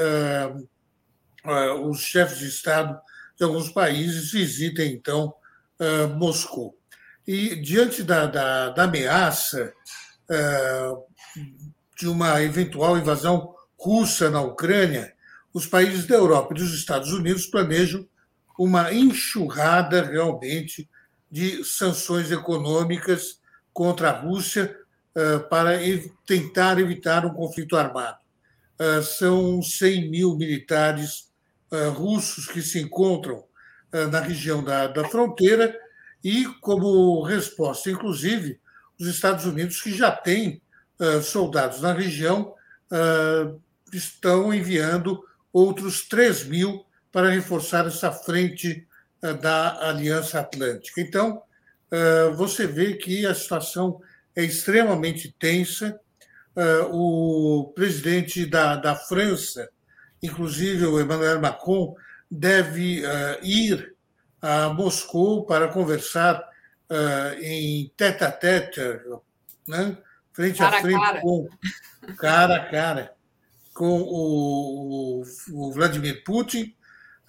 os chefes de Estado de alguns países visitem, então, uh, Moscou. E, diante da, da, da ameaça uh, de uma eventual invasão russa na Ucrânia, os países da Europa e dos Estados Unidos planejam uma enxurrada realmente de sanções econômicas contra a Rússia uh, para tentar evitar um conflito armado. Uh, são 100 mil militares uh, russos que se encontram uh, na região da, da fronteira e, como resposta, inclusive, os Estados Unidos, que já têm uh, soldados na região, estão enviando outros 3 mil para reforçar essa frente da Aliança Atlântica. Então, você vê que a situação é extremamente tensa. O presidente da, da França, inclusive o Emmanuel Macron deve uh, ir a Moscou para conversar uh, em tete a tete, né? frente cara a frente cara. com cara a cara com o, o Vladimir Putin.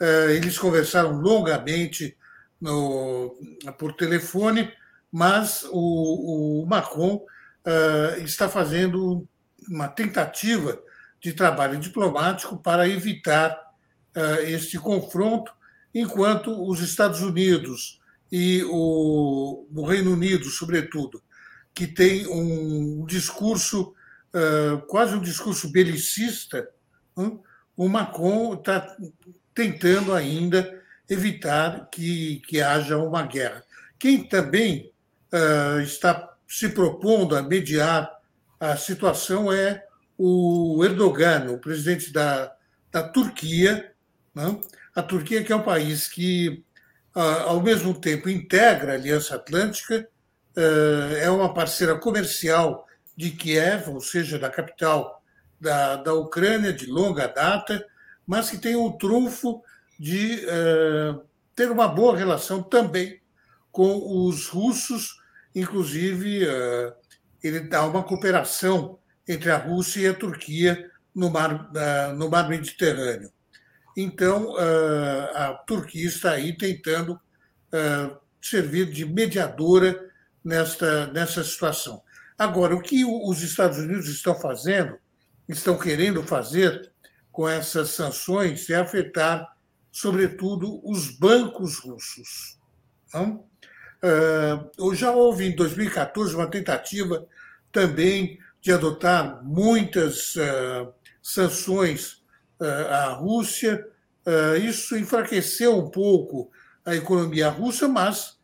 Uh, eles conversaram longamente no, por telefone, mas o, o Macron está fazendo uma tentativa de trabalho diplomático para evitar uh, este confronto, enquanto os Estados Unidos e o, o Reino Unido, sobretudo, que tem um discurso, uh, quase um discurso belicista, uh, o Macron está tentando ainda evitar que, que haja uma guerra. Quem também uh, está se propondo a mediar a situação é o Erdogan, o presidente da, da Turquia. Né? A Turquia, que é um país que, ao mesmo tempo, integra a Aliança Atlântica, é uma parceira comercial de Kiev, ou seja, da capital da, da Ucrânia, de longa data, mas que tem o trunfo de ter uma boa relação também com os russos, inclusive ele dá uma cooperação entre a Rússia e a Turquia no mar, no mar Mediterrâneo. Então, a Turquia está aí tentando servir de mediadora nesta, nessa situação. Agora, o que os Estados Unidos estão fazendo, estão querendo fazer com essas sanções é afetar, sobretudo, os bancos russos. Não? Já houve, em 2014, uma tentativa também de adotar muitas uh, sanções uh, à Rússia. Uh, isso enfraqueceu um pouco a economia russa, mas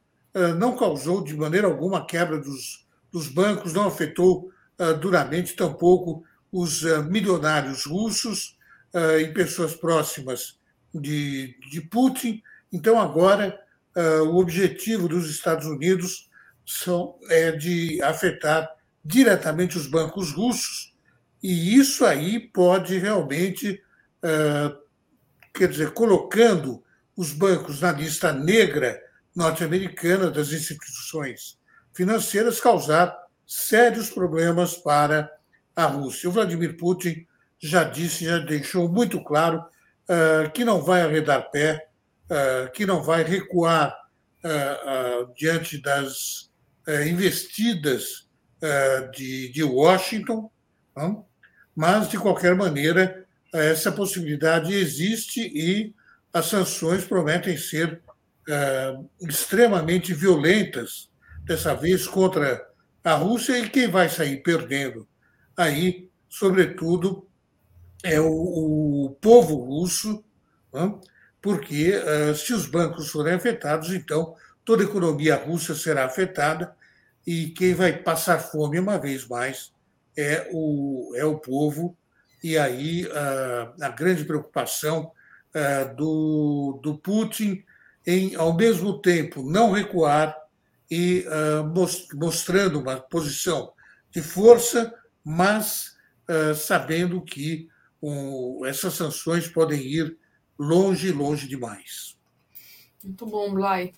não causou de maneira alguma quebra dos, dos bancos, não afetou duramente tampouco os milionários russos e pessoas próximas de, de Putin. Então, agora, o objetivo dos Estados Unidos são, é de afetar diretamente os bancos russos, e isso aí pode realmente, eh, quer dizer, colocando os bancos na lista negra norte-americana das instituições financeiras, causar sérios problemas para a Rússia. O Vladimir Putin já disse, já deixou muito claro eh, que não vai arredar pé, eh, que não vai recuar diante das investidas de, de Washington, não? mas, de qualquer maneira, essa possibilidade existe e as sanções prometem ser uh, extremamente violentas, dessa vez contra a Rússia, e quem vai sair perdendo aí, sobretudo, é o, o povo russo, não? porque uh, se os bancos forem afetados, então toda a economia russa será afetada e quem vai passar fome uma vez mais é o, é o povo, e aí a, a grande preocupação do, do Putin em, ao mesmo tempo, não recuar e mostrando uma posição de força, mas sabendo que essas sanções podem ir longe, longe demais. Muito bom, Blay.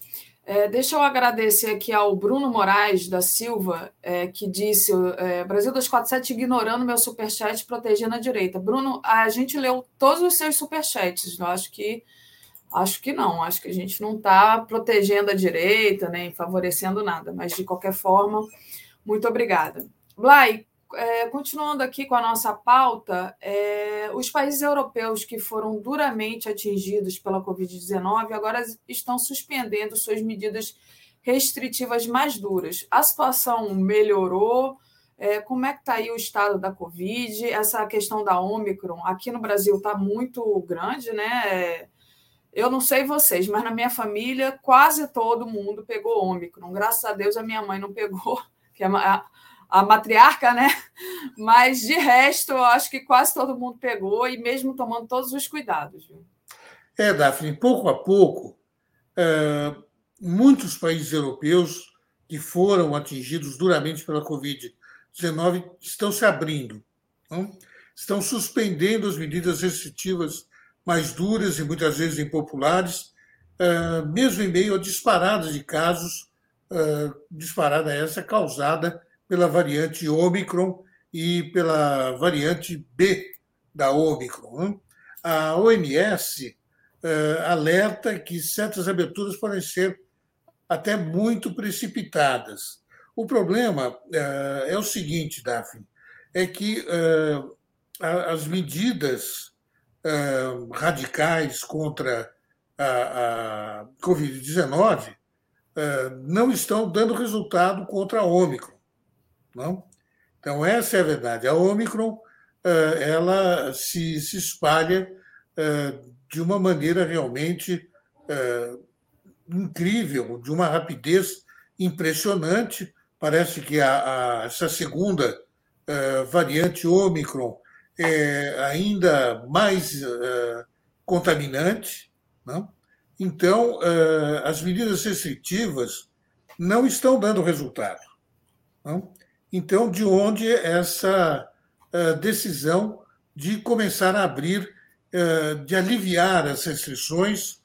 É, deixa eu agradecer aqui ao Bruno Moraes da Silva, é, que disse: é, Brasil 247 ignorando meu superchat protegendo a direita. Bruno, a gente leu todos os seus superchats, eu acho que acho que não, acho que a gente não está protegendo a direita, nem favorecendo nada, mas de qualquer forma, muito obrigada. Blay, é, continuando aqui com a nossa pauta, é, os países europeus que foram duramente atingidos pela Covid-19 agora estão suspendendo suas medidas restritivas mais duras. A situação melhorou? É, como é que está aí o estado da Covid? Essa questão da Omicron aqui no Brasil está muito grande, né? É, eu não sei vocês, mas na minha família quase todo mundo pegou Omicron. Graças a Deus a minha mãe não pegou, que é a, a matriarca, né? Mas de resto, eu acho que quase todo mundo pegou e mesmo tomando todos os cuidados. Viu? É, Daphne, pouco a pouco, muitos países europeus que foram atingidos duramente pela Covid-19 estão se abrindo, não? estão suspendendo as medidas restritivas mais duras e muitas vezes impopulares, mesmo em meio a disparadas de casos, disparada essa causada pela variante Omicron e pela variante B da Omicron. A OMS eh, alerta que certas aberturas podem ser até muito precipitadas. O problema eh, é o seguinte, Daphne, é que eh, as medidas radicais contra a, a Covid-19 não estão dando resultado contra a Ômicron. Não? Então, essa é a verdade. A Omicron eh, ela se, se espalha eh, de uma maneira realmente eh, incrível, de uma rapidez impressionante. Parece que a, a, essa segunda variante Ômicron é ainda mais contaminante. Não? Então, as medidas restritivas não estão dando resultado. Não? Então, de onde essa decisão de começar a abrir, de aliviar as restrições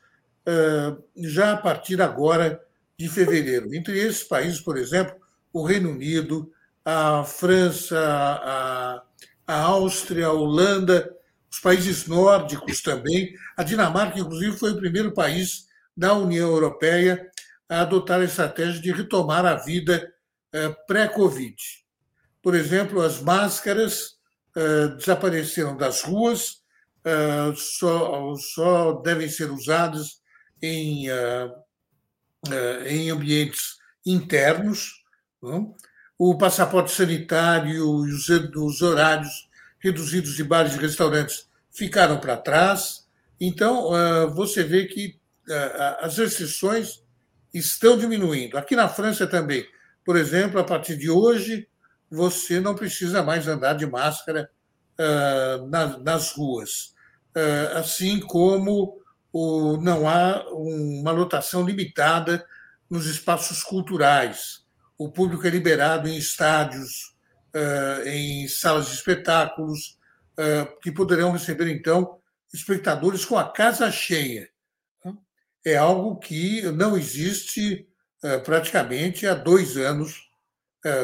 já a partir agora de fevereiro. Entre esses países, por exemplo, o Reino Unido, a França, a, a Áustria, a Holanda, os países nórdicos também. A Dinamarca, inclusive, foi o primeiro país da União Europeia a adotar a estratégia de retomar a vida eh, pré-Covid. Por exemplo, as máscaras eh, desapareceram das ruas, eh, só, só devem ser usadas em, em ambientes internos. Não? o passaporte sanitário e os, os horários reduzidos de bares e restaurantes ficaram para trás. Então, você vê que as restrições estão diminuindo. Aqui na França também. Por exemplo, a partir de hoje, você não precisa mais andar de máscara ah, nas ruas. Assim como não há uma lotação limitada nos espaços culturais o público é liberado em estádios, eh, em salas de espetáculos, que poderão receber, então, espectadores com a casa cheia. É algo que não existe praticamente há dois anos,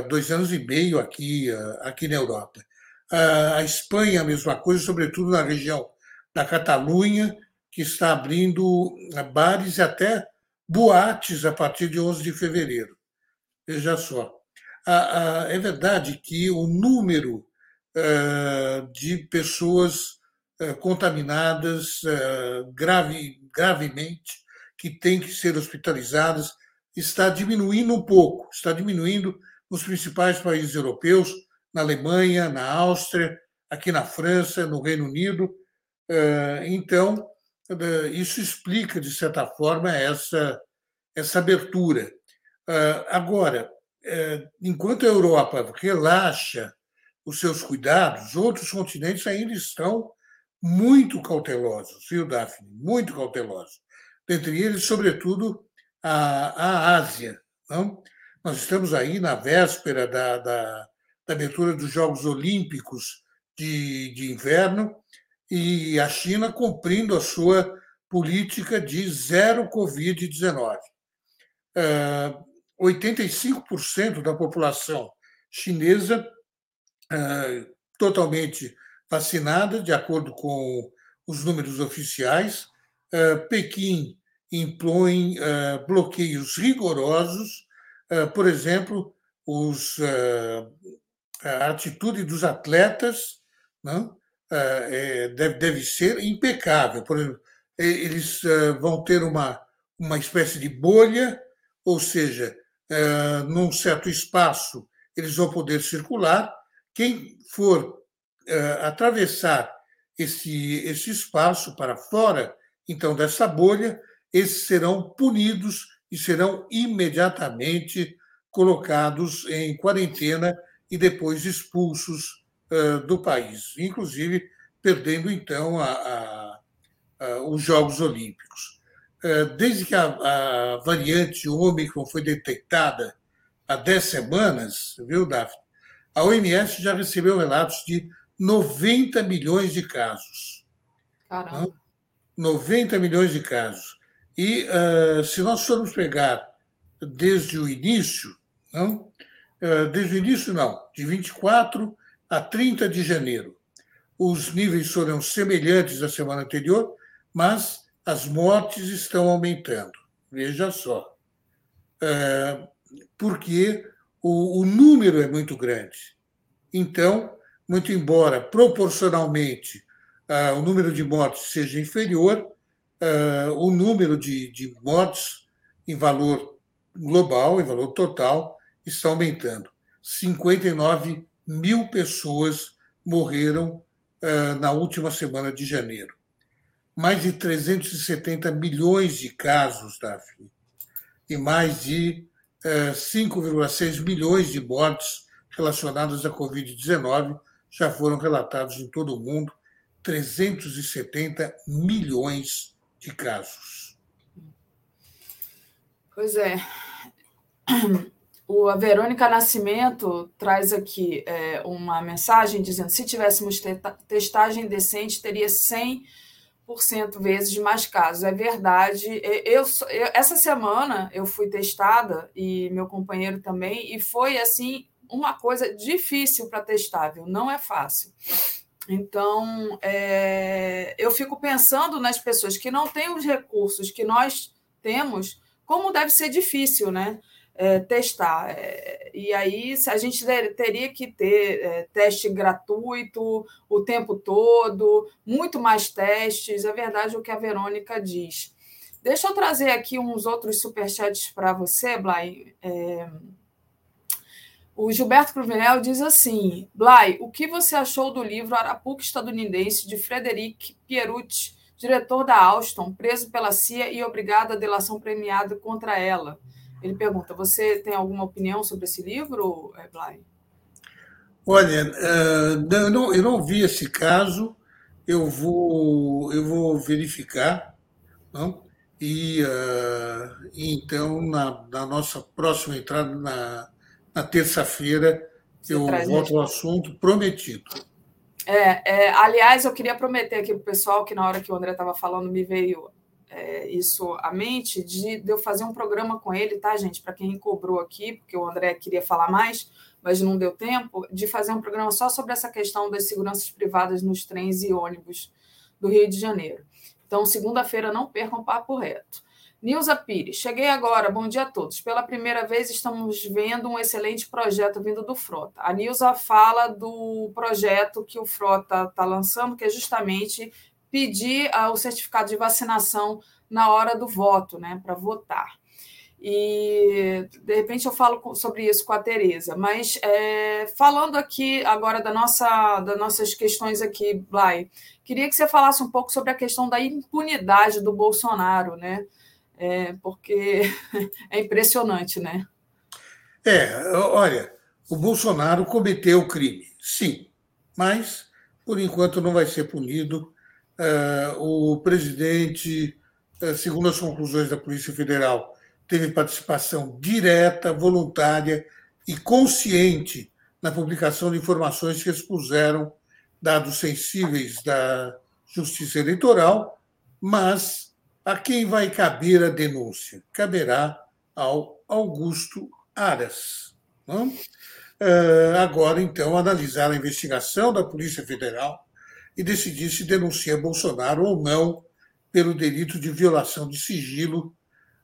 dois anos e meio aqui, aqui na Europa. A Espanha, a mesma coisa, sobretudo na região da Catalunha, que está abrindo bares e até boates a partir de 11 de fevereiro. Veja só. É verdade que o número de pessoas contaminadas grave, gravemente, que têm que ser hospitalizadas, está diminuindo um pouco, está diminuindo nos principais países europeus, na Alemanha, na Áustria, aqui na França, no Reino Unido. Então, isso explica, de certa forma, essa, essa abertura. Ah, agora, eh, enquanto a Europa relaxa os seus cuidados, outros continentes ainda estão muito cautelosos, viu, Daphne? Muito cautelosos. Dentre eles, sobretudo, a, a Ásia. Não? Nós estamos aí na véspera da, da, da abertura dos Jogos Olímpicos de, de inverno e a China cumprindo a sua política de zero Covid-19. 85% da população chinesa ah, totalmente vacinada, de acordo com os números oficiais. Ah, Pequim impõe ah, bloqueios rigorosos, por exemplo, os, a atitude dos atletas não? É, deve, deve ser impecável. Por exemplo, eles vão ter uma, uma espécie de bolha, ou seja, eh, num certo espaço, eles vão poder circular. Quem for eh, atravessar esse, esse espaço para fora, então, dessa bolha, esses serão punidos e serão imediatamente colocados em quarentena e depois expulsos uh, do país, inclusive perdendo então a, a, a, os Jogos Olímpicos. Eh, desde que a, a variante Ômicron foi detectada há 10 semanas, viu, Daphne? A OMS já recebeu relatos de 90 milhões de casos. Caramba. 90 milhões de casos. E uh, se nós formos pegar desde o início, não? Uh, desde o início, não, de 24 a 30 de janeiro, os níveis foram semelhantes à semana anterior, mas as mortes estão aumentando. Veja só. É, porque o, o número é muito grande. Então, muito embora proporcionalmente uh, o número de mortes seja inferior, uh, o número de, de mortes em valor global, em valor total, está aumentando. 59 mil pessoas morreram uh, na última semana de janeiro mais de 370 milhões de casos, Daphne, e mais de 5,6 eh, milhões de mortes relacionadas à Covid-19 já foram relatados em todo o mundo 370 milhões de casos. Pois é. O, a Verônica Nascimento traz aqui é, uma mensagem dizendo: se tivéssemos testagem decente, teria 100% vezes mais casos. É verdade. Eu, eu, essa semana eu fui testada e meu companheiro também, e foi assim uma coisa difícil para testar, viu? Não é fácil. Então, é, eu fico pensando nas pessoas que não têm os recursos que nós temos, como deve ser difícil, né? É, testar. É, e aí, a gente teria que ter é, teste gratuito o tempo todo, muito mais testes, é verdade o que a Verônica diz. Deixa eu trazer aqui uns outros superchats para você, Blay. O Gilberto Cruvinel diz assim: Blay, o que você achou do livro Arapuca Estadunidense de Frederic Pierucci, diretor da Alstom, preso pela CIA e obrigado à delação premiada contra ela? Ele pergunta: você tem alguma opinião sobre esse livro, eh, Blay? Olha, eh, eu não, eu não vi esse caso, eu vou, eu vou verificar, não? E, uh, então, na, na nossa próxima entrada na na terça-feira eu volto ao assunto prometido. É, é, aliás, eu queria prometer aqui para o pessoal que na hora que o André estava falando me veio é, isso à mente, de, de, eu fazer um programa com ele, tá, gente? Para quem cobrou aqui, porque o André queria falar mais, mas não deu tempo, de fazer um programa só sobre essa questão das seguranças privadas nos trens e ônibus do Rio de Janeiro. Então, segunda-feira, não percam papo reto. Nilza Pires, cheguei agora, bom dia a todos. Pela primeira vez estamos vendo um excelente projeto vindo do Frota. A Nilza fala do projeto que o Frota está lançando, que é justamente pedir o certificado de vacinação na hora do voto, né, para votar. E de repente eu falo sobre isso com a Tereza, mas é, falando aqui agora da nossa, das nossas questões aqui, Blay, queria que você falasse um pouco sobre a questão da impunidade do Bolsonaro, né? É, porque é impressionante, né? É, olha, o Bolsonaro cometeu crime, sim, mas por enquanto não vai ser punido. Uh, o presidente, uh, segundo as conclusões da Polícia Federal, teve participação direta, voluntária e consciente na publicação de informações que expuseram dados sensíveis da Justiça Eleitoral, mas a quem vai caber a denúncia? Caberá ao Augusto Aras. Não? Uh, agora, então, analisar a investigação da Polícia Federal e decidir se denuncia Bolsonaro ou não pelo delito de violação de sigilo.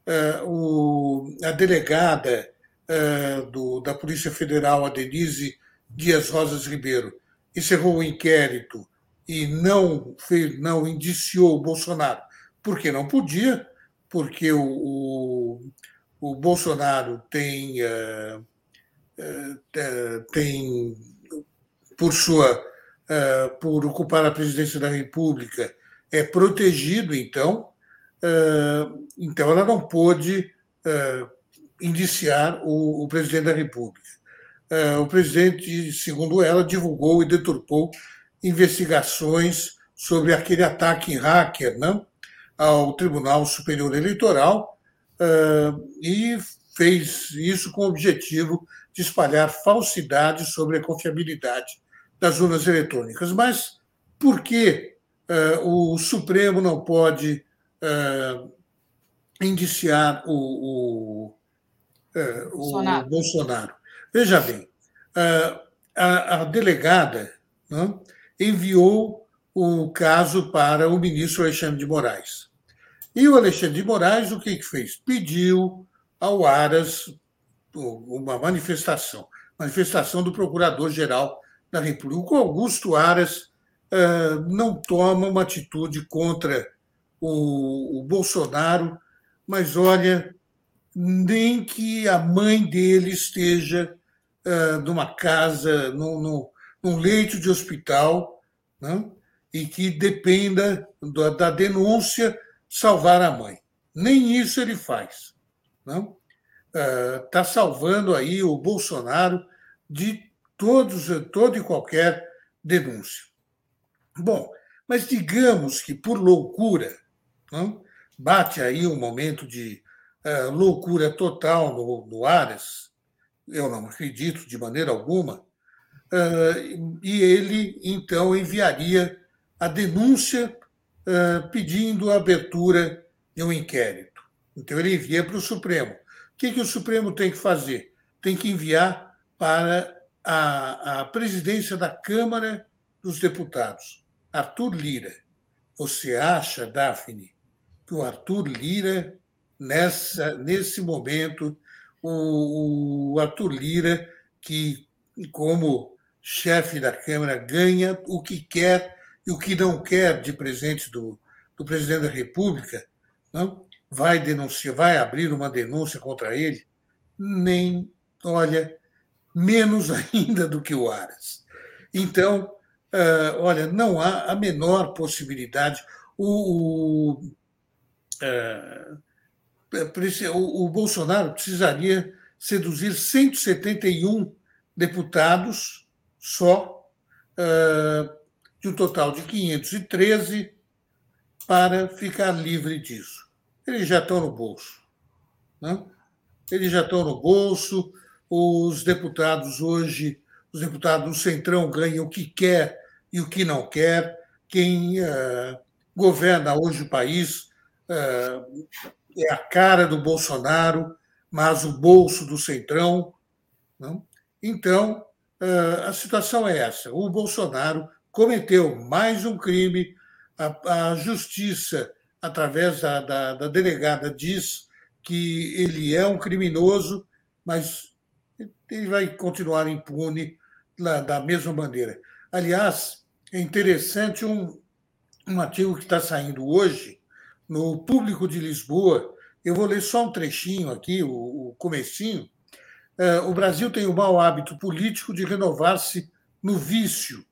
Uh, o, a delegada uh, do, da Polícia Federal, a Denise Dias Rosas Ribeiro, encerrou o inquérito e não, fez, não indiciou o Bolsonaro porque não podia, porque o, o, o Bolsonaro tem, uh, uh, tem por sua uh, por ocupar a presidência da República é protegido então então ela não pôde indiciar o, o, presidente da República. O presidente segundo ela divulgou e deturpou investigações sobre aquele ataque hacker não ao Tribunal Superior Eleitoral e fez isso com o objetivo de espalhar falsidades sobre a confiabilidade das urnas eletrônicas. Mas por que o Supremo não pode indiciar o, o, o Bolsonaro. Bolsonaro? Veja bem, a, a delegada né, enviou o caso para o ministro Alexandre de Moraes. E o Alexandre de Moraes o que, que fez? Pediu ao Aras uma manifestação, manifestação do Procurador-Geral da República. O Augusto Aras uh, não toma uma atitude contra o, o Bolsonaro, mas olha, nem que a mãe dele esteja uh, numa casa, num, num, num leito de hospital, não? E que dependa da denúncia salvar a mãe. Nem isso ele faz. Não? Está ah, salvando aí o Bolsonaro de todos, toda e qualquer denúncia. Bom, mas digamos que por loucura, não? bate aí um momento de uh, loucura total no, no Aras, eu não acredito de maneira alguma, uh, e ele então enviaria a denúncia pedindo a abertura de um inquérito. Então ele envia para o Supremo. O que, que o Supremo tem que fazer? Tem que enviar para a, a presidência da Câmara dos Deputados, Arthur Lira. Você acha, Daphne, que o Arthur Lira, nessa, nesse momento, o, o Arthur Lira, que, como chefe da Câmara, ganha o que quer e o que não quer de presente do, do presidente da República, não? vai denunciar, vai abrir uma denúncia contra ele, nem, olha, menos ainda do que o Aras. Então, uh, olha, não há a menor possibilidade. O, o, uh, o, o Bolsonaro precisaria seduzir 171 deputados só, uh, de um total de 513, para ficar livre disso. Eles já estão no bolso. Né? Eles já estão no bolso. Os deputados hoje, os deputados do Centrão ganham o que quer e o que não quer. Quem uh, governa hoje o país uh, é a cara do Bolsonaro, mas o bolso do Centrão. Não? Então, uh, a situação é essa. O Bolsonaro cometeu mais um crime, a, a justiça, através da, da, da delegada, diz que ele é um criminoso, mas ele vai continuar impune da mesma maneira. Aliás, é interessante um, um artigo que está saindo hoje no Público de Lisboa. Eu vou ler só um trechinho aqui, o, o comecinho. É, o Brasil tem o mau hábito político de renovar-se no vício.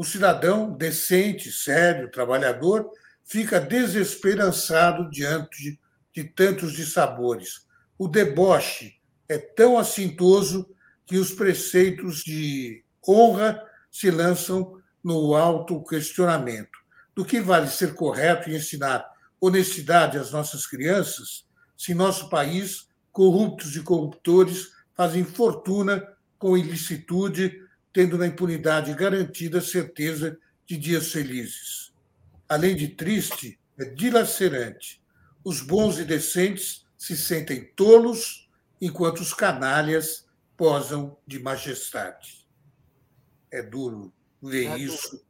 O cidadão decente, sério, trabalhador, fica desesperançado diante de, de tantos dissabores. O deboche é tão assintoso que os preceitos de honra se lançam no alto questionamento. Do que vale ser correto e ensinar honestidade às nossas crianças se nosso país, corruptos e corruptores, fazem fortuna com ilicitude, tendo na impunidade garantida certeza de dias felizes? Além de triste, é dilacerante. Os bons e decentes se sentem tolos, enquanto os canalhas posam de majestade. É duro ver é isso duro.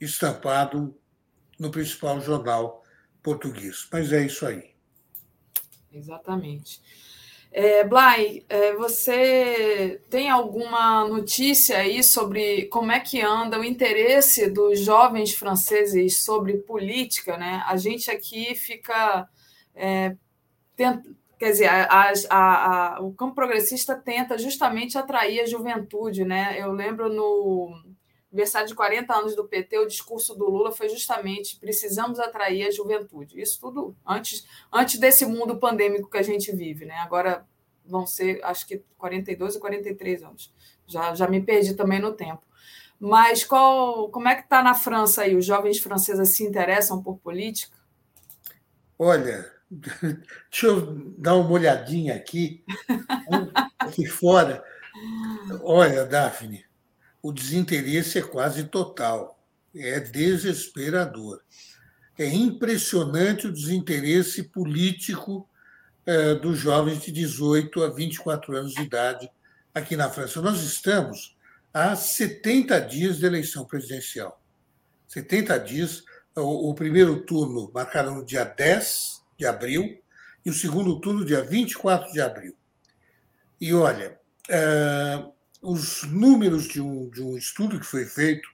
estampado no principal jornal português, mas é isso aí. Exatamente. É, Blay, é, você tem alguma notícia aí sobre como é que anda o interesse dos jovens franceses sobre política? Né? A gente aqui fica é, quer dizer, a, a, a, o campo progressista tenta justamente atrair a juventude, né? Eu lembro no aniversário de 40 anos do PT, o discurso do Lula foi justamente precisamos atrair a juventude. Isso tudo antes, antes desse mundo pandêmico que a gente vive, né? Agora vão ser, acho que 42 e 43 anos. Já, já me perdi também no tempo. Mas qual, como é que está na França aí? Os jovens franceses se interessam por política? Olha, Deixa eu dar uma olhadinha aqui, aqui fora. Olha, Daphne, o desinteresse é quase total. É desesperador. É impressionante o desinteresse político é, dos jovens de 18 a 24 anos de idade aqui na França. Nós estamos há 70 dias de eleição presidencial. 70 dias. O, primeiro turno marcado no dia 10 de abril e o segundo turno dia 24 de abril. E olha, uh, os números de um, de um estudo que foi feito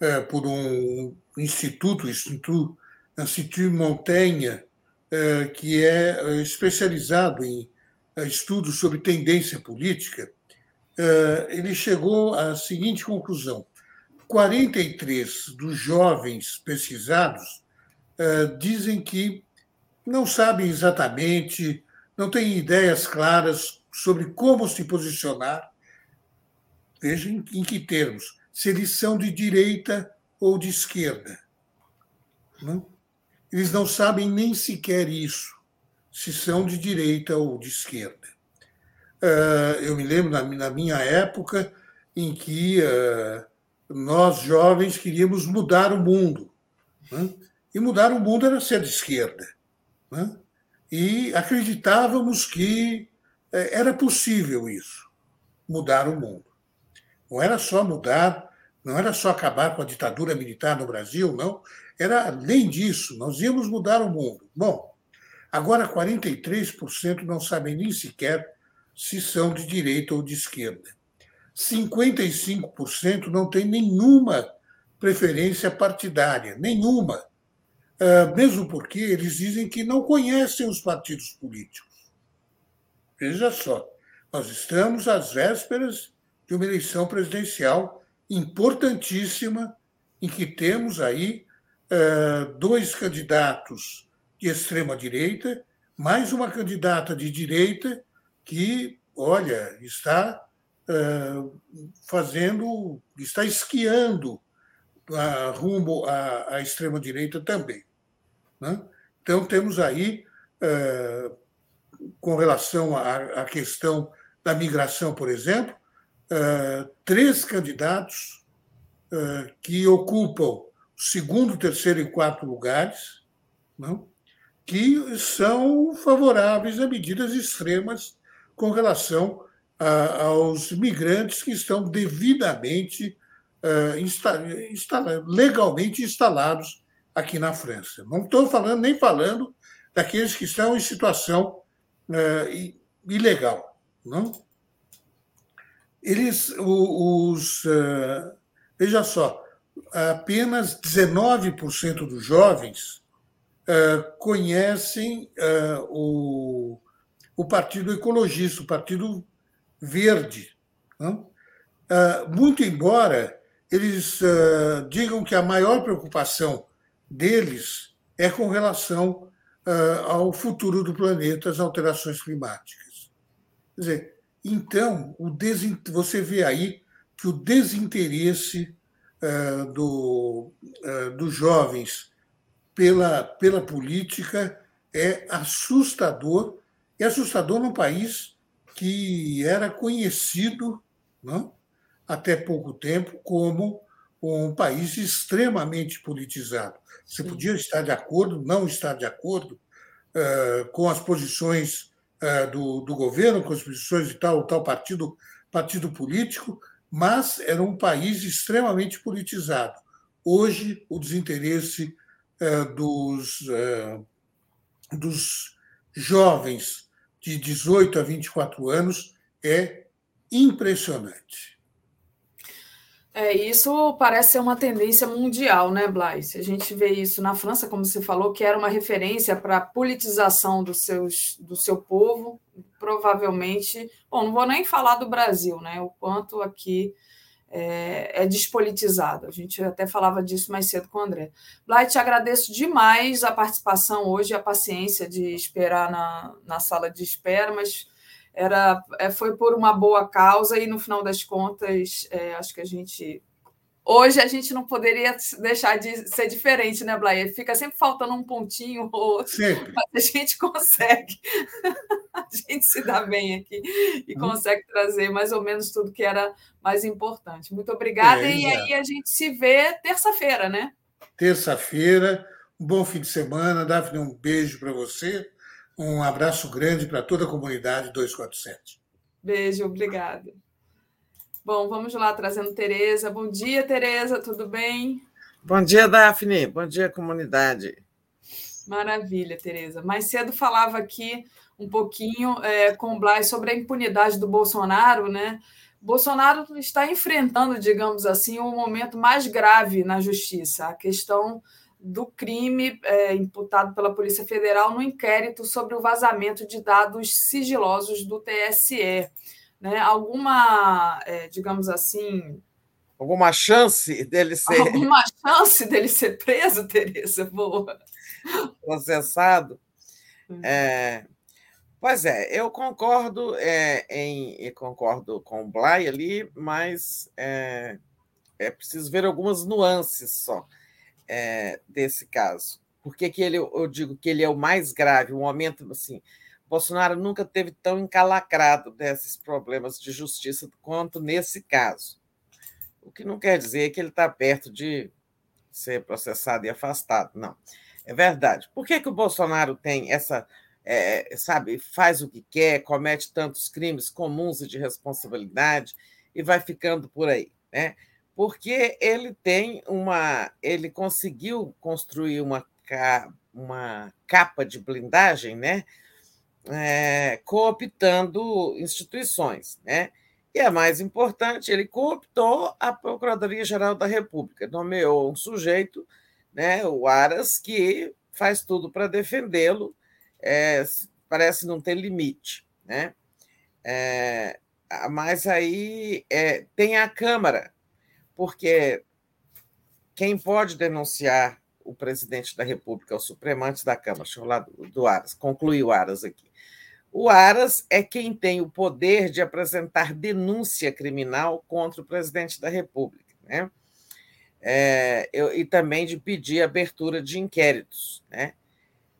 uh, por um instituto, Instituto, Institut Montaigne, uh, que é especializado em estudos sobre tendência política, ele chegou à seguinte conclusão: 43 dos jovens pesquisados dizem que não sabem exatamente, não têm ideias claras sobre como se posicionar. Veja em, em que termos, se eles são de direita ou de esquerda. Né? Eles não sabem nem sequer isso, se são de direita ou de esquerda. Uh, eu me lembro na, minha época em que uh, nós jovens queríamos mudar o mundo. Né? E mudar o mundo era ser de esquerda. Né? E acreditávamos que eh, era possível isso, mudar o mundo. Não era só mudar, não era só acabar com a ditadura militar no Brasil, não. Era além disso, nós íamos mudar o mundo. Bom, agora 43% não sabem nem sequer se são de direita ou de esquerda. 55% não tem nenhuma preferência partidária, nenhuma. Ah, mesmo porque eles dizem que não conhecem os partidos políticos. Veja só, nós estamos às vésperas de uma eleição presidencial importantíssima, em que temos aí ah, dois candidatos de extrema-direita, mais uma candidata de direita que, olha, está uh, fazendo, está esquiando rumo à, extrema-direita também. Né? Então, temos aí, uh, com relação à, questão da migração, por exemplo, três candidatos que ocupam segundo, terceiro e quarto lugares, não? Que são favoráveis a medidas extremas com relação a, aos migrantes que estão devidamente, uh, insta, insta, legalmente instalados aqui na França. Não estou falando nem falando daqueles que estão em situação uh, ilegal. Não? Eles, os, uh, veja só, apenas 19% dos jovens conhecem o o Partido Ecologista, o Partido Verde. Ah, muito embora eles digam que a maior preocupação deles é com relação ao futuro do planeta, as alterações climáticas. Quer dizer, então, o você vê aí que o desinteresse do, dos jovens pela, pela política é assustador é assustador num país que era conhecido, não? até pouco tempo, como um país extremamente politizado. Você Sim. podia estar de acordo, não estar de acordo uh, com as posições uh, do, do, governo, com as posições de tal tal partido, partido político, mas era um país extremamente politizado. Hoje, o desinteresse uh, dos, dos jovens de 18 a 24 anos é impressionante. É, isso parece ser uma tendência mundial, né, Blais? A gente vê isso na França, como você falou, que era uma referência para a politização do, seus, do seu povo. Provavelmente, bom, não vou nem falar do Brasil, né? O quanto aqui é, é, despolitizado. A gente até falava disso mais cedo com o André. Blay, te agradeço demais a participação hoje, a paciência de esperar na, na sala de espera, mas era, é, foi por uma boa causa e, no final das contas, é, acho que a gente Hoje a gente não poderia deixar de ser diferente, né, Blair? Fica sempre faltando um pontinho ou outro, sempre. mas a gente consegue. a gente se dá bem aqui e hum. consegue trazer mais ou menos tudo que era mais importante. Muito obrigada. É, e aí a gente se vê terça-feira, né? Terça-feira. Um bom fim de semana. Daphne, um beijo para você. Um abraço grande para toda a comunidade 247. Beijo, obrigada. Bom, vamos lá, trazendo Tereza. Bom dia, Tereza, tudo bem? Bom dia, Daphne. Bom dia, comunidade. Maravilha, Tereza. Mais cedo falava aqui um pouquinho é, com o Blas sobre a impunidade do Bolsonaro, né? Bolsonaro está enfrentando, digamos assim, um momento mais grave na justiça, a questão do crime é, imputado pela Polícia Federal no inquérito sobre o vazamento de dados sigilosos do TSE né, alguma, é, digamos assim. Alguma chance dele ser. Alguma chance dele ser preso, Tereza? Boa. Processado. Hum. É, Pois é, eu concordo é, em concordo com o Blay ali, mas é, é preciso ver algumas nuances só é, desse caso. Por que, que ele, eu digo que ele é o mais grave? Um momento assim, Bolsonaro nunca teve tão encalacrado desses problemas de justiça quanto nesse caso. O que não quer dizer que ele está perto de ser processado e afastado, não. É verdade. Por que, que o Bolsonaro tem essa, é, sabe, faz o que quer, comete tantos crimes comuns e de responsabilidade e vai ficando por aí, né? Porque ele tem uma, ele conseguiu construir uma, uma capa de blindagem, né? É, cooptando instituições, né? E é mais importante, ele cooptou a Procuradoria-Geral da República, nomeou um sujeito, né, o Aras, que faz tudo para defendê-lo, é, parece não ter limite. Né? É, mas aí é, tem a Câmara, porque quem pode denunciar o presidente da República, o Supremo, antes da Câmara, deixa eu falar do, Aras, concluir o Aras aqui. O Aras é quem tem o poder de apresentar denúncia criminal contra o presidente da República, né? É, eu, e também de pedir abertura de inquéritos. Né?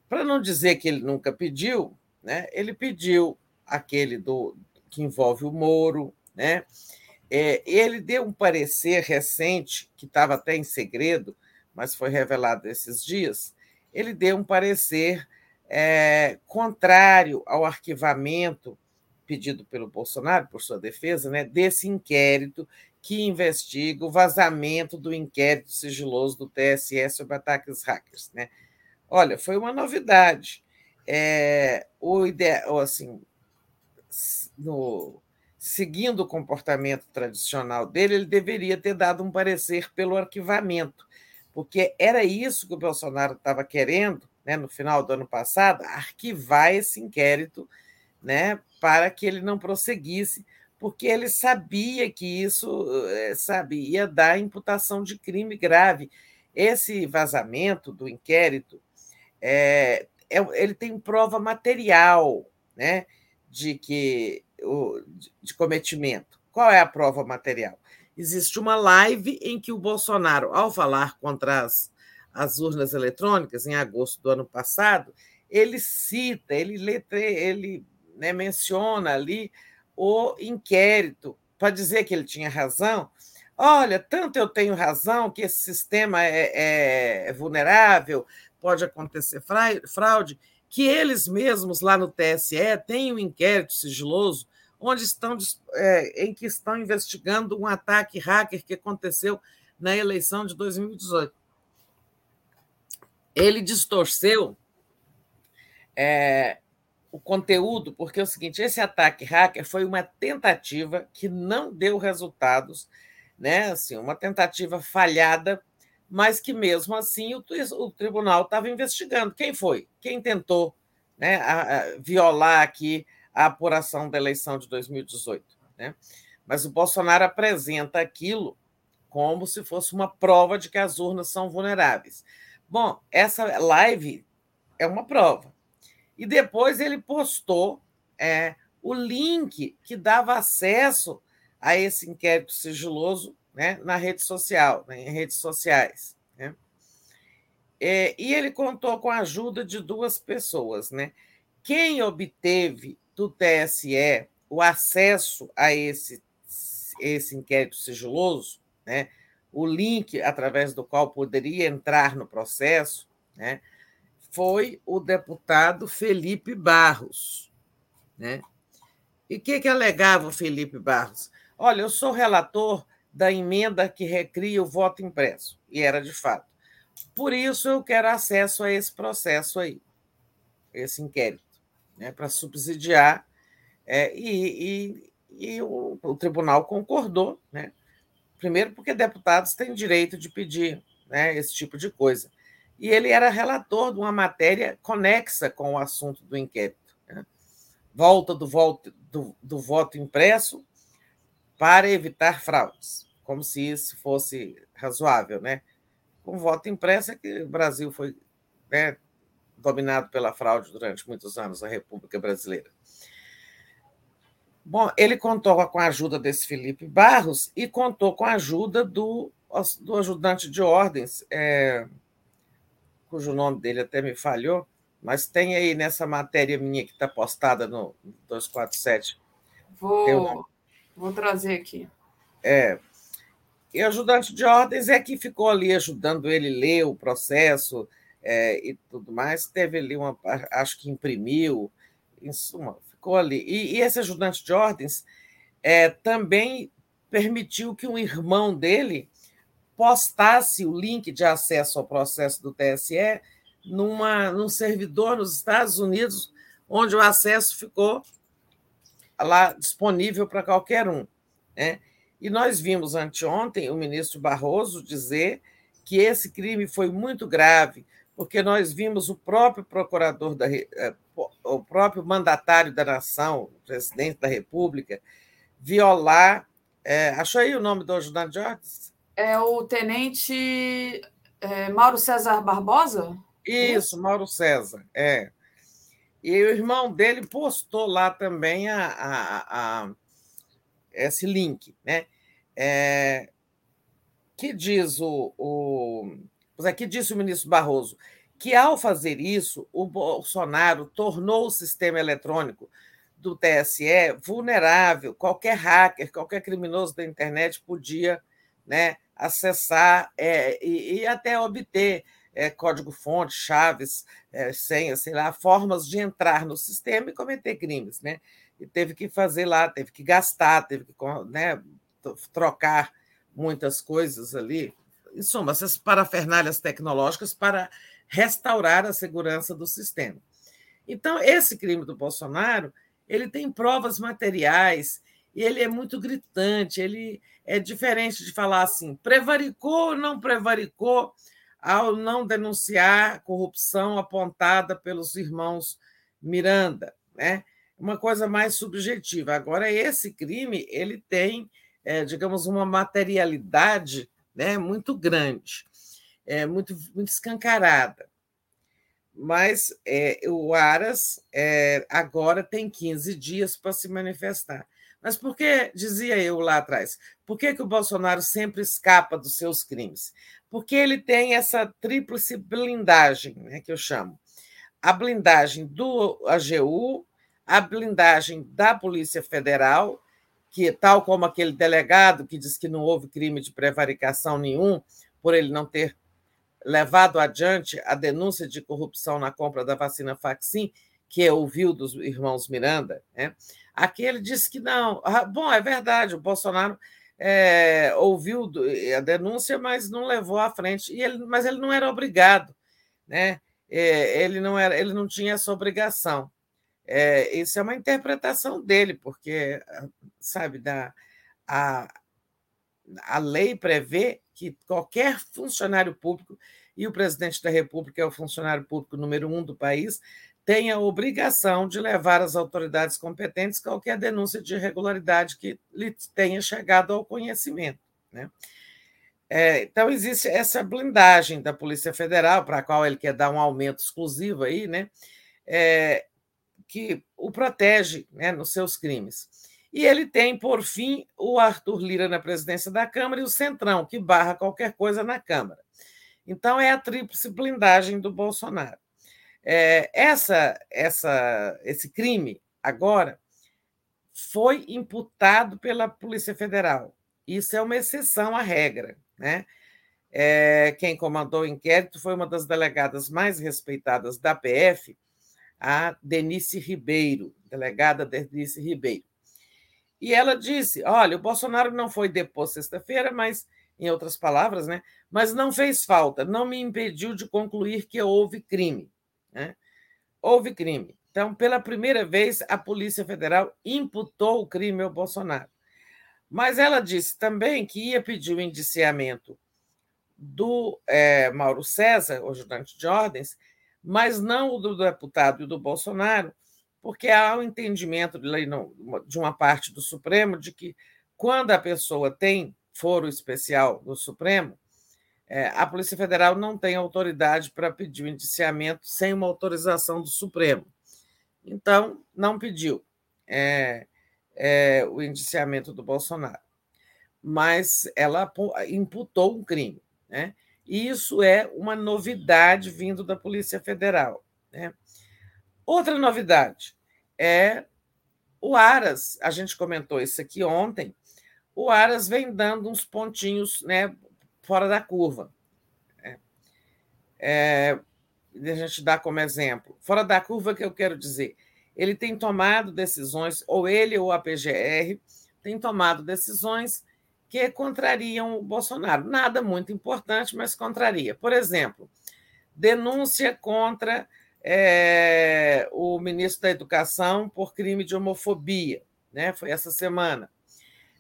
Para não dizer que ele nunca pediu, né? ele pediu aquele do que envolve o Moro, né? É, ele deu um parecer recente, que estava até em segredo, mas foi revelado esses dias. Ele deu um parecer é, contrário ao arquivamento pedido pelo Bolsonaro, por sua defesa, né, desse inquérito que investiga o vazamento do inquérito sigiloso do TSE sobre ataques hackers. Né? Olha, foi uma novidade. É, o ideal, assim, no, seguindo o comportamento tradicional dele, ele deveria ter dado um parecer pelo arquivamento, porque era isso que o Bolsonaro estava querendo né, no final do ano passado, arquivar esse inquérito né, para que ele não prosseguisse, porque ele sabia que isso eh, sabe, ia dar imputação de crime grave. Esse vazamento do inquérito é, é, ele tem prova material né, de que de cometimento. Qual é a prova material? Existe uma live em que o Bolsonaro, ao falar contra as as urnas eletrônicas, em agosto do ano passado, ele cita, ele, ele né, menciona ali o inquérito para dizer que ele tinha razão. Olha, tanto eu tenho razão que esse sistema é, é, é vulnerável, pode acontecer fraude, que eles mesmos lá no TSE têm um inquérito sigiloso onde estão é, em que estão investigando um ataque hacker que aconteceu na eleição de 2018 ele distorceu é, o conteúdo, porque é o seguinte: esse ataque hacker foi uma tentativa que não deu resultados, né? Assim, uma tentativa falhada, mas que mesmo assim o, o tribunal estava investigando. Quem foi? Quem tentou né, a, a violar aqui a apuração da eleição de 2018? Né? Mas o Bolsonaro apresenta aquilo como se fosse uma prova de que as urnas são vulneráveis. Bom, essa live é uma prova. E depois ele postou é, o link que dava acesso a esse inquérito sigiloso né, na rede social, né, em redes sociais. Né? É, e ele contou com a ajuda de duas pessoas. Né? Quem obteve do TSE o acesso a esse, esse inquérito sigiloso, né, o link através do qual poderia entrar no processo, né, foi o deputado Felipe Barros. Né? E o que, que alegava o Felipe Barros? Olha, eu sou relator da emenda que recria o voto impresso, e era de fato. Por isso eu quero acesso a esse processo aí, esse inquérito, né, para subsidiar, é, e, e, e o, o, tribunal concordou, né, Primeiro, porque deputados têm direito de pedir né, esse tipo de coisa. E ele era relator de uma matéria conexa com o assunto do inquérito. Né? Volta do voto, do, do voto impresso para evitar fraudes, como se isso fosse razoável. Né? Com voto impresso é que o Brasil foi, né, dominado pela fraude durante muitos anos a República Brasileira. Bom, ele contou com a ajuda desse Felipe Barros e contou com a ajuda do, do ajudante de ordens, é, cujo nome dele até me falhou, mas tem aí nessa matéria minha que está postada no 247. Vou, vou trazer aqui. É, e o ajudante de ordens é que ficou ali ajudando ele ler o processo é, e tudo mais. Teve ali uma, acho que imprimiu, em suma, ficou ali. E, e esse ajudante de ordens é, também permitiu que um irmão dele postasse o link de acesso ao processo do TSE numa, num servidor nos Estados Unidos, onde o acesso ficou lá disponível para qualquer um. Né? E nós vimos anteontem o ministro Barroso dizer que esse crime foi muito grave, porque nós vimos o próprio procurador da eh, o próprio mandatário da nação, o presidente da República, violar. É, achou aí o nome do ajudante de ordens? É o tenente é, Mauro César Barbosa? Isso, Mauro César, é. E o irmão dele postou lá também a, a, a esse link, né? É, que diz o, o que disse o ministro Barroso que ao fazer isso o Bolsonaro tornou o sistema eletrônico do TSE vulnerável, qualquer hacker, qualquer criminoso da internet podia, né, acessar é, e, e, até obter é, código-fonte, chaves, é, senhas, sei lá, formas de entrar no sistema e cometer crimes, né? E teve que fazer lá, teve que gastar, teve que né, trocar muitas coisas ali. Em suma, essas parafernálias tecnológicas para restaurar a segurança do sistema. Então, esse crime do Bolsonaro, ele tem provas materiais, e ele é muito gritante, ele é diferente de falar assim, prevaricou ou não prevaricou ao não denunciar corrupção apontada pelos irmãos Miranda, né? Uma coisa mais subjetiva. Agora, esse crime ele tem é, digamos, uma materialidade né, muito grande, é, muito, muito escancarada. Mas é, o Aras é, agora tem 15 dias para se manifestar. Mas por que, dizia eu lá atrás, por que, que o Bolsonaro sempre escapa dos seus crimes? Porque ele tem essa tríplice blindagem, né, que eu chamo. A blindagem do AGU, a blindagem da Polícia Federal que, tal como aquele delegado que diz que não houve crime de prevaricação nenhum, por ele não ter levado adiante a denúncia de corrupção na compra da vacina Faxin, que ouviu dos irmãos Miranda, né? aqui ele disse que não. Ah, bom, é verdade, o Bolsonaro é, ouviu a denúncia, mas não levou à frente. E ele, mas ele não era obrigado, né? É, ele não era, ele não tinha essa obrigação. É, isso é uma interpretação dele, porque, sabe, da, a, a lei prevê que qualquer funcionário público, e o presidente da República é o funcionário público número um do país, tem a obrigação de levar às autoridades competentes qualquer denúncia de irregularidade que lhe tenha chegado ao conhecimento. Né? É, então, existe essa blindagem da Polícia Federal, para a qual ele quer dar um aumento exclusivo aí, né? É, que o protege né, nos seus crimes. E ele tem, por fim, o Arthur Lira na presidência da Câmara e o Centrão, que barra qualquer coisa na Câmara. Então, é a tríplice blindagem do Bolsonaro. É, essa, essa, esse crime, agora, foi imputado pela Polícia Federal. Isso é uma exceção à regra. Né? É, quem comandou o inquérito foi uma das delegadas mais respeitadas da PF, a Denise Ribeiro, delegada Denise Ribeiro. E ela disse: olha, o Bolsonaro não foi deposto sexta-feira, mas, em outras palavras, né, mas não fez falta, não me impediu de concluir que houve crime. Né? Houve crime. Então, pela primeira vez, a Polícia Federal imputou o crime ao Bolsonaro. Mas ela disse também que ia pedir o indiciamento do é, Mauro César, o ajudante de ordens, mas não o do deputado e do Bolsonaro, porque há o um entendimento de uma parte do Supremo de que, quando a pessoa tem foro especial do Supremo, é, a Polícia Federal não tem autoridade para pedir o indiciamento sem uma autorização do Supremo. Então, não pediu é, é, o indiciamento do Bolsonaro. Mas ela imputou um crime. Né? E isso é uma novidade vindo da Polícia Federal. Né? Outra novidade é o Aras. A gente comentou isso aqui ontem. O Aras vem dando uns pontinhos né, fora da curva. É, é, a gente dá como exemplo. Fora da curva, que eu quero dizer? Ele tem tomado decisões, ou ele ou a PGR, tem tomado decisões que contrariam o Bolsonaro. Nada muito importante, mas contraria. Por exemplo, denúncia contra é, o ministro da Educação por crime de homofobia, né? foi essa semana.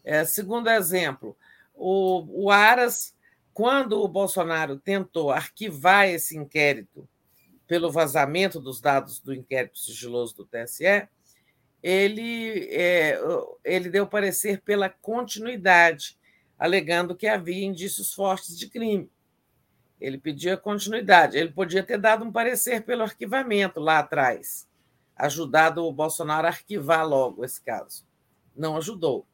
É, segundo exemplo, o, o Aras quando o Bolsonaro tentou arquivar esse inquérito pelo vazamento dos dados do inquérito sigiloso do TSE, ele, é, ele deu parecer pela continuidade, alegando que havia indícios fortes de crime. Ele pedia continuidade. Ele podia ter dado um parecer pelo arquivamento lá atrás, ajudado o Bolsonaro a arquivar logo esse caso. Não ajudou.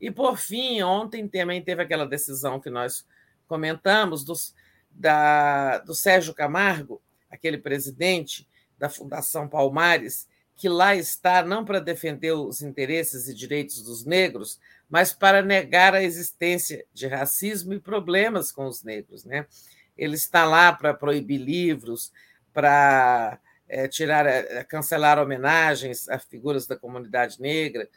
E, por fim, ontem também teve aquela decisão que nós comentamos, dos, da, do Sérgio Camargo, aquele presidente da Fundação Palmares, que lá está não para defender os interesses e direitos dos negros, mas para negar a existência de racismo e problemas com os negros. Né? Ele está lá para proibir livros, para é, tirar, é, cancelar homenagens a figuras da comunidade negra,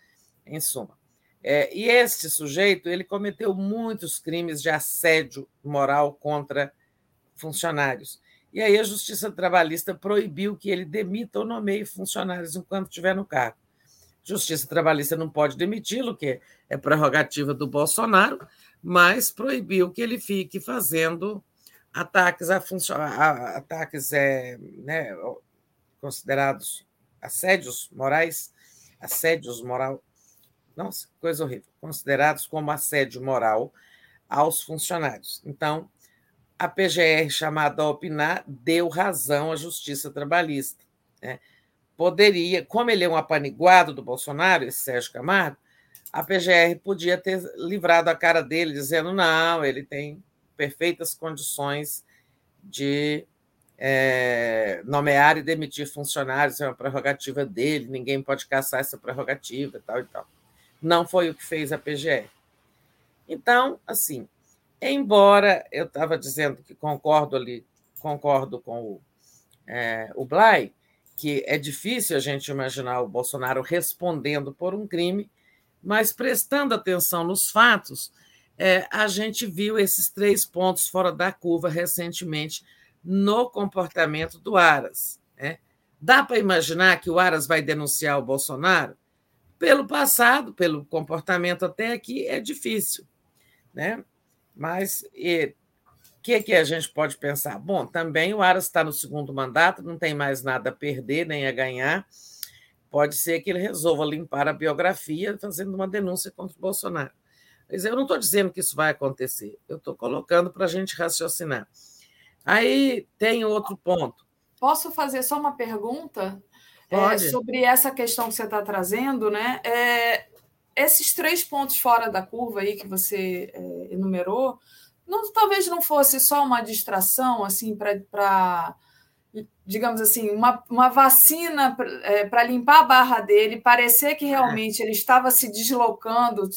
em suma. É, e este sujeito ele cometeu muitos crimes de assédio moral contra funcionários. E aí a Justiça Trabalhista proibiu que ele demita ou nomeie funcionários enquanto estiver no cargo. Justiça Trabalhista não pode demiti-lo, que é prerrogativa do Bolsonaro, mas proibiu que ele fique fazendo ataques a, a ataques é, né, considerados assédios morais, assédios moral, nossa, coisa horrível. Considerados como assédio moral aos funcionários. Então, a PGR, chamada a opinar, deu razão à Justiça Trabalhista. Né? Poderia, como ele é um apaniguado do Bolsonaro, esse Sérgio Camargo, a PGR podia ter livrado a cara dele, dizendo: não, ele tem perfeitas condições de é, nomear e demitir funcionários, é uma prerrogativa dele, ninguém pode caçar essa prerrogativa e tal e tal. Não foi o que fez a PGR. Então, assim, embora eu estava dizendo que concordo ali, concordo com o, é, o Blay, que é difícil a gente imaginar o Bolsonaro respondendo por um crime, mas prestando atenção nos fatos, é, a gente viu esses três pontos fora da curva recentemente no comportamento do Aras. Né? Dá para imaginar que o Aras vai denunciar o Bolsonaro? Pelo passado, pelo comportamento até aqui, é difícil. Né? Mas o que, que a gente pode pensar? Bom, também o Aras está no segundo mandato, não tem mais nada a perder nem a ganhar. Pode ser que ele resolva limpar a biografia fazendo uma denúncia contra o Bolsonaro. Mas eu não estou dizendo que isso vai acontecer, eu estou colocando para a gente raciocinar. Aí tem outro ponto. Posso fazer só uma pergunta? é, sobre essa questão que você está trazendo, né? É, esses três pontos fora da curva aí que você é, enumerou, não, talvez não fosse só uma distração, assim, para digamos assim, uma, uma vacina para é, limpar a barra dele, parecer que realmente ele estava se deslocando,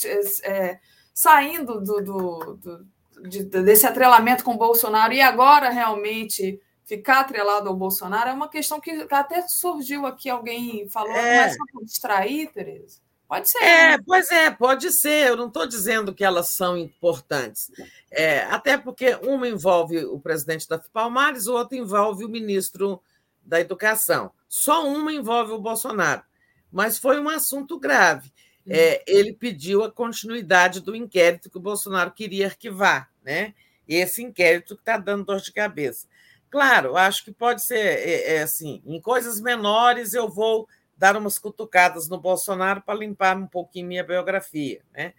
é, saindo do, do, do de, desse atrelamento com o Bolsonaro e agora realmente ficar atrelado ao Bolsonaro é uma questão que até surgiu aqui, alguém falou, é. não é só para distrair, Tereza? Pode ser. É, né? pois é, pode ser. Eu não estou dizendo que elas são importantes. É, até porque uma envolve o presidente da Palmares, o outro envolve o ministro da Educação. Só uma envolve o Bolsonaro. Mas foi um assunto grave. É, uhum. ele pediu a continuidade do inquérito que o Bolsonaro queria arquivar, né? Esse inquérito que está dando dor de cabeça. Claro, acho que pode ser é, é, assim, em coisas menores eu vou dar umas cutucadas no Bolsonaro para limpar um pouquinho minha biografia. Né?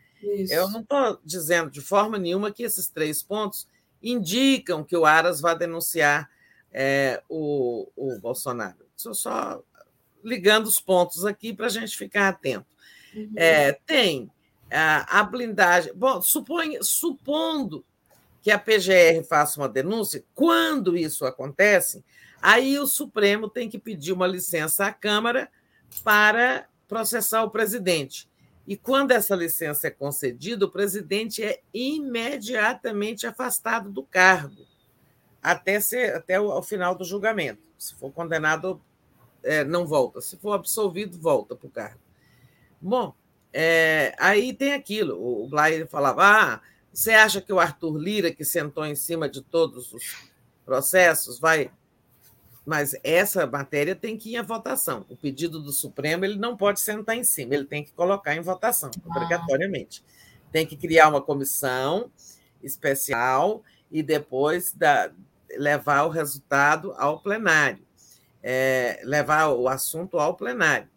Eu não estou dizendo de forma nenhuma que esses três pontos indicam que o Aras vai denunciar é, o, o Bolsonaro. Estou só ligando os pontos aqui para a gente ficar atento. Uhum. É, tem a, a, blindagem. Bom, supondo que a PGR faça uma denúncia, quando isso acontece, aí o Supremo tem que pedir uma licença à Câmara para processar o presidente. E quando essa licença é concedida, o presidente é imediatamente afastado do cargo, até, ser, até o, final do julgamento. Se for condenado, é, não volta. Se for absolvido, volta para o cargo. Bom, é, aí tem aquilo. O Blair falava: ah, você acha que o Arthur Lira, que sentou em cima de todos os processos, vai mas essa matéria tem que ir à votação. O pedido do Supremo ele não pode sentar em cima, ele tem que colocar em votação, ah. obrigatoriamente. Tem que criar uma comissão especial e depois da, levar o resultado ao plenário, é, levar o assunto ao plenário.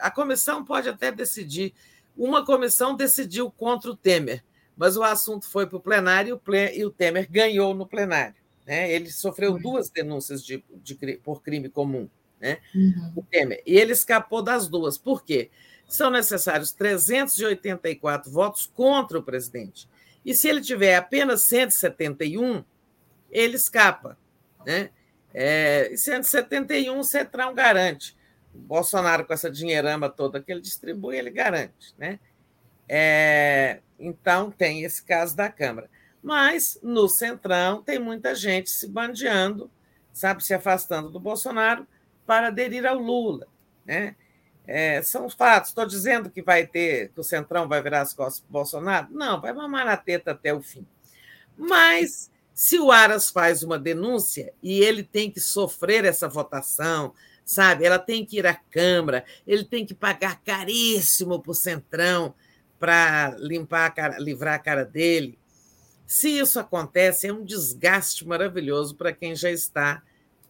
A comissão pode até decidir. Uma comissão decidiu contra o Temer, mas o assunto foi para o plenário e o Temer ganhou no plenário. Né? Ele sofreu duas denúncias de, de, por crime comum, né? Uhum. o Temer, e ele escapou das duas. Por quê? São necessários 384 votos contra o presidente. E se ele tiver apenas 171, ele escapa. Né? É, 171 o Cetrão garante. O Bolsonaro, com essa dinheirama toda que ele distribui, ele garante. Né? É, então, tem esse caso da Câmara. Mas no Centrão tem muita gente se bandeando, sabe, se afastando do Bolsonaro para aderir ao Lula. Né? É, são fatos. Estou dizendo que vai ter, que o Centrão vai virar as costas para o Bolsonaro? Não, vai mamar na teta até o fim. Mas se o Aras faz uma denúncia e ele tem que sofrer essa votação, sabe? Ela tem que ir à Câmara, ele tem que pagar caríssimo para o Centrão para limpar a cara, livrar a cara dele. Se isso acontece, é um desgaste maravilhoso para quem já está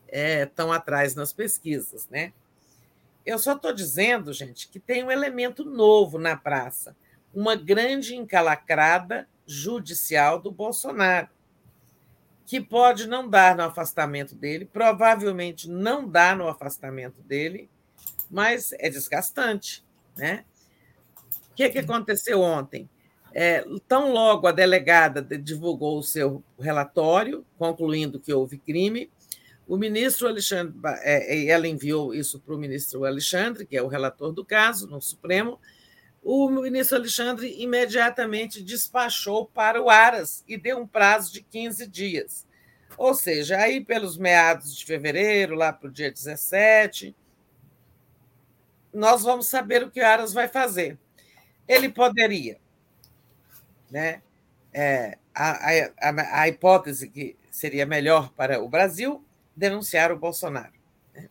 é, tão atrás nas pesquisas, né? Eu só estou dizendo, gente, que tem um elemento novo na praça, uma grande encalacrada judicial do Bolsonaro, que pode não dar no afastamento dele, provavelmente não dá no afastamento dele, mas é desgastante, né? O que, que aconteceu ontem? É, tão logo a delegada divulgou o seu relatório, concluindo que houve crime, o ministro Alexandre, é, ela enviou isso para o ministro Alexandre, que é o relator do caso no Supremo. O ministro Alexandre imediatamente despachou para o Aras e deu um prazo de 15 dias. Ou seja, aí pelos meados de fevereiro, lá para o dia 17, nós vamos saber o que o Aras vai fazer. Ele poderia né? É, a, a, a, hipótese que seria melhor para o Brasil denunciar o Bolsonaro. Né?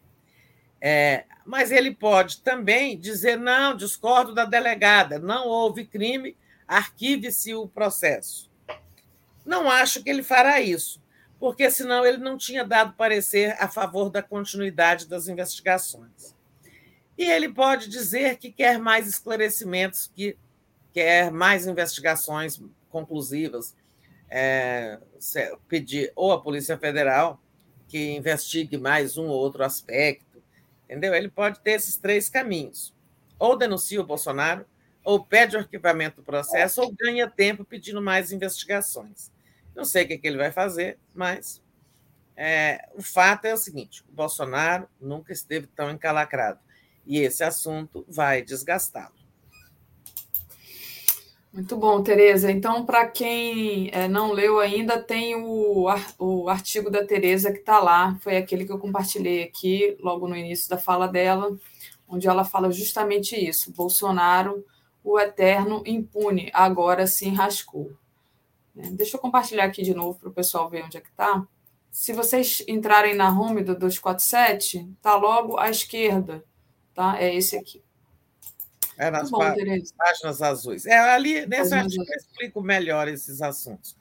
É, mas ele pode também dizer: não, discordo da delegada, não houve crime, arquive-se o processo. Não acho que ele fará isso, porque senão ele não tinha dado parecer a favor da continuidade das investigações. E ele pode dizer que quer mais esclarecimentos, que quer mais investigações conclusivas, é, pedir ou a Polícia Federal que investigue mais um ou outro aspecto, entendeu? Ele pode ter esses três caminhos. Ou denuncia o Bolsonaro, ou pede o arquivamento do processo, ou ganha tempo pedindo mais investigações. Não sei o que, é que ele vai fazer, mas é, o fato é o seguinte: o Bolsonaro nunca esteve tão encalacrado. E esse assunto vai desgastá-lo. Muito bom, Tereza. Então, para quem é, não leu ainda, tem o, o artigo da Tereza que está lá. Foi aquele que eu compartilhei aqui logo no início da fala dela, onde ela fala justamente isso. Bolsonaro, o eterno impune, agora se enrascou. É, deixa eu compartilhar aqui de novo para o pessoal ver onde é que está. Se vocês entrarem na home do 247, está logo à esquerda, tá? É esse aqui. É nas bom, páginas azuis. É ali nesse artigo eu explico melhor esses assuntos,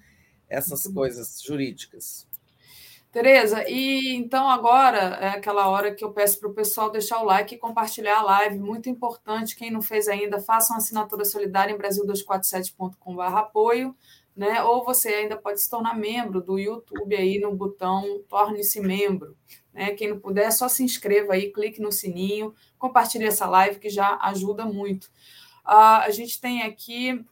essas Muito coisas bom. jurídicas. Tereza, e então agora é aquela hora que eu peço para o pessoal deixar o like e compartilhar a live. Muito importante, quem não fez ainda, faça uma assinatura solidária em Brasil247.com.br apoio. né? Ou você ainda pode se tornar membro do YouTube aí no botão torne-se membro. Né? Quem não puder, é só se inscreva aí, clique no sininho, compartilhe essa live que já ajuda muito. Uh, a gente tem aqui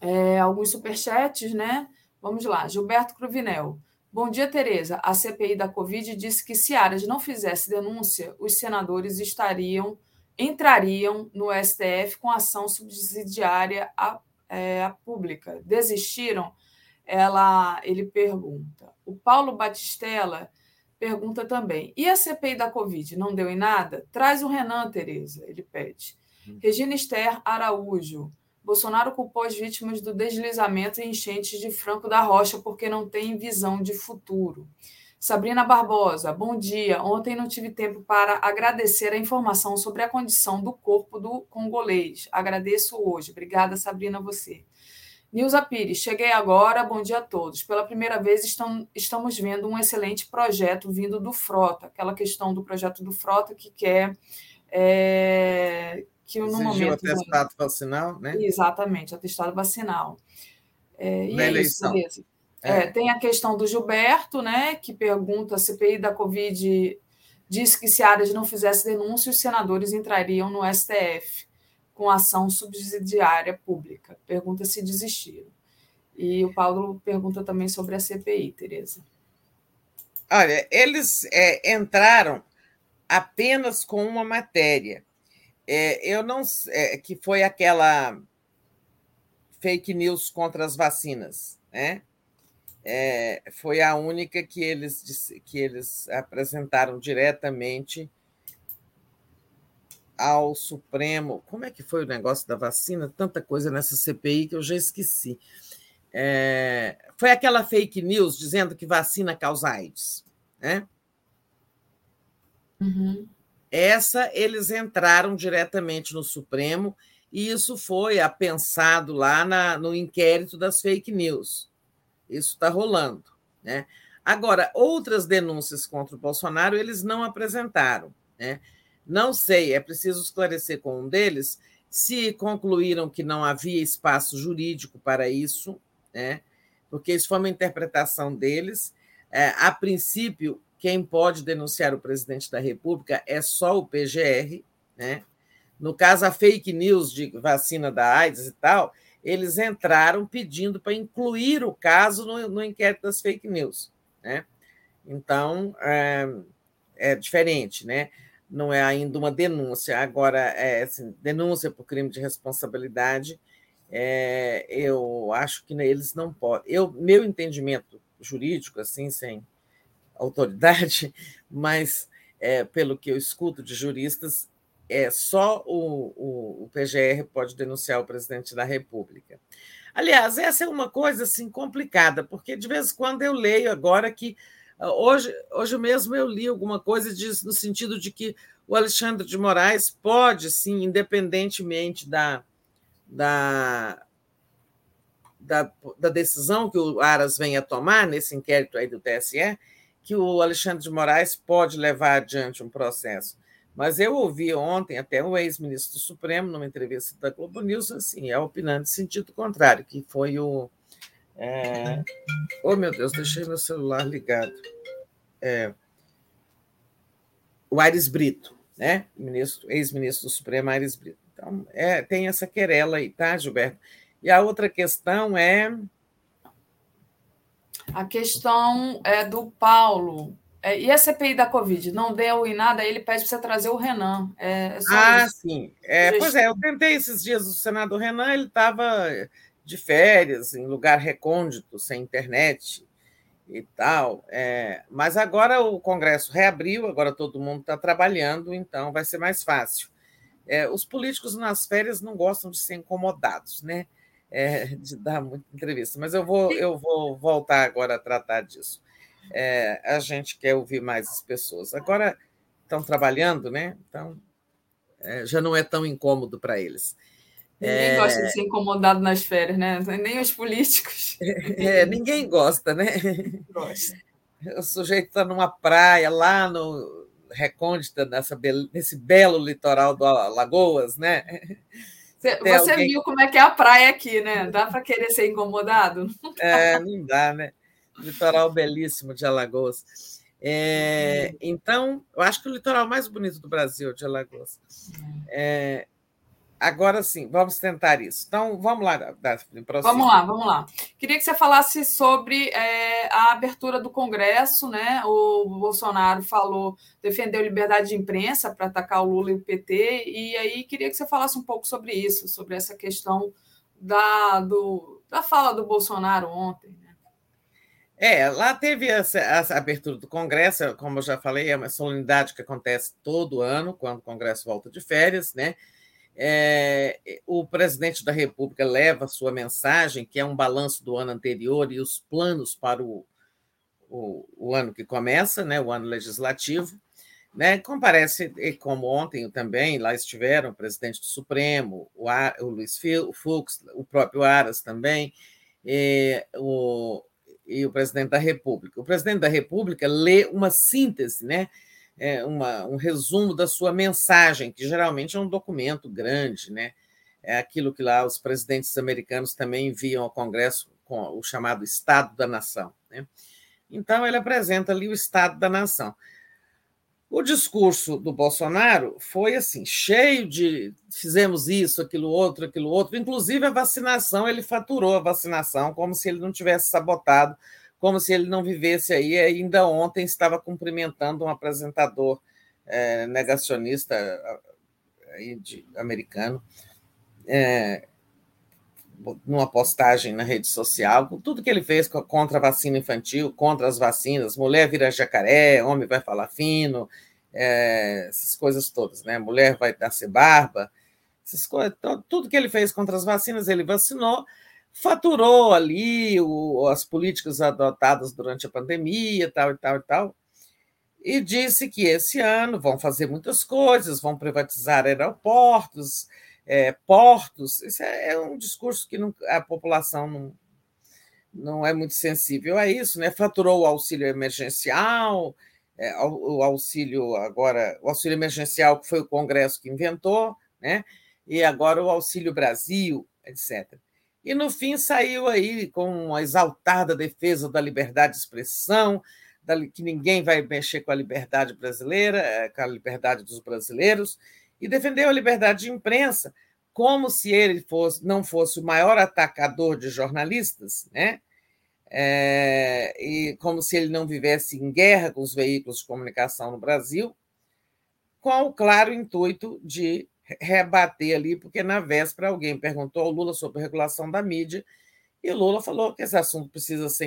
é, alguns superchats, né? Vamos lá. Gilberto Cruvinel. Bom dia, Tereza. A CPI da Covid disse que se Aras não fizesse denúncia, os senadores estariam entrariam no STF com ação subsidiária à, é, à pública. Desistiram? Ela, ele pergunta. O Paulo Batistella pergunta também. E a CPI da Covid não deu em nada? Traz o Renan, Tereza, ele pede. Hum. Regina Esther Araújo. Bolsonaro culpou as vítimas do deslizamento e enchentes de Franco da Rocha porque não tem visão de futuro. Sabrina Barbosa, bom dia. Ontem não tive tempo para agradecer a informação sobre a condição do corpo do congolês. Agradeço hoje. Obrigada, Sabrina, você. Nilza Pires, cheguei agora, bom dia a todos. Pela primeira vez estão, estamos vendo um excelente projeto vindo do Frota, aquela questão do projeto do Frota que quer é, que no Exigiu momento. atestado vacinal, né? Exatamente, atestado vacinal. É, e Na é eleição. isso, beleza. É, tem a questão do Gilberto, né, que pergunta: a CPI da Covid disse que se a Aras não fizesse denúncia, os senadores entrariam no STF com ação subsidiária pública. Pergunta se desistiram. E o Paulo pergunta também sobre a CPI, Tereza. Olha, eles é, entraram apenas com uma matéria. É, eu não é, que foi aquela fake news contra as vacinas, né? É, foi a única que eles que eles apresentaram diretamente ao Supremo. Como é que foi o negócio da vacina? Tanta coisa nessa CPI que eu já esqueci. É, foi aquela fake news dizendo que vacina causa AIDS, né? Uhum. Essa eles entraram diretamente no Supremo e isso foi apensado lá na, no inquérito das fake news. Isso está rolando. Né? Agora, outras denúncias contra o Bolsonaro eles não apresentaram. Né? Não sei, é preciso esclarecer com um deles se concluíram que não havia espaço jurídico para isso, né? porque isso foi uma interpretação deles. É, a princípio, quem pode denunciar o presidente da República é só o PGR. Né? No caso, a fake news de vacina da AIDS e tal, eles entraram pedindo para incluir o caso no, no, inquérito das fake news. Né? Então, é, é, diferente, né? Não é ainda uma denúncia. Agora, é, assim, denúncia por crime de responsabilidade, é, eu acho que eles não podem. Eu, meu entendimento jurídico, assim, sem autoridade, mas é, pelo que eu escuto de juristas, é só o, o, o, PGR pode denunciar o presidente da República. Aliás, essa é uma coisa assim complicada, porque de vez em quando eu leio agora que hoje, hoje mesmo eu li alguma coisa diz, no sentido de que o Alexandre de Moraes pode, sim, independentemente da, da, da, da decisão que o Aras venha tomar nesse inquérito aí do TSE, que o Alexandre de Moraes pode levar adiante um processo. Mas eu ouvi ontem até o ex-ministro do Supremo, numa entrevista da Globo News, assim, é opinando sentido contrário, que foi o. É... Oh, meu Deus, deixei meu celular ligado. É... O Aires Brito, né? Ex-ministro do Supremo, Aires Brito. Então, é, tem essa querela aí, tá, Gilberto? E a outra questão é. A questão é do Paulo. É, e a CPI da Covid? Não deu em nada, ele pede para você trazer o Renan. É, é ah, isso. sim. É, pois é, eu tentei esses dias o senador Renan, ele estava de férias, em lugar recôndito, sem internet e tal. É, mas agora o Congresso reabriu, agora todo mundo está trabalhando, então vai ser mais fácil. É, os políticos nas férias não gostam de ser incomodados, né? É, de dar muita entrevista, mas eu vou, eu vou voltar agora a tratar disso é, a gente quer ouvir mais as pessoas. Agora estão trabalhando, né? Então é, já não é tão incômodo para eles. Ninguém é... gosta de ser incomodado nas férias, né? Nem os políticos. É, ninguém gosta, né? Gosta. O sujeito está numa praia lá no recôndita, nessa, nesse belo litoral do Alagoas, né? Você, você alguém... viu como é que é a praia aqui, né? Dá para querer ser incomodado? É, não dá, né? Litoral belíssimo de Alagoas. É, então, eu acho que o litoral mais bonito do Brasil, de Alagoas. É, Agora sim, vamos tentar isso. Então, vamos lá, Daphne, Vamos lá, vamos lá. Queria que você falasse sobre é, a abertura do Congresso, né? O Bolsonaro falou, defendeu liberdade de imprensa para atacar o Lula e o PT, e aí queria que você falasse um pouco sobre isso, sobre essa questão da, do, da fala do Bolsonaro ontem. Né? É, lá teve essa, essa, abertura do Congresso, como eu já falei, é uma solenidade que acontece todo ano, quando o Congresso volta de férias, né? É, o presidente da República leva sua mensagem, que é um balanço do ano anterior e os planos para o, o, o ano que começa, né, o ano legislativo. Né, comparece, como ontem também, lá estiveram o presidente do Supremo, o, Ar, o Luiz Fux, o próprio Aras também, e o, e o presidente da República. O presidente da República lê uma síntese, né? É, uma, um resumo da sua mensagem, que geralmente é um documento grande, né? É aquilo que lá os presidentes americanos também enviam ao Congresso com o chamado Estado da Nação. Né? Então, ele apresenta ali o Estado da Nação. O discurso do Bolsonaro foi assim, cheio de fizemos isso, aquilo outro, aquilo outro, inclusive a vacinação, ele faturou a vacinação como se ele não tivesse sabotado como se ele não vivesse aí. Ainda ontem estava cumprimentando um apresentador é, negacionista aí de, americano, é, numa postagem na rede social, com tudo que ele fez contra a vacina infantil, contra as vacinas, mulher vira jacaré, homem vai falar fino, é, essas coisas todas, né? Mulher vai nascer barba, essas coisas, tudo que ele fez contra as vacinas, ele vacinou, faturou ali o, as políticas adotadas durante a pandemia, tal e tal e tal, e disse que esse ano vão fazer muitas coisas, vão privatizar aeroportos, é, portos. Isso é, é, um discurso que não, a população não, não é muito sensível a isso, né? Faturou o auxílio emergencial, é, o auxílio agora, o auxílio emergencial que foi o Congresso que inventou, né? E agora o Auxílio Brasil, etc. E, no fim, saiu aí com uma exaltada defesa da liberdade de expressão, que ninguém vai mexer com a liberdade brasileira, eh, com a liberdade dos brasileiros, e defendeu a liberdade de imprensa, como se ele fosse, não fosse o maior atacador de jornalistas, né? É, e como se ele não vivesse em guerra com os veículos de comunicação no Brasil, com o claro intuito de rebater ali, porque na véspera alguém perguntou ao Lula sobre a regulação da mídia, e Lula falou que esse assunto precisa ser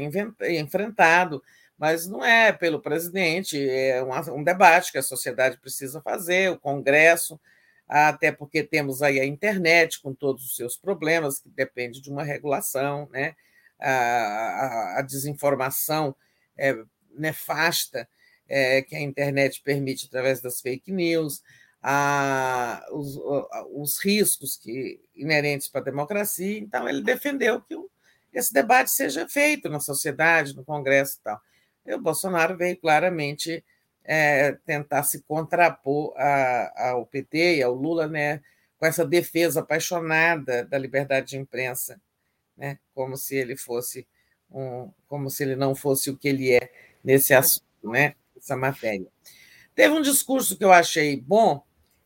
enfrentado, mas não é pelo presidente, é um, debate que a sociedade precisa fazer, o Congresso, até porque temos aí a internet com todos os seus problemas, que depende de uma regulação, né? a, a, a desinformação é nefasta é, que a internet permite através das fake news, a, os, os, riscos que inerentes para a democracia. Então, ele defendeu que esse debate seja feito na sociedade, no Congresso e tal. E o Bolsonaro veio claramente é, tentar se contrapor a, ao PT e ao Lula né, com essa defesa apaixonada da liberdade de imprensa, né, como se ele fosse um, como se ele não fosse o que ele é nesse assunto, né, essa matéria. Teve um discurso que eu achei bom,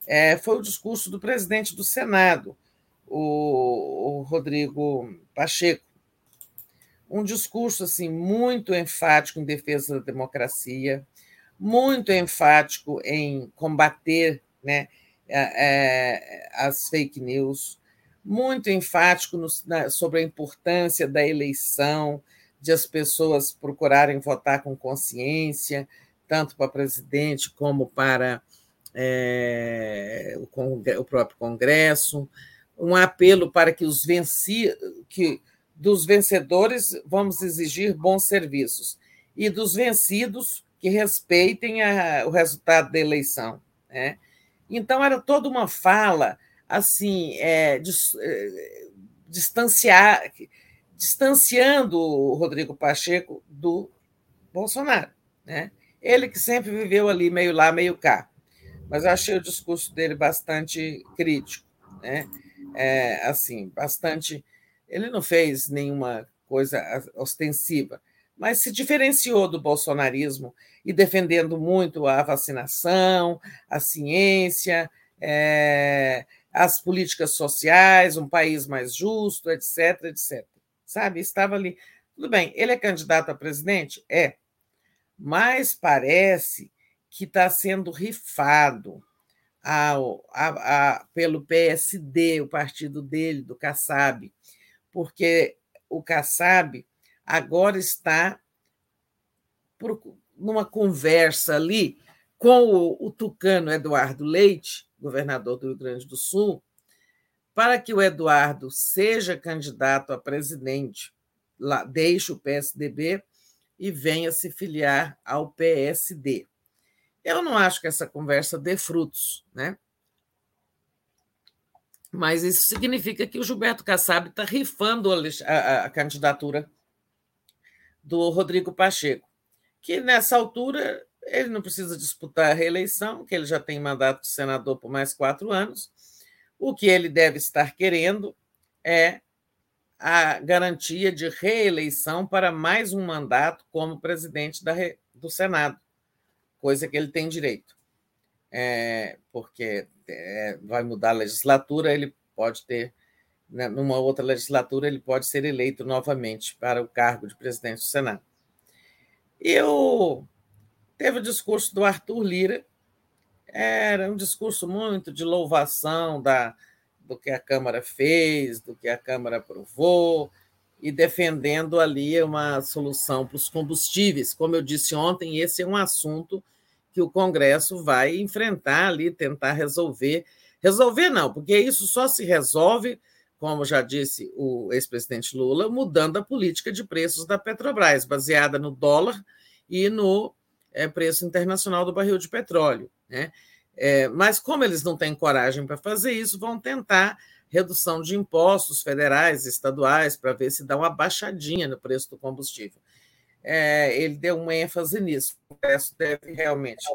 é, foi o discurso do presidente do Senado, o, o Rodrigo Pacheco. Um discurso assim muito enfático em defesa da democracia, muito enfático em combater né, é, as fake news, muito enfático no, na, sobre a importância da eleição, de as pessoas procurarem votar com consciência, tanto para presidente como para é, o, o, próprio Congresso, um apelo para que os venci, que dos vencedores vamos exigir bons serviços e dos vencidos que respeitem a, o resultado da eleição. Né? Então era toda uma fala assim é, dis, é, distanciar, distanciando o Rodrigo Pacheco do Bolsonaro, né? Ele que sempre viveu ali meio lá, meio cá mas eu achei o discurso dele bastante crítico. Né? é, assim, bastante. Ele não fez nenhuma coisa ostensiva, mas se diferenciou do bolsonarismo e defendendo muito a vacinação, a ciência, é, as políticas sociais, um país mais justo, etc, etc. Sabe? Estava ali. Tudo bem, ele é candidato a presidente? É. Mas parece que está sendo rifado ao, a, a, pelo PSD, o partido dele, do Kassab, porque o Kassab agora está por, numa conversa ali com o, o tucano Eduardo Leite, governador do Rio Grande do Sul, para que o Eduardo seja candidato a presidente, lá, deixe o PSDB e venha se filiar ao PSD. Eu não acho que essa conversa dê frutos, né? Mas isso significa que o Gilberto Kassab está rifando a, a, a, candidatura do Rodrigo Pacheco, que nessa altura ele não precisa disputar a reeleição, que ele já tem mandato de senador por mais quatro anos. O que ele deve estar querendo é a garantia de reeleição para mais um mandato como presidente da, do Senado, coisa que ele tem direito. É, porque é, vai mudar a legislatura, ele pode ter, né, numa outra legislatura, ele pode ser eleito novamente para o cargo de presidente do Senado. E o, teve o discurso do Arthur Lira, era um discurso muito de louvação da, do que a Câmara fez, do que a Câmara aprovou, e defendendo ali uma solução para os combustíveis. Como eu disse ontem, esse é um assunto que o Congresso vai enfrentar ali, tentar resolver. Resolver não, porque isso só se resolve, como já disse o ex-presidente Lula, mudando a política de preços da Petrobras, baseada no dólar e no é, preço internacional do barril de petróleo. Né? É, mas, como eles não têm coragem para fazer isso, vão tentar redução de impostos federais, estaduais, para ver se dá uma baixadinha no preço do combustível é, ele deu uma ênfase nisso. O Congresso deve realmente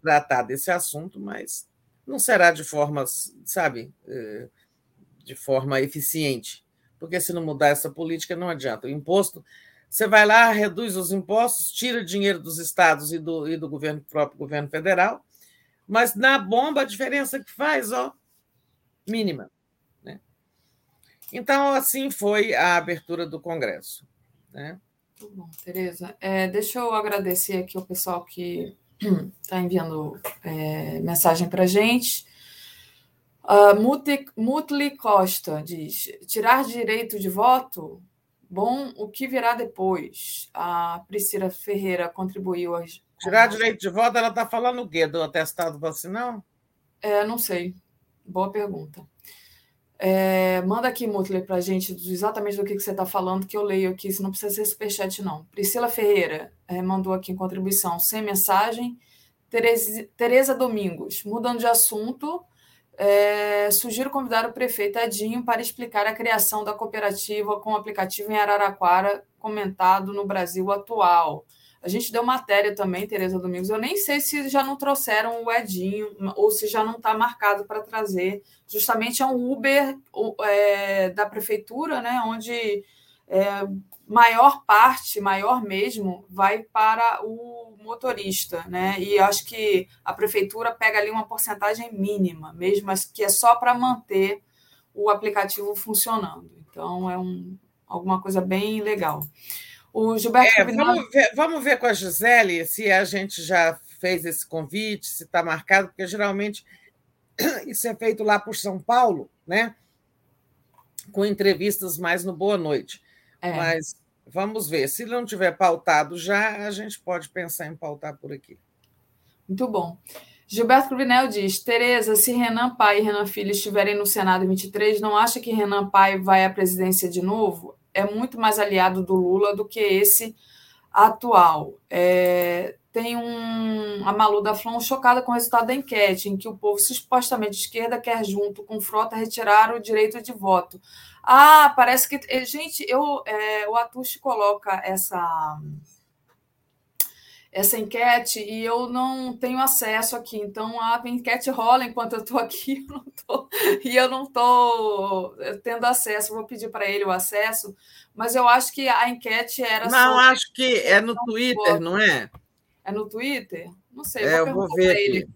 tratar desse assunto, mas não será de forma, sabe, é, de forma eficiente, porque se não mudar essa política não adianta. O imposto, você vai lá, reduz os impostos, tira dinheiro dos estados e do, e do governo próprio governo federal, mas na bomba a diferença que faz, ó, mínima. Então, assim foi a abertura do Congresso. Né? Muito bom, Tereza. É, deixa eu agradecer aqui o pessoal que está enviando é, mensagem para a gente. Uh, Mutli Costa diz: tirar direito de voto? Bom, o que virá depois? A Priscila Ferreira contribuiu. A... Tirar direito de voto, ela está falando o quê? Do atestado vacinal? É, não sei. Boa pergunta. É, manda aqui, Mutler, para a gente exatamente do que, que você está falando, que eu leio aqui, se não precisa ser superchat, não. Priscila Ferreira é, mandou aqui em contribuição, sem mensagem. Tereza, Tereza Domingos, mudando de assunto, é, sugiro convidar o prefeito Edinho para explicar a criação da cooperativa com o aplicativo em Araraquara, comentado no Brasil atual. A gente deu matéria também, Tereza Domingos. Eu nem sei se já não trouxeram o Edinho ou se já não está marcado para trazer. Justamente é um Uber é, da prefeitura, né? Onde é, maior parte, maior mesmo, vai para o motorista, né? E acho que a prefeitura pega ali uma porcentagem mínima, mesmo que é só para manter o aplicativo funcionando. Então é um, alguma coisa bem legal. O Gilberto é, vamos, ver, vamos ver com a Gisele se a gente já fez esse convite, se está marcado, porque geralmente isso é feito lá por São Paulo, né? Com entrevistas mais no Boa Noite. É. Mas vamos ver. Se não tiver pautado já, a gente pode pensar em pautar por aqui. Muito bom. Gilberto Cruvinel diz: Tereza, se Renan Pai e Renan Filho estiverem no Senado em 23, não acha que Renan Pai vai à presidência de novo? É muito mais aliado do Lula do que esse atual. É, tem um, a Malu da Flon chocada com o resultado da enquete, em que o povo supostamente esquerda quer, junto com Frota, retirar o direito de voto. Ah, parece que. Eh, gente, eu, é, o Atush coloca essa essa enquete e eu não tenho acesso aqui. Então a enquete rola enquanto eu estou aqui eu tô, e eu não estou tendo acesso. Vou pedir para ele o acesso, mas eu acho que a enquete era. Não, acho que é no Twitter, não é? É no Twitter? Não sei. É, eu vou ver ele.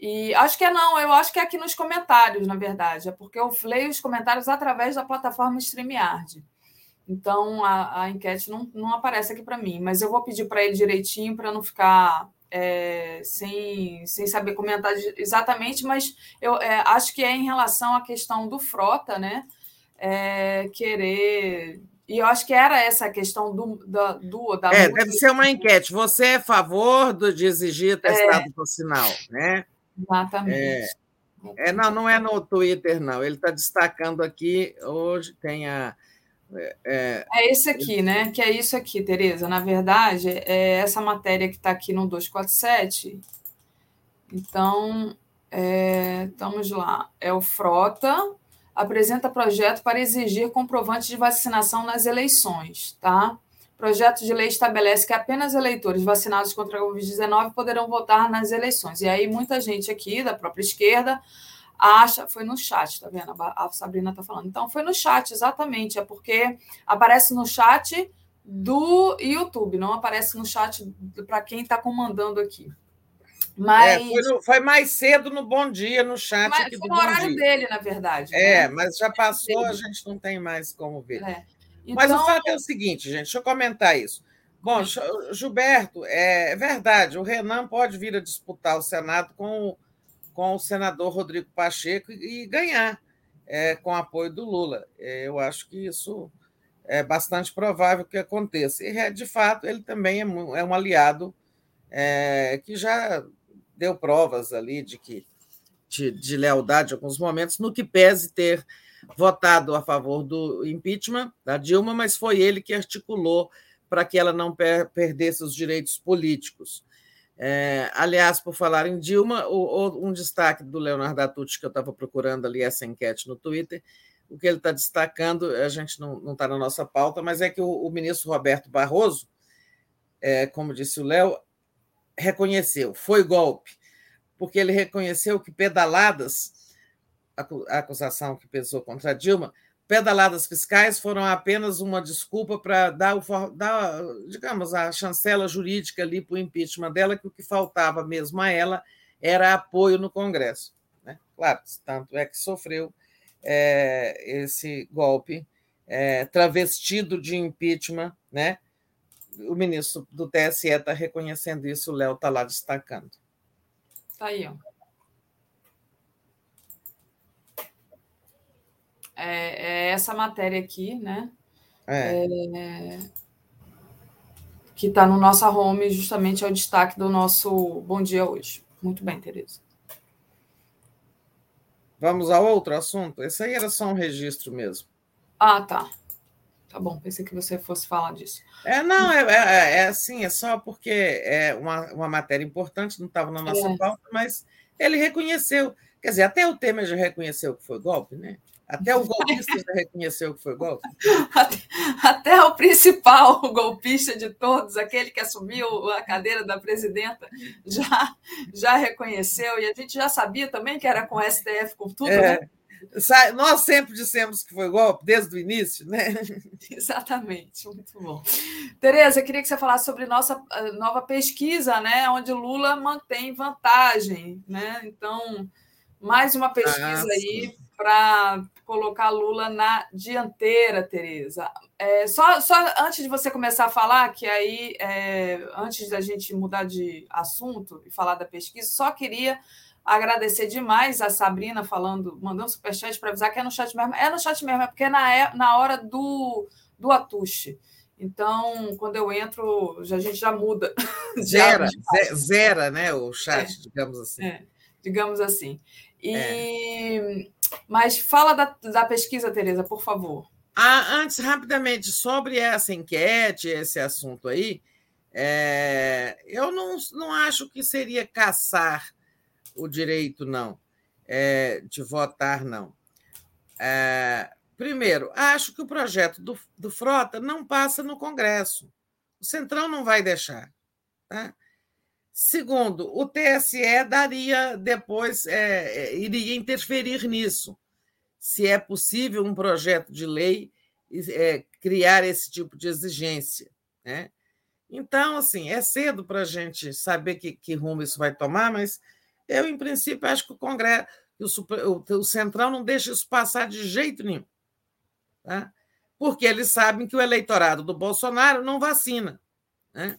E acho que é não, eu acho que é aqui nos comentários, na verdade. É porque eu leio os comentários através da plataforma StreamYard. Então a, a enquete não, não aparece aqui para mim, mas eu vou pedir para ele direitinho para não ficar é, sem, sem saber comentar exatamente, mas eu é, acho que é em relação à questão do Frota, né? É, querer. E eu acho que era essa a questão do, da, do, da. É, deve ser uma enquete. Você é a favor do, de exigir testado é, sinal, né? Exatamente. É, é, não, não é no Twitter, não. Ele está destacando aqui, hoje tem a é, é, esse aqui, né? Que é isso aqui, Tereza. Na verdade, é essa matéria que está aqui no 247. Então, é, estamos lá. É o Frota apresenta projeto para exigir comprovante de vacinação nas eleições, tá? Projeto de lei estabelece que apenas eleitores vacinados contra a Covid-19 poderão votar nas eleições. E aí, muita gente aqui, da própria esquerda, acha, foi no chat, tá vendo? A Sabrina tá falando. Então, foi no chat, exatamente. É porque aparece no chat do YouTube, não aparece no chat para quem está comandando aqui. Mas é, foi, no, foi, mais cedo no Bom Dia, no chat. Mas aqui foi no horário dia. dele, na verdade. É, né? mas já passou, a gente não tem mais como ver. É. Então... Mas o então fato é o seguinte, gente, deixa eu comentar isso. Bom, Gilberto, é verdade, o Renan pode vir a disputar o Senado com com o senador Rodrigo Pacheco e ganhar é, com apoio do Lula. É, eu acho que isso é bastante provável que aconteça. E, de fato, ele também é, é um aliado é, que já deu provas ali de que de, de, lealdade em alguns momentos, no que pese ter votado a favor do impeachment da Dilma, mas foi ele que articulou para que ela não per perdesse os direitos políticos. É, aliás, por falar em Dilma, o, o, um destaque do Leonardo Atucci, que eu estava procurando ali essa enquete no Twitter, o que ele está destacando, a gente não está na nossa pauta, mas é que o, o ministro Roberto Barroso, é, como disse o Léo, reconheceu, foi golpe, porque ele reconheceu que pedaladas, a acusação que pesou contra Dilma, pedaladas fiscais foram apenas uma desculpa para dar, dar, digamos, a chancela jurídica ali para o impeachment dela, que o que faltava mesmo a ela era apoio no Congresso. Né? Claro, tanto é que sofreu é, esse golpe é, travestido de impeachment, né? O ministro do TSE está reconhecendo isso, o Léo está lá destacando. Está aí, ó. É, é essa matéria aqui, né? É. É, que está no nossa home, justamente é o destaque do nosso Bom Dia hoje. Muito bem, Tereza. Vamos a outro assunto? Esse aí era só um registro mesmo. Ah, tá. Tá bom, pensei que você fosse falar disso. É, não, é, é, é assim, é só porque é uma, uma matéria importante, não estava na nossa é. pauta, mas ele reconheceu. Quer dizer, até o Temer já reconheceu que foi golpe, né? Até o golpista já reconheceu que foi golpe? Até, até, o principal golpista de todos, aquele que assumiu a cadeira da presidenta, já, já reconheceu. E a gente já sabia também que era com o STF, com tudo, é. né? Nós sempre dissemos que foi golpe desde o início, né? Exatamente, muito bom. Tereza, eu queria que você falasse sobre nossa nova pesquisa, né? Onde Lula mantém vantagem, né? Então, mais uma pesquisa ah, aí para colocar Lula na dianteira, Tereza. É, só, só antes de você começar a falar, que aí, é, antes da gente mudar de assunto e falar da pesquisa, só queria agradecer demais a Sabrina falando, mandando superchat para avisar que é no chat mesmo. É no chat mesmo, é porque é na, na hora do, do atuche. Então, quando eu entro, a gente já muda. Zera, zera, né? O chat, é, digamos assim. É, digamos assim. E, é. Mas fala da, da pesquisa, Tereza, por favor. Ah, antes, rapidamente, sobre essa enquete, esse assunto aí, é, eu não, não acho que seria caçar o direito, não, é, de votar, não. É, primeiro, acho que o projeto do, do Frota não passa no Congresso. O Centrão não vai deixar. Tá? Segundo, o TSE daria depois, é, é, iria interferir nisso, se é possível um projeto de lei é, criar esse tipo de exigência. Né? Então, assim, é cedo para a gente saber que, que, rumo isso vai tomar, mas eu, em princípio, acho que o Congresso, o, o, Centrão não deixa isso passar de jeito nenhum. Tá? Porque eles sabem que o eleitorado do Bolsonaro não vacina. Né?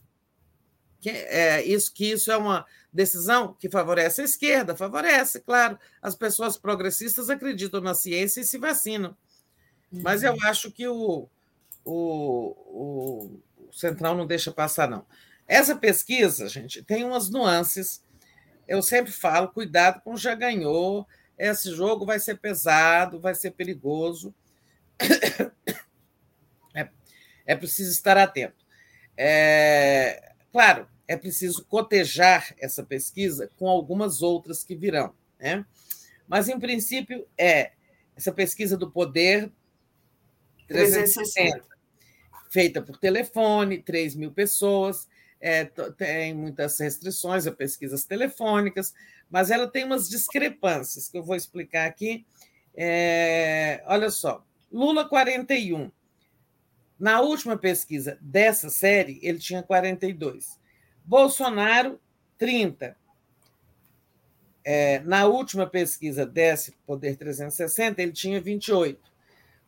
Que, é, isso, que isso é uma decisão que favorece a esquerda, favorece, claro. As pessoas progressistas acreditam na ciência e se vacinam. Mas eu uhum. acho que o, o, o Central não deixa passar, não. Essa pesquisa, gente, tem umas nuances. Eu sempre falo, cuidado com já ganhou. Esse jogo vai ser pesado, vai ser perigoso. É, é preciso estar atento. É, claro, é preciso cotejar essa pesquisa com algumas outras que virão. Né? Mas, em princípio, é essa pesquisa do poder 360, feita por telefone, 3 mil pessoas, é, tem muitas restrições a pesquisas telefônicas, mas ela tem umas discrepâncias que eu vou explicar aqui. É, olha só, Lula 41. Na última pesquisa dessa série, ele tinha 42. Bolsonaro, 30. É, na última pesquisa desse Poder 360, ele tinha 28.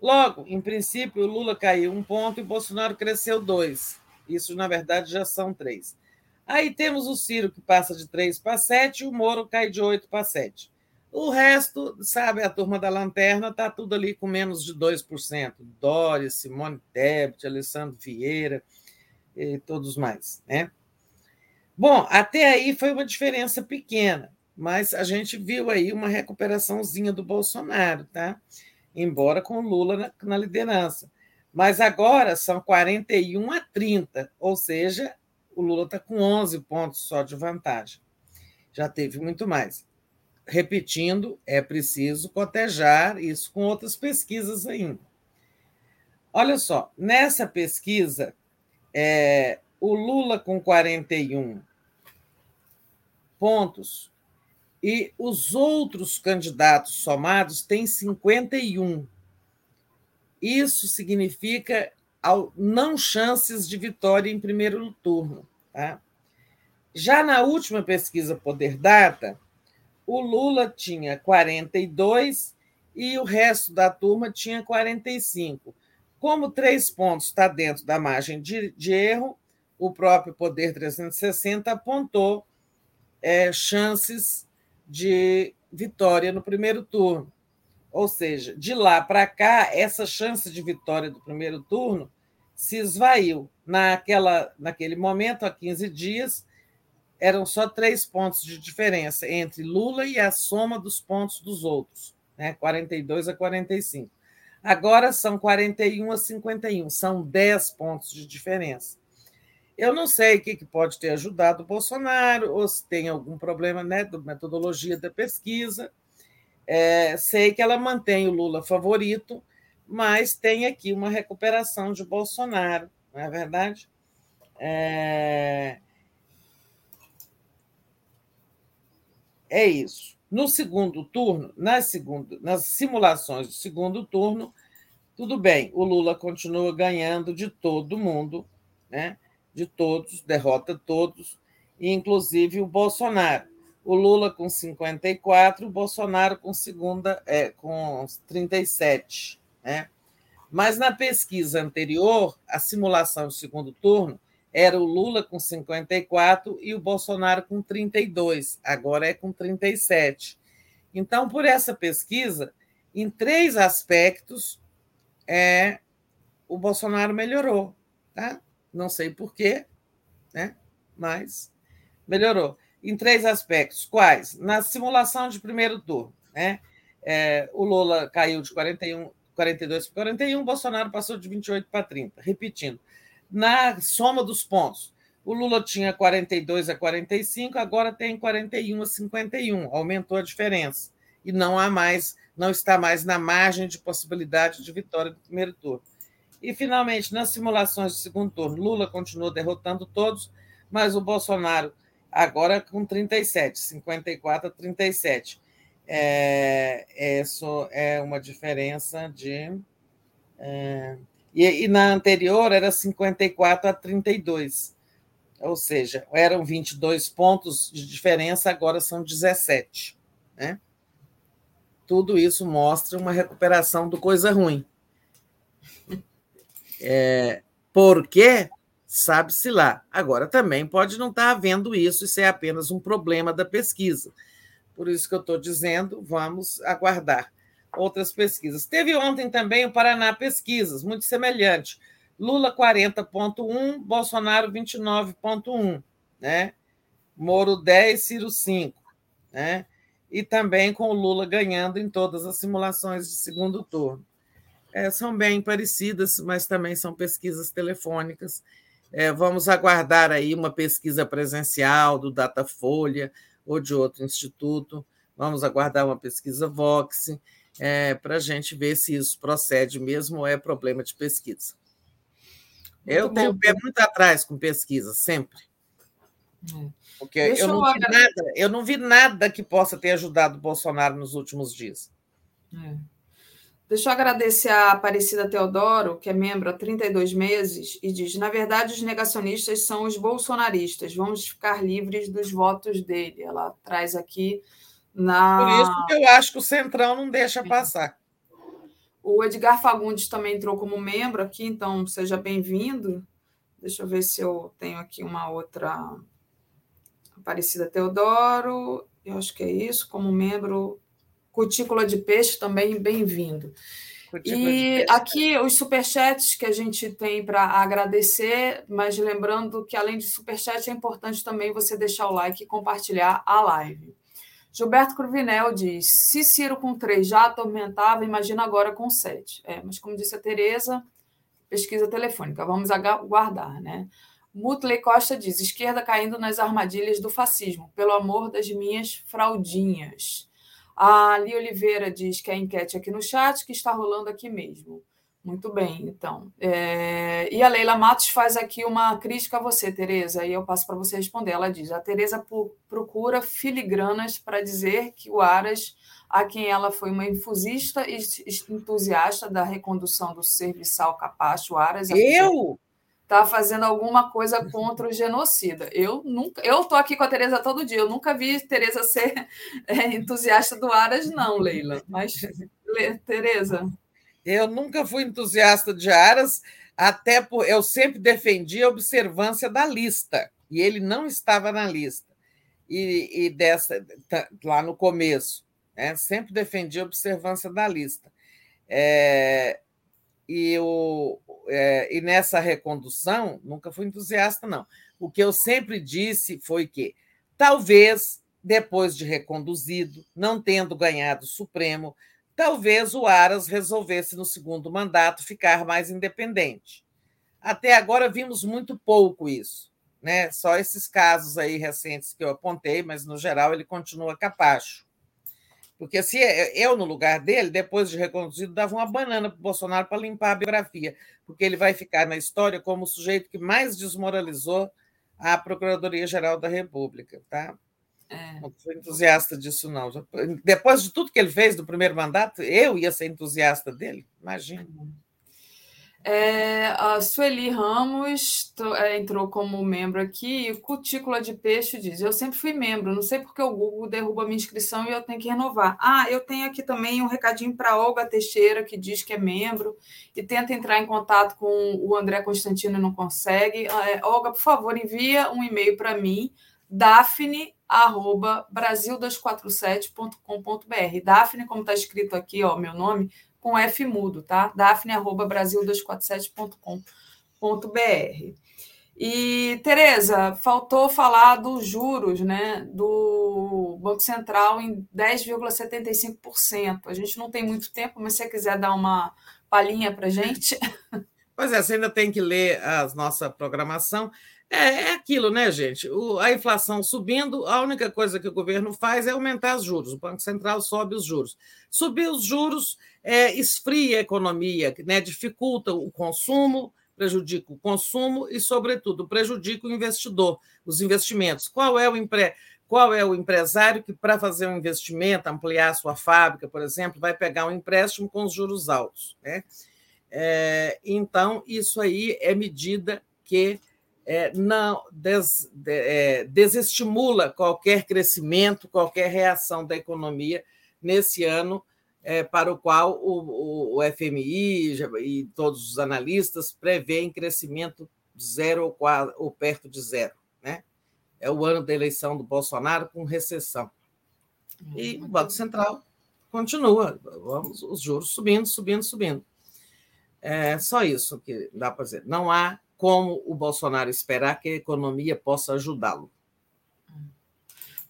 Logo, em princípio, o Lula caiu um ponto e Bolsonaro cresceu dois. Isso, na verdade, já são três. Aí temos o Ciro, que passa de três para sete, e o Moro cai de oito para sete. O resto, sabe, a turma da lanterna está tudo ali com menos de 2%. Dória, Simone Tebet, Alessandro Vieira e todos mais. Né? Bom, até aí foi uma diferença pequena, mas a gente viu aí uma recuperaçãozinha do Bolsonaro, tá? embora com Lula na, na liderança. Mas agora são 41 a 30, ou seja, o Lula está com 11 pontos só de vantagem. Já teve muito mais. Repetindo, é preciso cotejar isso com outras pesquisas ainda. Olha só, nessa pesquisa, é, o Lula com 41 pontos e os outros candidatos somados têm 51. Isso significa não chances de vitória em primeiro turno. Tá? Já na última pesquisa Poder Data, o Lula tinha 42 e o resto da turma tinha 45. Como três pontos está dentro da margem de, de, erro, o próprio Poder 360 apontou é, chances de vitória no primeiro turno. Ou seja, de lá para cá, essa chance de vitória do primeiro turno se esvaiu. Naquela, naquele momento, há 15 dias, eram só três pontos de diferença entre Lula e a soma dos pontos dos outros, né? 42 a 45. Agora são 41 a 51, são 10 pontos de diferença. Eu não sei o que pode ter ajudado o Bolsonaro, ou se tem algum problema né, da metodologia da pesquisa. É, sei que ela mantém o Lula favorito, mas tem aqui uma recuperação de Bolsonaro, não é verdade? É, é isso. No segundo turno, nas, segundo, nas simulações do segundo turno, tudo bem, o Lula continua ganhando de todo mundo, né? De todos, derrota todos, inclusive o Bolsonaro. O Lula com 54, o Bolsonaro com segunda, é, com 37. Né? Mas na pesquisa anterior, a simulação do segundo turno era o Lula com 54 e o Bolsonaro com 32, agora é com 37. Então, por essa pesquisa, em três aspectos, é, o Bolsonaro melhorou. Tá? Não sei porquê, né? mas melhorou. Em três aspectos. Quais? Na simulação de primeiro turno. Né? É, o Lula caiu de 41, 42 para 41, Bolsonaro passou de 28 para 30. Repetindo, na soma dos pontos, o Lula tinha 42 a 45, agora tem 41 a 51, aumentou a diferença. E não há mais, não está mais na margem de possibilidade de vitória do primeiro turno. E, finalmente, nas simulações de segundo turno, Lula continuou derrotando todos, mas o Bolsonaro agora com 37, 54 a 37. É, isso é uma diferença de. É, e, e, na anterior era 54 a 32. Ou seja, eram 22 pontos de diferença, agora são 17. Né? Tudo isso mostra uma recuperação do coisa ruim. É, porque sabe-se lá. Agora, também pode não estar havendo isso, isso é apenas um problema da pesquisa. Por isso que eu estou dizendo, vamos aguardar outras pesquisas. Teve ontem também o Paraná Pesquisas, muito semelhante. Lula 40,1, Bolsonaro 29,1, né? Moro 10, Ciro 5, né? E também com o Lula ganhando em todas as simulações de segundo turno. É, são bem parecidas, mas também são pesquisas telefônicas. É, vamos aguardar aí uma pesquisa presencial do Datafolha ou de outro instituto. Vamos aguardar uma pesquisa Vox é, para a gente ver se isso procede mesmo ou é problema de pesquisa. Muito eu tenho o pé muito atrás com pesquisa, sempre. É. Porque eu não, vi nada, eu não vi nada que possa ter ajudado o Bolsonaro nos últimos dias. É. Deixa eu agradecer a Aparecida Teodoro, que é membro há 32 meses, e diz: na verdade, os negacionistas são os bolsonaristas, vamos ficar livres dos votos dele. Ela traz aqui na. Por isso que eu acho que o Centrão não deixa passar. O Edgar Fagundes também entrou como membro aqui, então seja bem-vindo. Deixa eu ver se eu tenho aqui uma outra. Aparecida Teodoro, eu acho que é isso, como membro Cutícula de Peixe também, bem-vindo. E aqui os superchats que a gente tem para agradecer, mas lembrando que além de superchat é importante também você deixar o like e compartilhar a live. Gilberto Cruvinel diz: se Ciro com três já atormentava, imagina agora com sete. É, mas como disse a Tereza, pesquisa telefônica, vamos aguardar, né? Mutley Costa diz: esquerda caindo nas armadilhas do fascismo, pelo amor das minhas fraldinhas. A Li Oliveira diz que a enquete aqui no chat, que está rolando aqui mesmo. Muito bem, então. É... E a Leila Matos faz aqui uma crítica a você, Tereza, e eu passo para você responder. Ela diz: a Tereza procura filigranas para dizer que o Aras, a quem ela foi uma infusista e entusiasta da recondução do serviçal Capacho, Aras. Eu? Está fazendo alguma coisa contra o genocida. Eu nunca, eu tô aqui com a Tereza todo dia. Eu nunca vi Tereza ser é, entusiasta do Aras, não, Leila. Mas Tereza, eu nunca fui entusiasta de Aras, até por eu sempre defendi a observância da lista e ele não estava na lista. E, e dessa tá, lá no começo, né? sempre defendi a observância da lista. É, e, o, é, e nessa recondução, nunca fui entusiasta, não. O que eu sempre disse foi que, talvez, depois de reconduzido, não tendo ganhado o Supremo, talvez o Aras resolvesse, no segundo mandato, ficar mais independente. Até agora vimos muito pouco isso. Né? Só esses casos aí recentes que eu apontei, mas, no geral, ele continua capacho. Porque se eu, no lugar dele, depois de reconduzido, dava uma banana para o Bolsonaro para limpar a biografia, porque ele vai ficar na história como o sujeito que mais desmoralizou a Procuradoria-Geral da República. Tá? É. Não sou entusiasta disso, não. Depois de tudo que ele fez do primeiro mandato, eu ia ser entusiasta dele, imagina. Uhum. É, a Sueli Ramos é, entrou como membro aqui e Cutícula de Peixe diz: Eu sempre fui membro, não sei porque o Google derruba minha inscrição e eu tenho que renovar. Ah, eu tenho aqui também um recadinho para Olga Teixeira, que diz que é membro e tenta entrar em contato com o André Constantino e não consegue. É, Olga, por favor, envia um e-mail para mim, daphne.brasil247.com.br. Daphne, como está escrito aqui, ó, meu nome, com F mudo, tá? daphne.brasil247.com.br. E, Tereza, faltou falar dos juros né, do Banco Central em 10,75%. A gente não tem muito tempo, mas se você quiser dar uma palhinha para gente. Pois é, você ainda tem que ler a nossa programação. É, é aquilo, né, gente? O, a inflação subindo, a única coisa que o governo faz é aumentar os juros. O Banco Central sobe os juros. Subir os juros é, esfria a economia, né, dificulta o consumo, prejudica o consumo e, sobretudo, prejudica o investidor, os investimentos. Qual é o empre... Qual é o empresário que, para fazer um investimento, ampliar sua fábrica, por exemplo, vai pegar um empréstimo com os juros altos? Né? É, então, isso aí é medida que é, não des, de, é, desestimula qualquer crescimento, qualquer reação da economia nesse ano, é, para o qual o, o, o FMI e todos os analistas preveem crescimento zero ou, quase, ou perto de zero. Né? É o ano da eleição do Bolsonaro com recessão. E o Banco Central continua, vamos, os juros subindo, subindo, subindo. É só isso que dá para dizer. Não há como o Bolsonaro esperar que a economia possa ajudá-lo.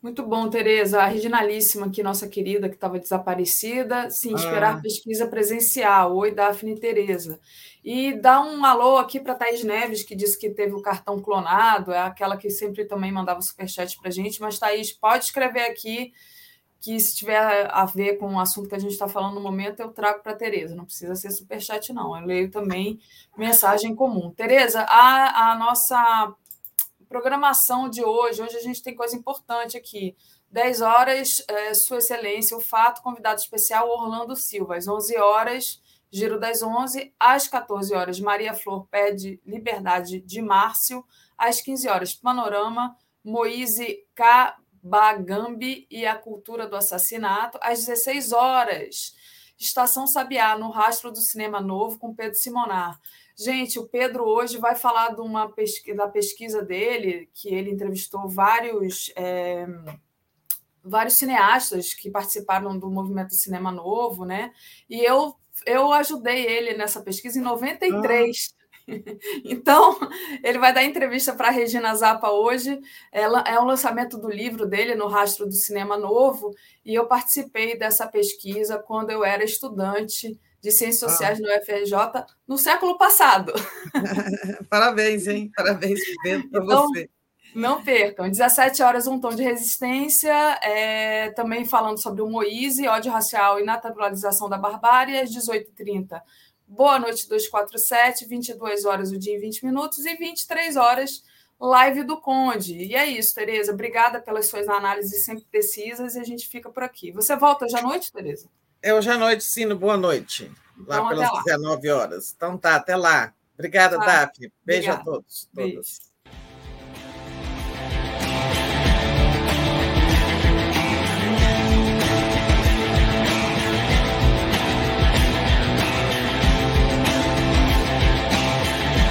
Muito bom, Tereza. A Reginalíssima, aqui, nossa querida, que estava desaparecida, sim, esperar ah. pesquisa presencial. Oi, Daphne Tereza. E dá um alô aqui para Thaís Neves, que disse que teve o cartão clonado, é aquela que sempre também mandava superchat para a gente. Mas, Thaís, pode escrever aqui que se tiver a ver com o assunto que a gente está falando no momento, eu trago para a Tereza. Não precisa ser superchat, não. Eu leio também mensagem comum. Tereza, a, a nossa programação de hoje, hoje a gente tem coisa importante aqui. 10 horas, é, Sua Excelência, o fato, convidado especial Orlando Silva. Às 11 horas, Giro das 11. Às 14 horas, Maria Flor pede liberdade de Márcio. Às 15 horas, Panorama, Moise K. Bagambi e a Cultura do Assassinato, às 16 horas. Estação Sabiá, no Rastro do Cinema Novo, com Pedro Simonar. Gente, o Pedro hoje vai falar de uma pesquisa, da pesquisa dele, que ele entrevistou vários, é, vários cineastas que participaram do movimento Cinema Novo, né? E eu, eu ajudei ele nessa pesquisa em 93. Então, ele vai dar entrevista para a Regina Zappa hoje. Ela é um lançamento do livro dele, No Rastro do Cinema Novo, e eu participei dessa pesquisa quando eu era estudante de Ciências ah. Sociais ah. no UFRJ no século passado. Parabéns, hein? Parabéns para então, você. Não percam. 17 horas, um tom de resistência, é, também falando sobre o Moise, ódio racial e naturalização da barbárie, às 18h30 Boa Noite 247, 22 horas o dia e 20 minutos e 23 horas live do Conde. E é isso, Tereza. Obrigada pelas suas análises sempre precisas e a gente fica por aqui. Você volta hoje à noite, Tereza? É hoje à noite, sim, no Boa Noite. Lá então, pelas lá. 19 horas. Então tá, até lá. Obrigada, tá. Daphne. Beijo Obrigada. a todos. Beijo.